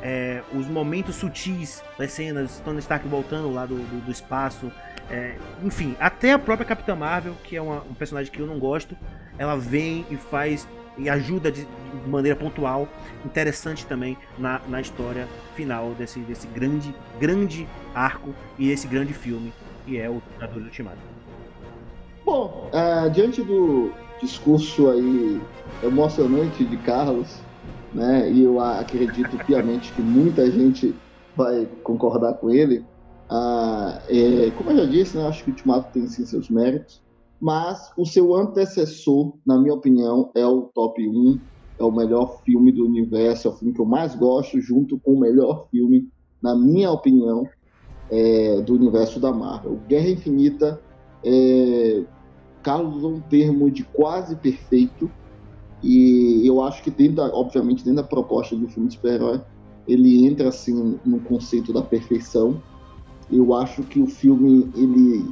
é, os momentos sutis das cenas, Tony Stark voltando lá do, do, do espaço, é, enfim, até a própria Capitã Marvel, que é uma, um personagem que eu não gosto, ela vem e faz e ajuda de, maneira pontual, interessante também na, na história final desse, desse grande, grande arco e esse grande filme que é o Vingadores Ultimato. Bom, uh, diante do discurso aí emocionante de Carlos, né? E eu acredito piamente que muita gente vai concordar com ele. Ah, é, como eu já disse, né, acho que o Ultimato tem sim seus méritos, mas o seu antecessor, na minha opinião, é o top 1, é o melhor filme do universo, é o filme que eu mais gosto, junto com o melhor filme, na minha opinião, é, do universo da Marvel. Guerra Infinita, é, Carlos usou um termo de quase perfeito, e eu acho que dentro, da, obviamente, dentro da proposta do filme de super-herói, ele entra assim no conceito da perfeição. Eu acho que o filme ele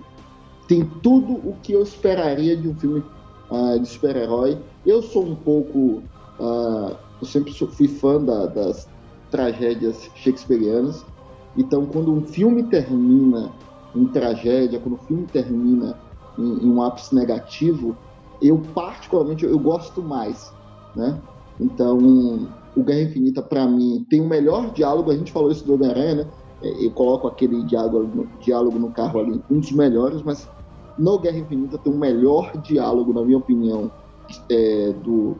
tem tudo o que eu esperaria de um filme uh, de super-herói. Eu sou um pouco, uh, eu sempre fui fã da, das tragédias shakespearianas. Então, quando um filme termina em tragédia, quando o filme termina em, em um ápice negativo, eu particularmente eu gosto mais, né? Então, o Guerra Infinita para mim tem o melhor diálogo, a gente falou isso do Homem-Aranha, né? É, eu coloco aquele diálogo, diálogo no carro ali, um dos melhores, mas no Guerra Infinita tem o melhor diálogo, na minha opinião, é, do,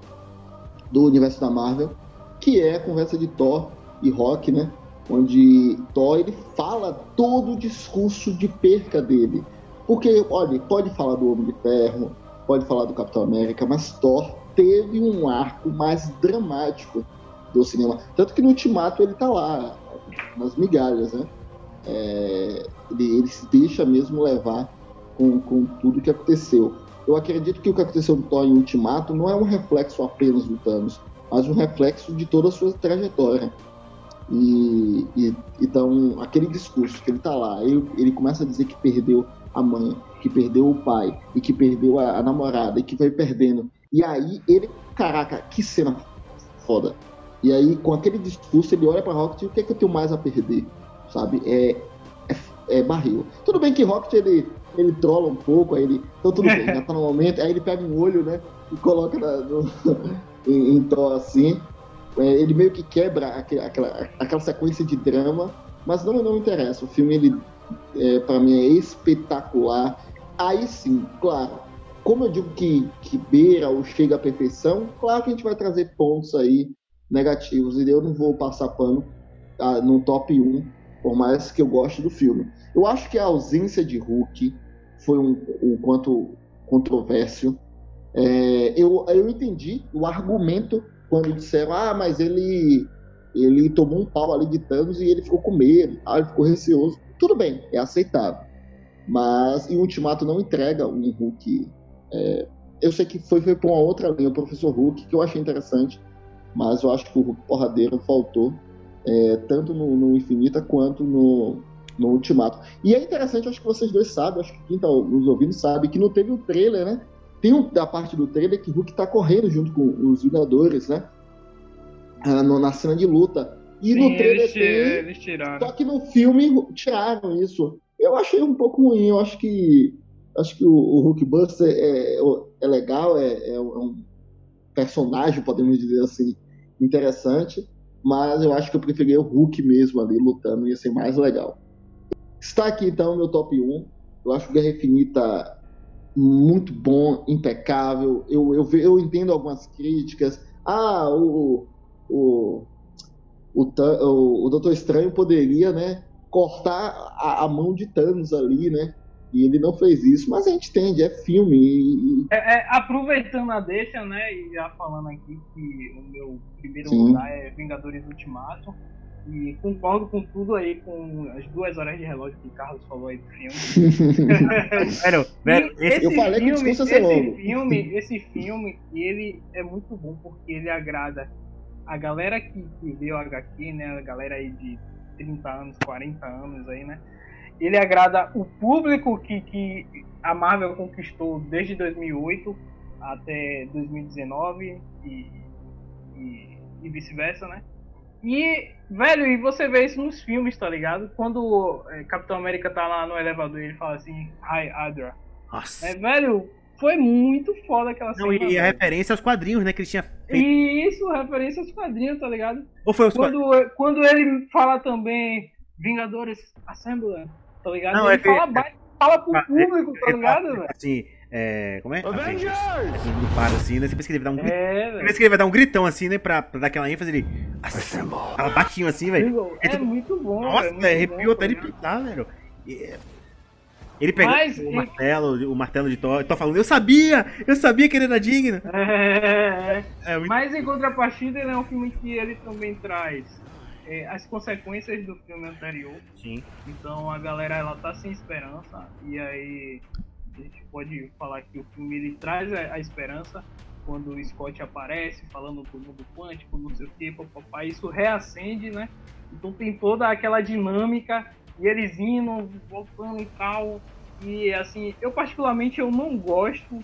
do universo da Marvel, que é a conversa de Thor e Rock, né? Onde Thor ele fala todo o discurso de perca dele Porque, olha, pode falar do Homem de Ferro, pode falar do Capitão América, mas Thor teve um arco mais dramático do cinema. Tanto que no Ultimato ele tá lá, nas migalhas, né? É, ele, ele, se deixa mesmo levar com, com tudo que aconteceu. Eu acredito que o que aconteceu no Thor em Ultimato não é um reflexo apenas do Thanos, mas um reflexo de toda a sua trajetória. E, e então, aquele discurso que ele tá lá, ele, ele começa a dizer que perdeu a mãe, que perdeu o pai, e que perdeu a, a namorada, e que vai perdendo. E aí ele, caraca, que cena foda. E aí, com aquele discurso, ele olha pra Rocket e o que é que eu tenho mais a perder? Sabe? É, é, é barril. Tudo bem que Rocket ele, ele trola um pouco, aí ele. Então tudo bem, já *laughs* tá no momento, aí ele pega um olho, né? E coloca na, no, *laughs* em, em tó assim. É, ele meio que quebra aquela, aquela sequência de drama, mas não, não interessa. O filme, ele, é, para mim, é espetacular. Aí sim, claro, como eu digo que, que beira ou chega à perfeição, claro que a gente vai trazer pontos aí negativos, e eu não vou passar pano ah, no top 1, por mais que eu goste do filme. Eu acho que a ausência de Hulk foi um, um quanto controverso. É, eu, eu entendi o argumento quando disseram, ah, mas ele ele tomou um pau ali de Thanos e ele ficou com medo, ah, ele ficou receoso. Tudo bem, é aceitável. Mas e o Ultimato não entrega um Hulk. É, eu sei que foi, foi para uma outra linha, o Professor Hulk, que eu achei interessante, mas eu acho que o Hulk porradeiro faltou, é, tanto no, no, Infinita quanto no, no Ultimato. E é interessante, acho que vocês dois sabem, acho que quem está nos ouvindo sabe, que não teve o trailer, né? Tem um, da parte do trailer que o Hulk tá correndo junto com os Vingadores, né? Ah, no, na cena de luta. E Sim, no trailer eles, tem. Eles tiraram. Só que no filme tiraram isso. Eu achei um pouco ruim. Eu acho que. Acho que o, o Hulk Buster é, é, é legal, é, é, um personagem, podemos dizer assim, interessante. Mas eu acho que eu preferia o Hulk mesmo ali lutando, ia ser mais legal. Está aqui então meu top 1. Eu acho Guerra Infinita muito bom, impecável. Eu, eu, eu entendo algumas críticas. Ah, o, o, o, o, o Doutor Estranho poderia né, cortar a, a, mão de Thanos ali, né? E ele não fez isso, mas a gente entende, é filme. E... É, é, aproveitando a deixa, né, e já falando aqui que o meu primeiro Sim. lugar é Vingadores Ultimato. E concordo com tudo aí, com as duas horas de relógio que o Carlos falou aí do filme. *laughs* velho, velho, esse, eu falei filme, que esse longo. filme, esse filme, ele é muito bom porque ele agrada a galera que, que vê o HQ, né? A galera aí de 30 anos, 40 anos aí, né? Ele agrada o público que, que a Marvel conquistou desde 2008 até 2019 e, e, e vice-versa, né? E, velho, e você vê isso nos filmes, tá ligado? Quando é, Capitão América tá lá no elevador e ele fala assim, Hi, Hydra. Nossa. É, velho, foi muito foda aquela cena. Não, e velho. a referência aos quadrinhos, né? Que ele tinha feito. Isso, referência aos quadrinhos, tá ligado? Ou foi os quando, quadrinhos? quando ele fala também Vingadores Assembly, tá ligado? Não, ele é fala, que... fala pro ah, público, tá ligado, velho? Assim, é, como é? Avengers! Ele para assim, né? Você pensa que ele vai dar um é, Você pensa que ele vai dar um gritão assim, né? Pra, pra dar aquela ênfase ele. Fala baixinho assim, velho. É, é muito bom. Nossa, é arrepiou até ele pintar, velho. Ele pegou Mas, o martelo, o martelo de Thor, Thor falando, eu sabia! Eu sabia que ele era digno! *laughs* É, é muito... Mas em contrapartida, ele é um filme que ele também traz é, as consequências do filme anterior. Sim. Então a galera ela tá sem esperança. E aí a gente pode falar que o filme ele traz a, a esperança quando o Scott aparece falando do mundo quântico, não sei o que, papai, isso reacende, né? Então tem toda aquela dinâmica e eles indo, voltando e tal. E assim, eu particularmente eu não gosto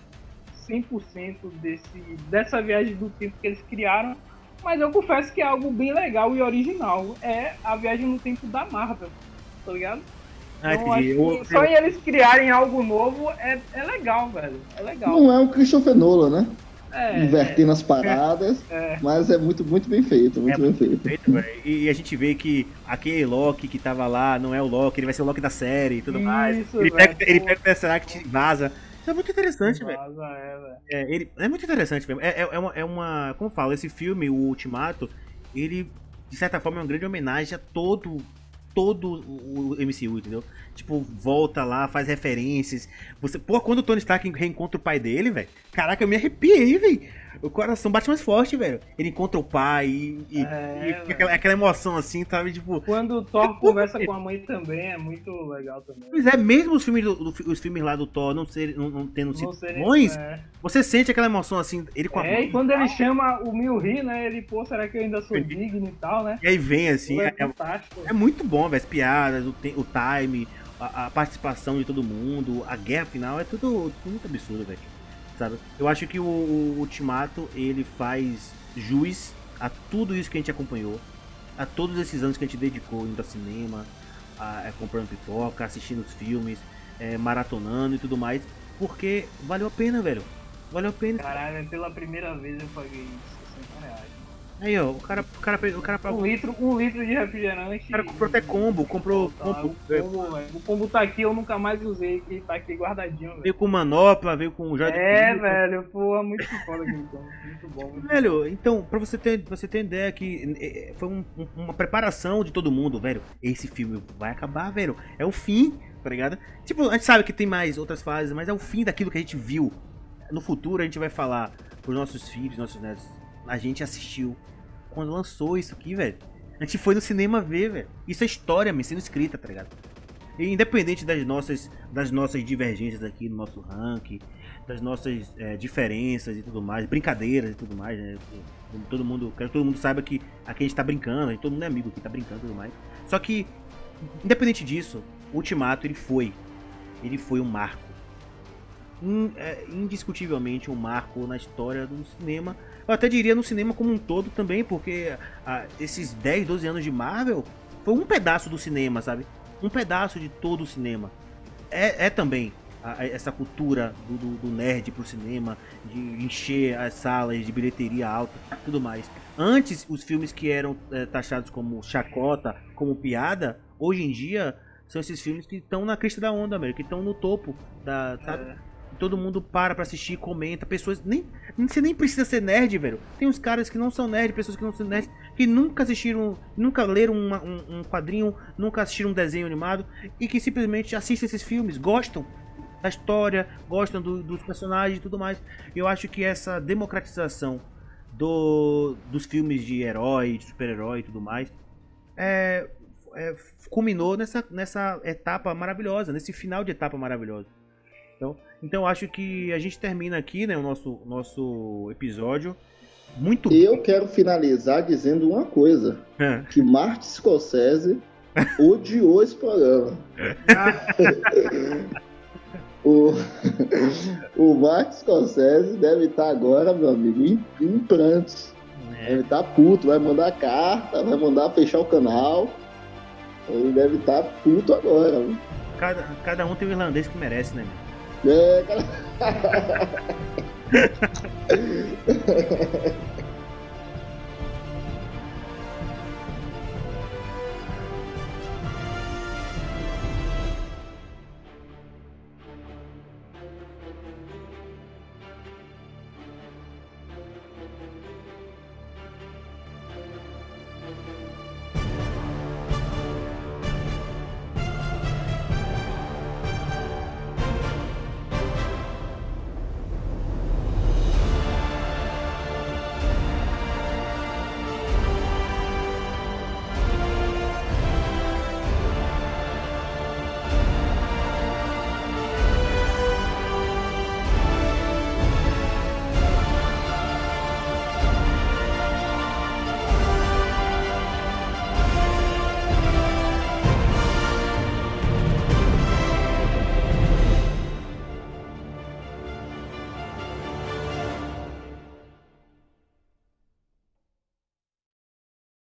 100% desse, dessa viagem do tempo que eles criaram, mas eu confesso que é algo bem legal e original. É a viagem no tempo da Marvel, tá ligado? Ah, então, só em eles criarem algo novo é, é legal, velho. É legal. Não é o Christopher Nolan, né? É, Invertendo é, as paradas, é, mas é muito, muito bem feito, muito bem muito feito. feito e a gente vê que aquele Loki que tava lá não é o Loki, ele vai ser o Loki da série e tudo Isso, mais. Ele pega, ele pega o Tesseract e vaza. Isso é muito interessante, velho. É, é, ele, é muito interessante mesmo. É, é, uma, é uma. Como eu falo, esse filme, o Ultimato, ele, de certa forma, é uma grande homenagem a todo todo o MCU, entendeu? tipo, volta lá, faz referências. Você, pô, quando o Tony Stark reencontra o pai dele, velho, caraca, eu me arrepiei, velho. O coração bate mais forte, velho. Ele encontra o pai e, e, é, e aquela, aquela, emoção assim, sabe? Tipo. Quando o Thor é, conversa com a mãe também, é muito legal também. Pois é, mesmo os filmes, do, do, os filmes lá do Thor não, ser, não, não tendo sido bons, é. você sente aquela emoção assim, ele com a É, mãe, e quando ele chama o Milri, né? Ele, pô, será que eu ainda sou digno e tal, né? E aí vem assim, é, é, fantástico. É muito bom, velho. As piadas, o, o time, a, a, participação de todo mundo, a guerra final, é tudo, tudo muito absurdo, velho sabe? Eu acho que o, o Ultimato ele faz juiz a tudo isso que a gente acompanhou, a todos esses anos que a gente dedicou indo ao cinema, a, a, é, comprando pipoca, assistindo os filmes, é, maratonando e tudo mais, porque valeu a pena, velho. Valeu a pena. Caralho, pela primeira vez eu paguei 60 reais. Aí, ó, o cara, o cara. O cara um, litro, um litro de refrigerante. O cara comprou até combo, comprou. Tá, combo, o, combo, o combo tá aqui, eu nunca mais usei, que tá aqui guardadinho, velho. Veio com manopla, veio com joia É, velho, pô, muito foda aquele combo. Muito bom. Muito velho, bom. então, pra você ter, pra você ter ideia que é, é, foi um, uma preparação de todo mundo, velho. Esse filme vai acabar, velho. É o fim, tá ligado? Tipo, a gente sabe que tem mais outras fases, mas é o fim daquilo que a gente viu. No futuro a gente vai falar pros nossos filhos, nossos netos. A gente assistiu quando lançou isso aqui, velho. A gente foi no cinema ver, velho. Isso é história, me sendo escrita, tá ligado? E independente das nossas, das nossas divergências aqui no nosso ranking, das nossas é, diferenças e tudo mais, brincadeiras e tudo mais, né? Todo mundo, quero que todo mundo saiba que aqui a gente tá brincando, todo mundo é amigo aqui, tá brincando e tudo mais. Só que, independente disso, o Ultimato ele foi. Ele foi um marco. In, é, indiscutivelmente um marco na história do cinema eu até diria no cinema como um todo também, porque ah, esses 10, 12 anos de Marvel foi um pedaço do cinema, sabe? Um pedaço de todo o cinema. É, é também a, essa cultura do, do, do, nerd pro cinema, de encher as salas de bilheteria alta tudo mais. Antes, os filmes que eram é, taxados como chacota, como piada, hoje em dia são esses filmes que estão na crista da onda, mesmo, que estão no topo da, sabe? Todo mundo para pra assistir, comenta, pessoas. Nem, você nem precisa ser nerd, velho. Tem uns caras que não são nerd, pessoas que não são nerd, que nunca assistiram, nunca leram uma, um, um, quadrinho, nunca assistiram um desenho animado e que simplesmente assistem esses filmes, gostam da história, gostam do, dos personagens e tudo mais. Eu acho que essa democratização do, dos filmes de herói, de super-herói e tudo mais, é, é, culminou nessa, nessa etapa maravilhosa, nesse final de etapa maravilhosa. Então, então acho que a gente termina aqui, né, o nosso, nosso episódio. Muito Eu quero finalizar dizendo uma coisa: é. que Martin Scorsese odiou esse programa. *laughs* o, o Martin Scorsese deve estar agora, meu amigo, em, em prantos. É. Deve estar puto, vai mandar carta, vai mandar fechar o canal. Ele deve estar puto agora. Cada, cada um tem o irlandês que merece, né? É, cara. *laughs*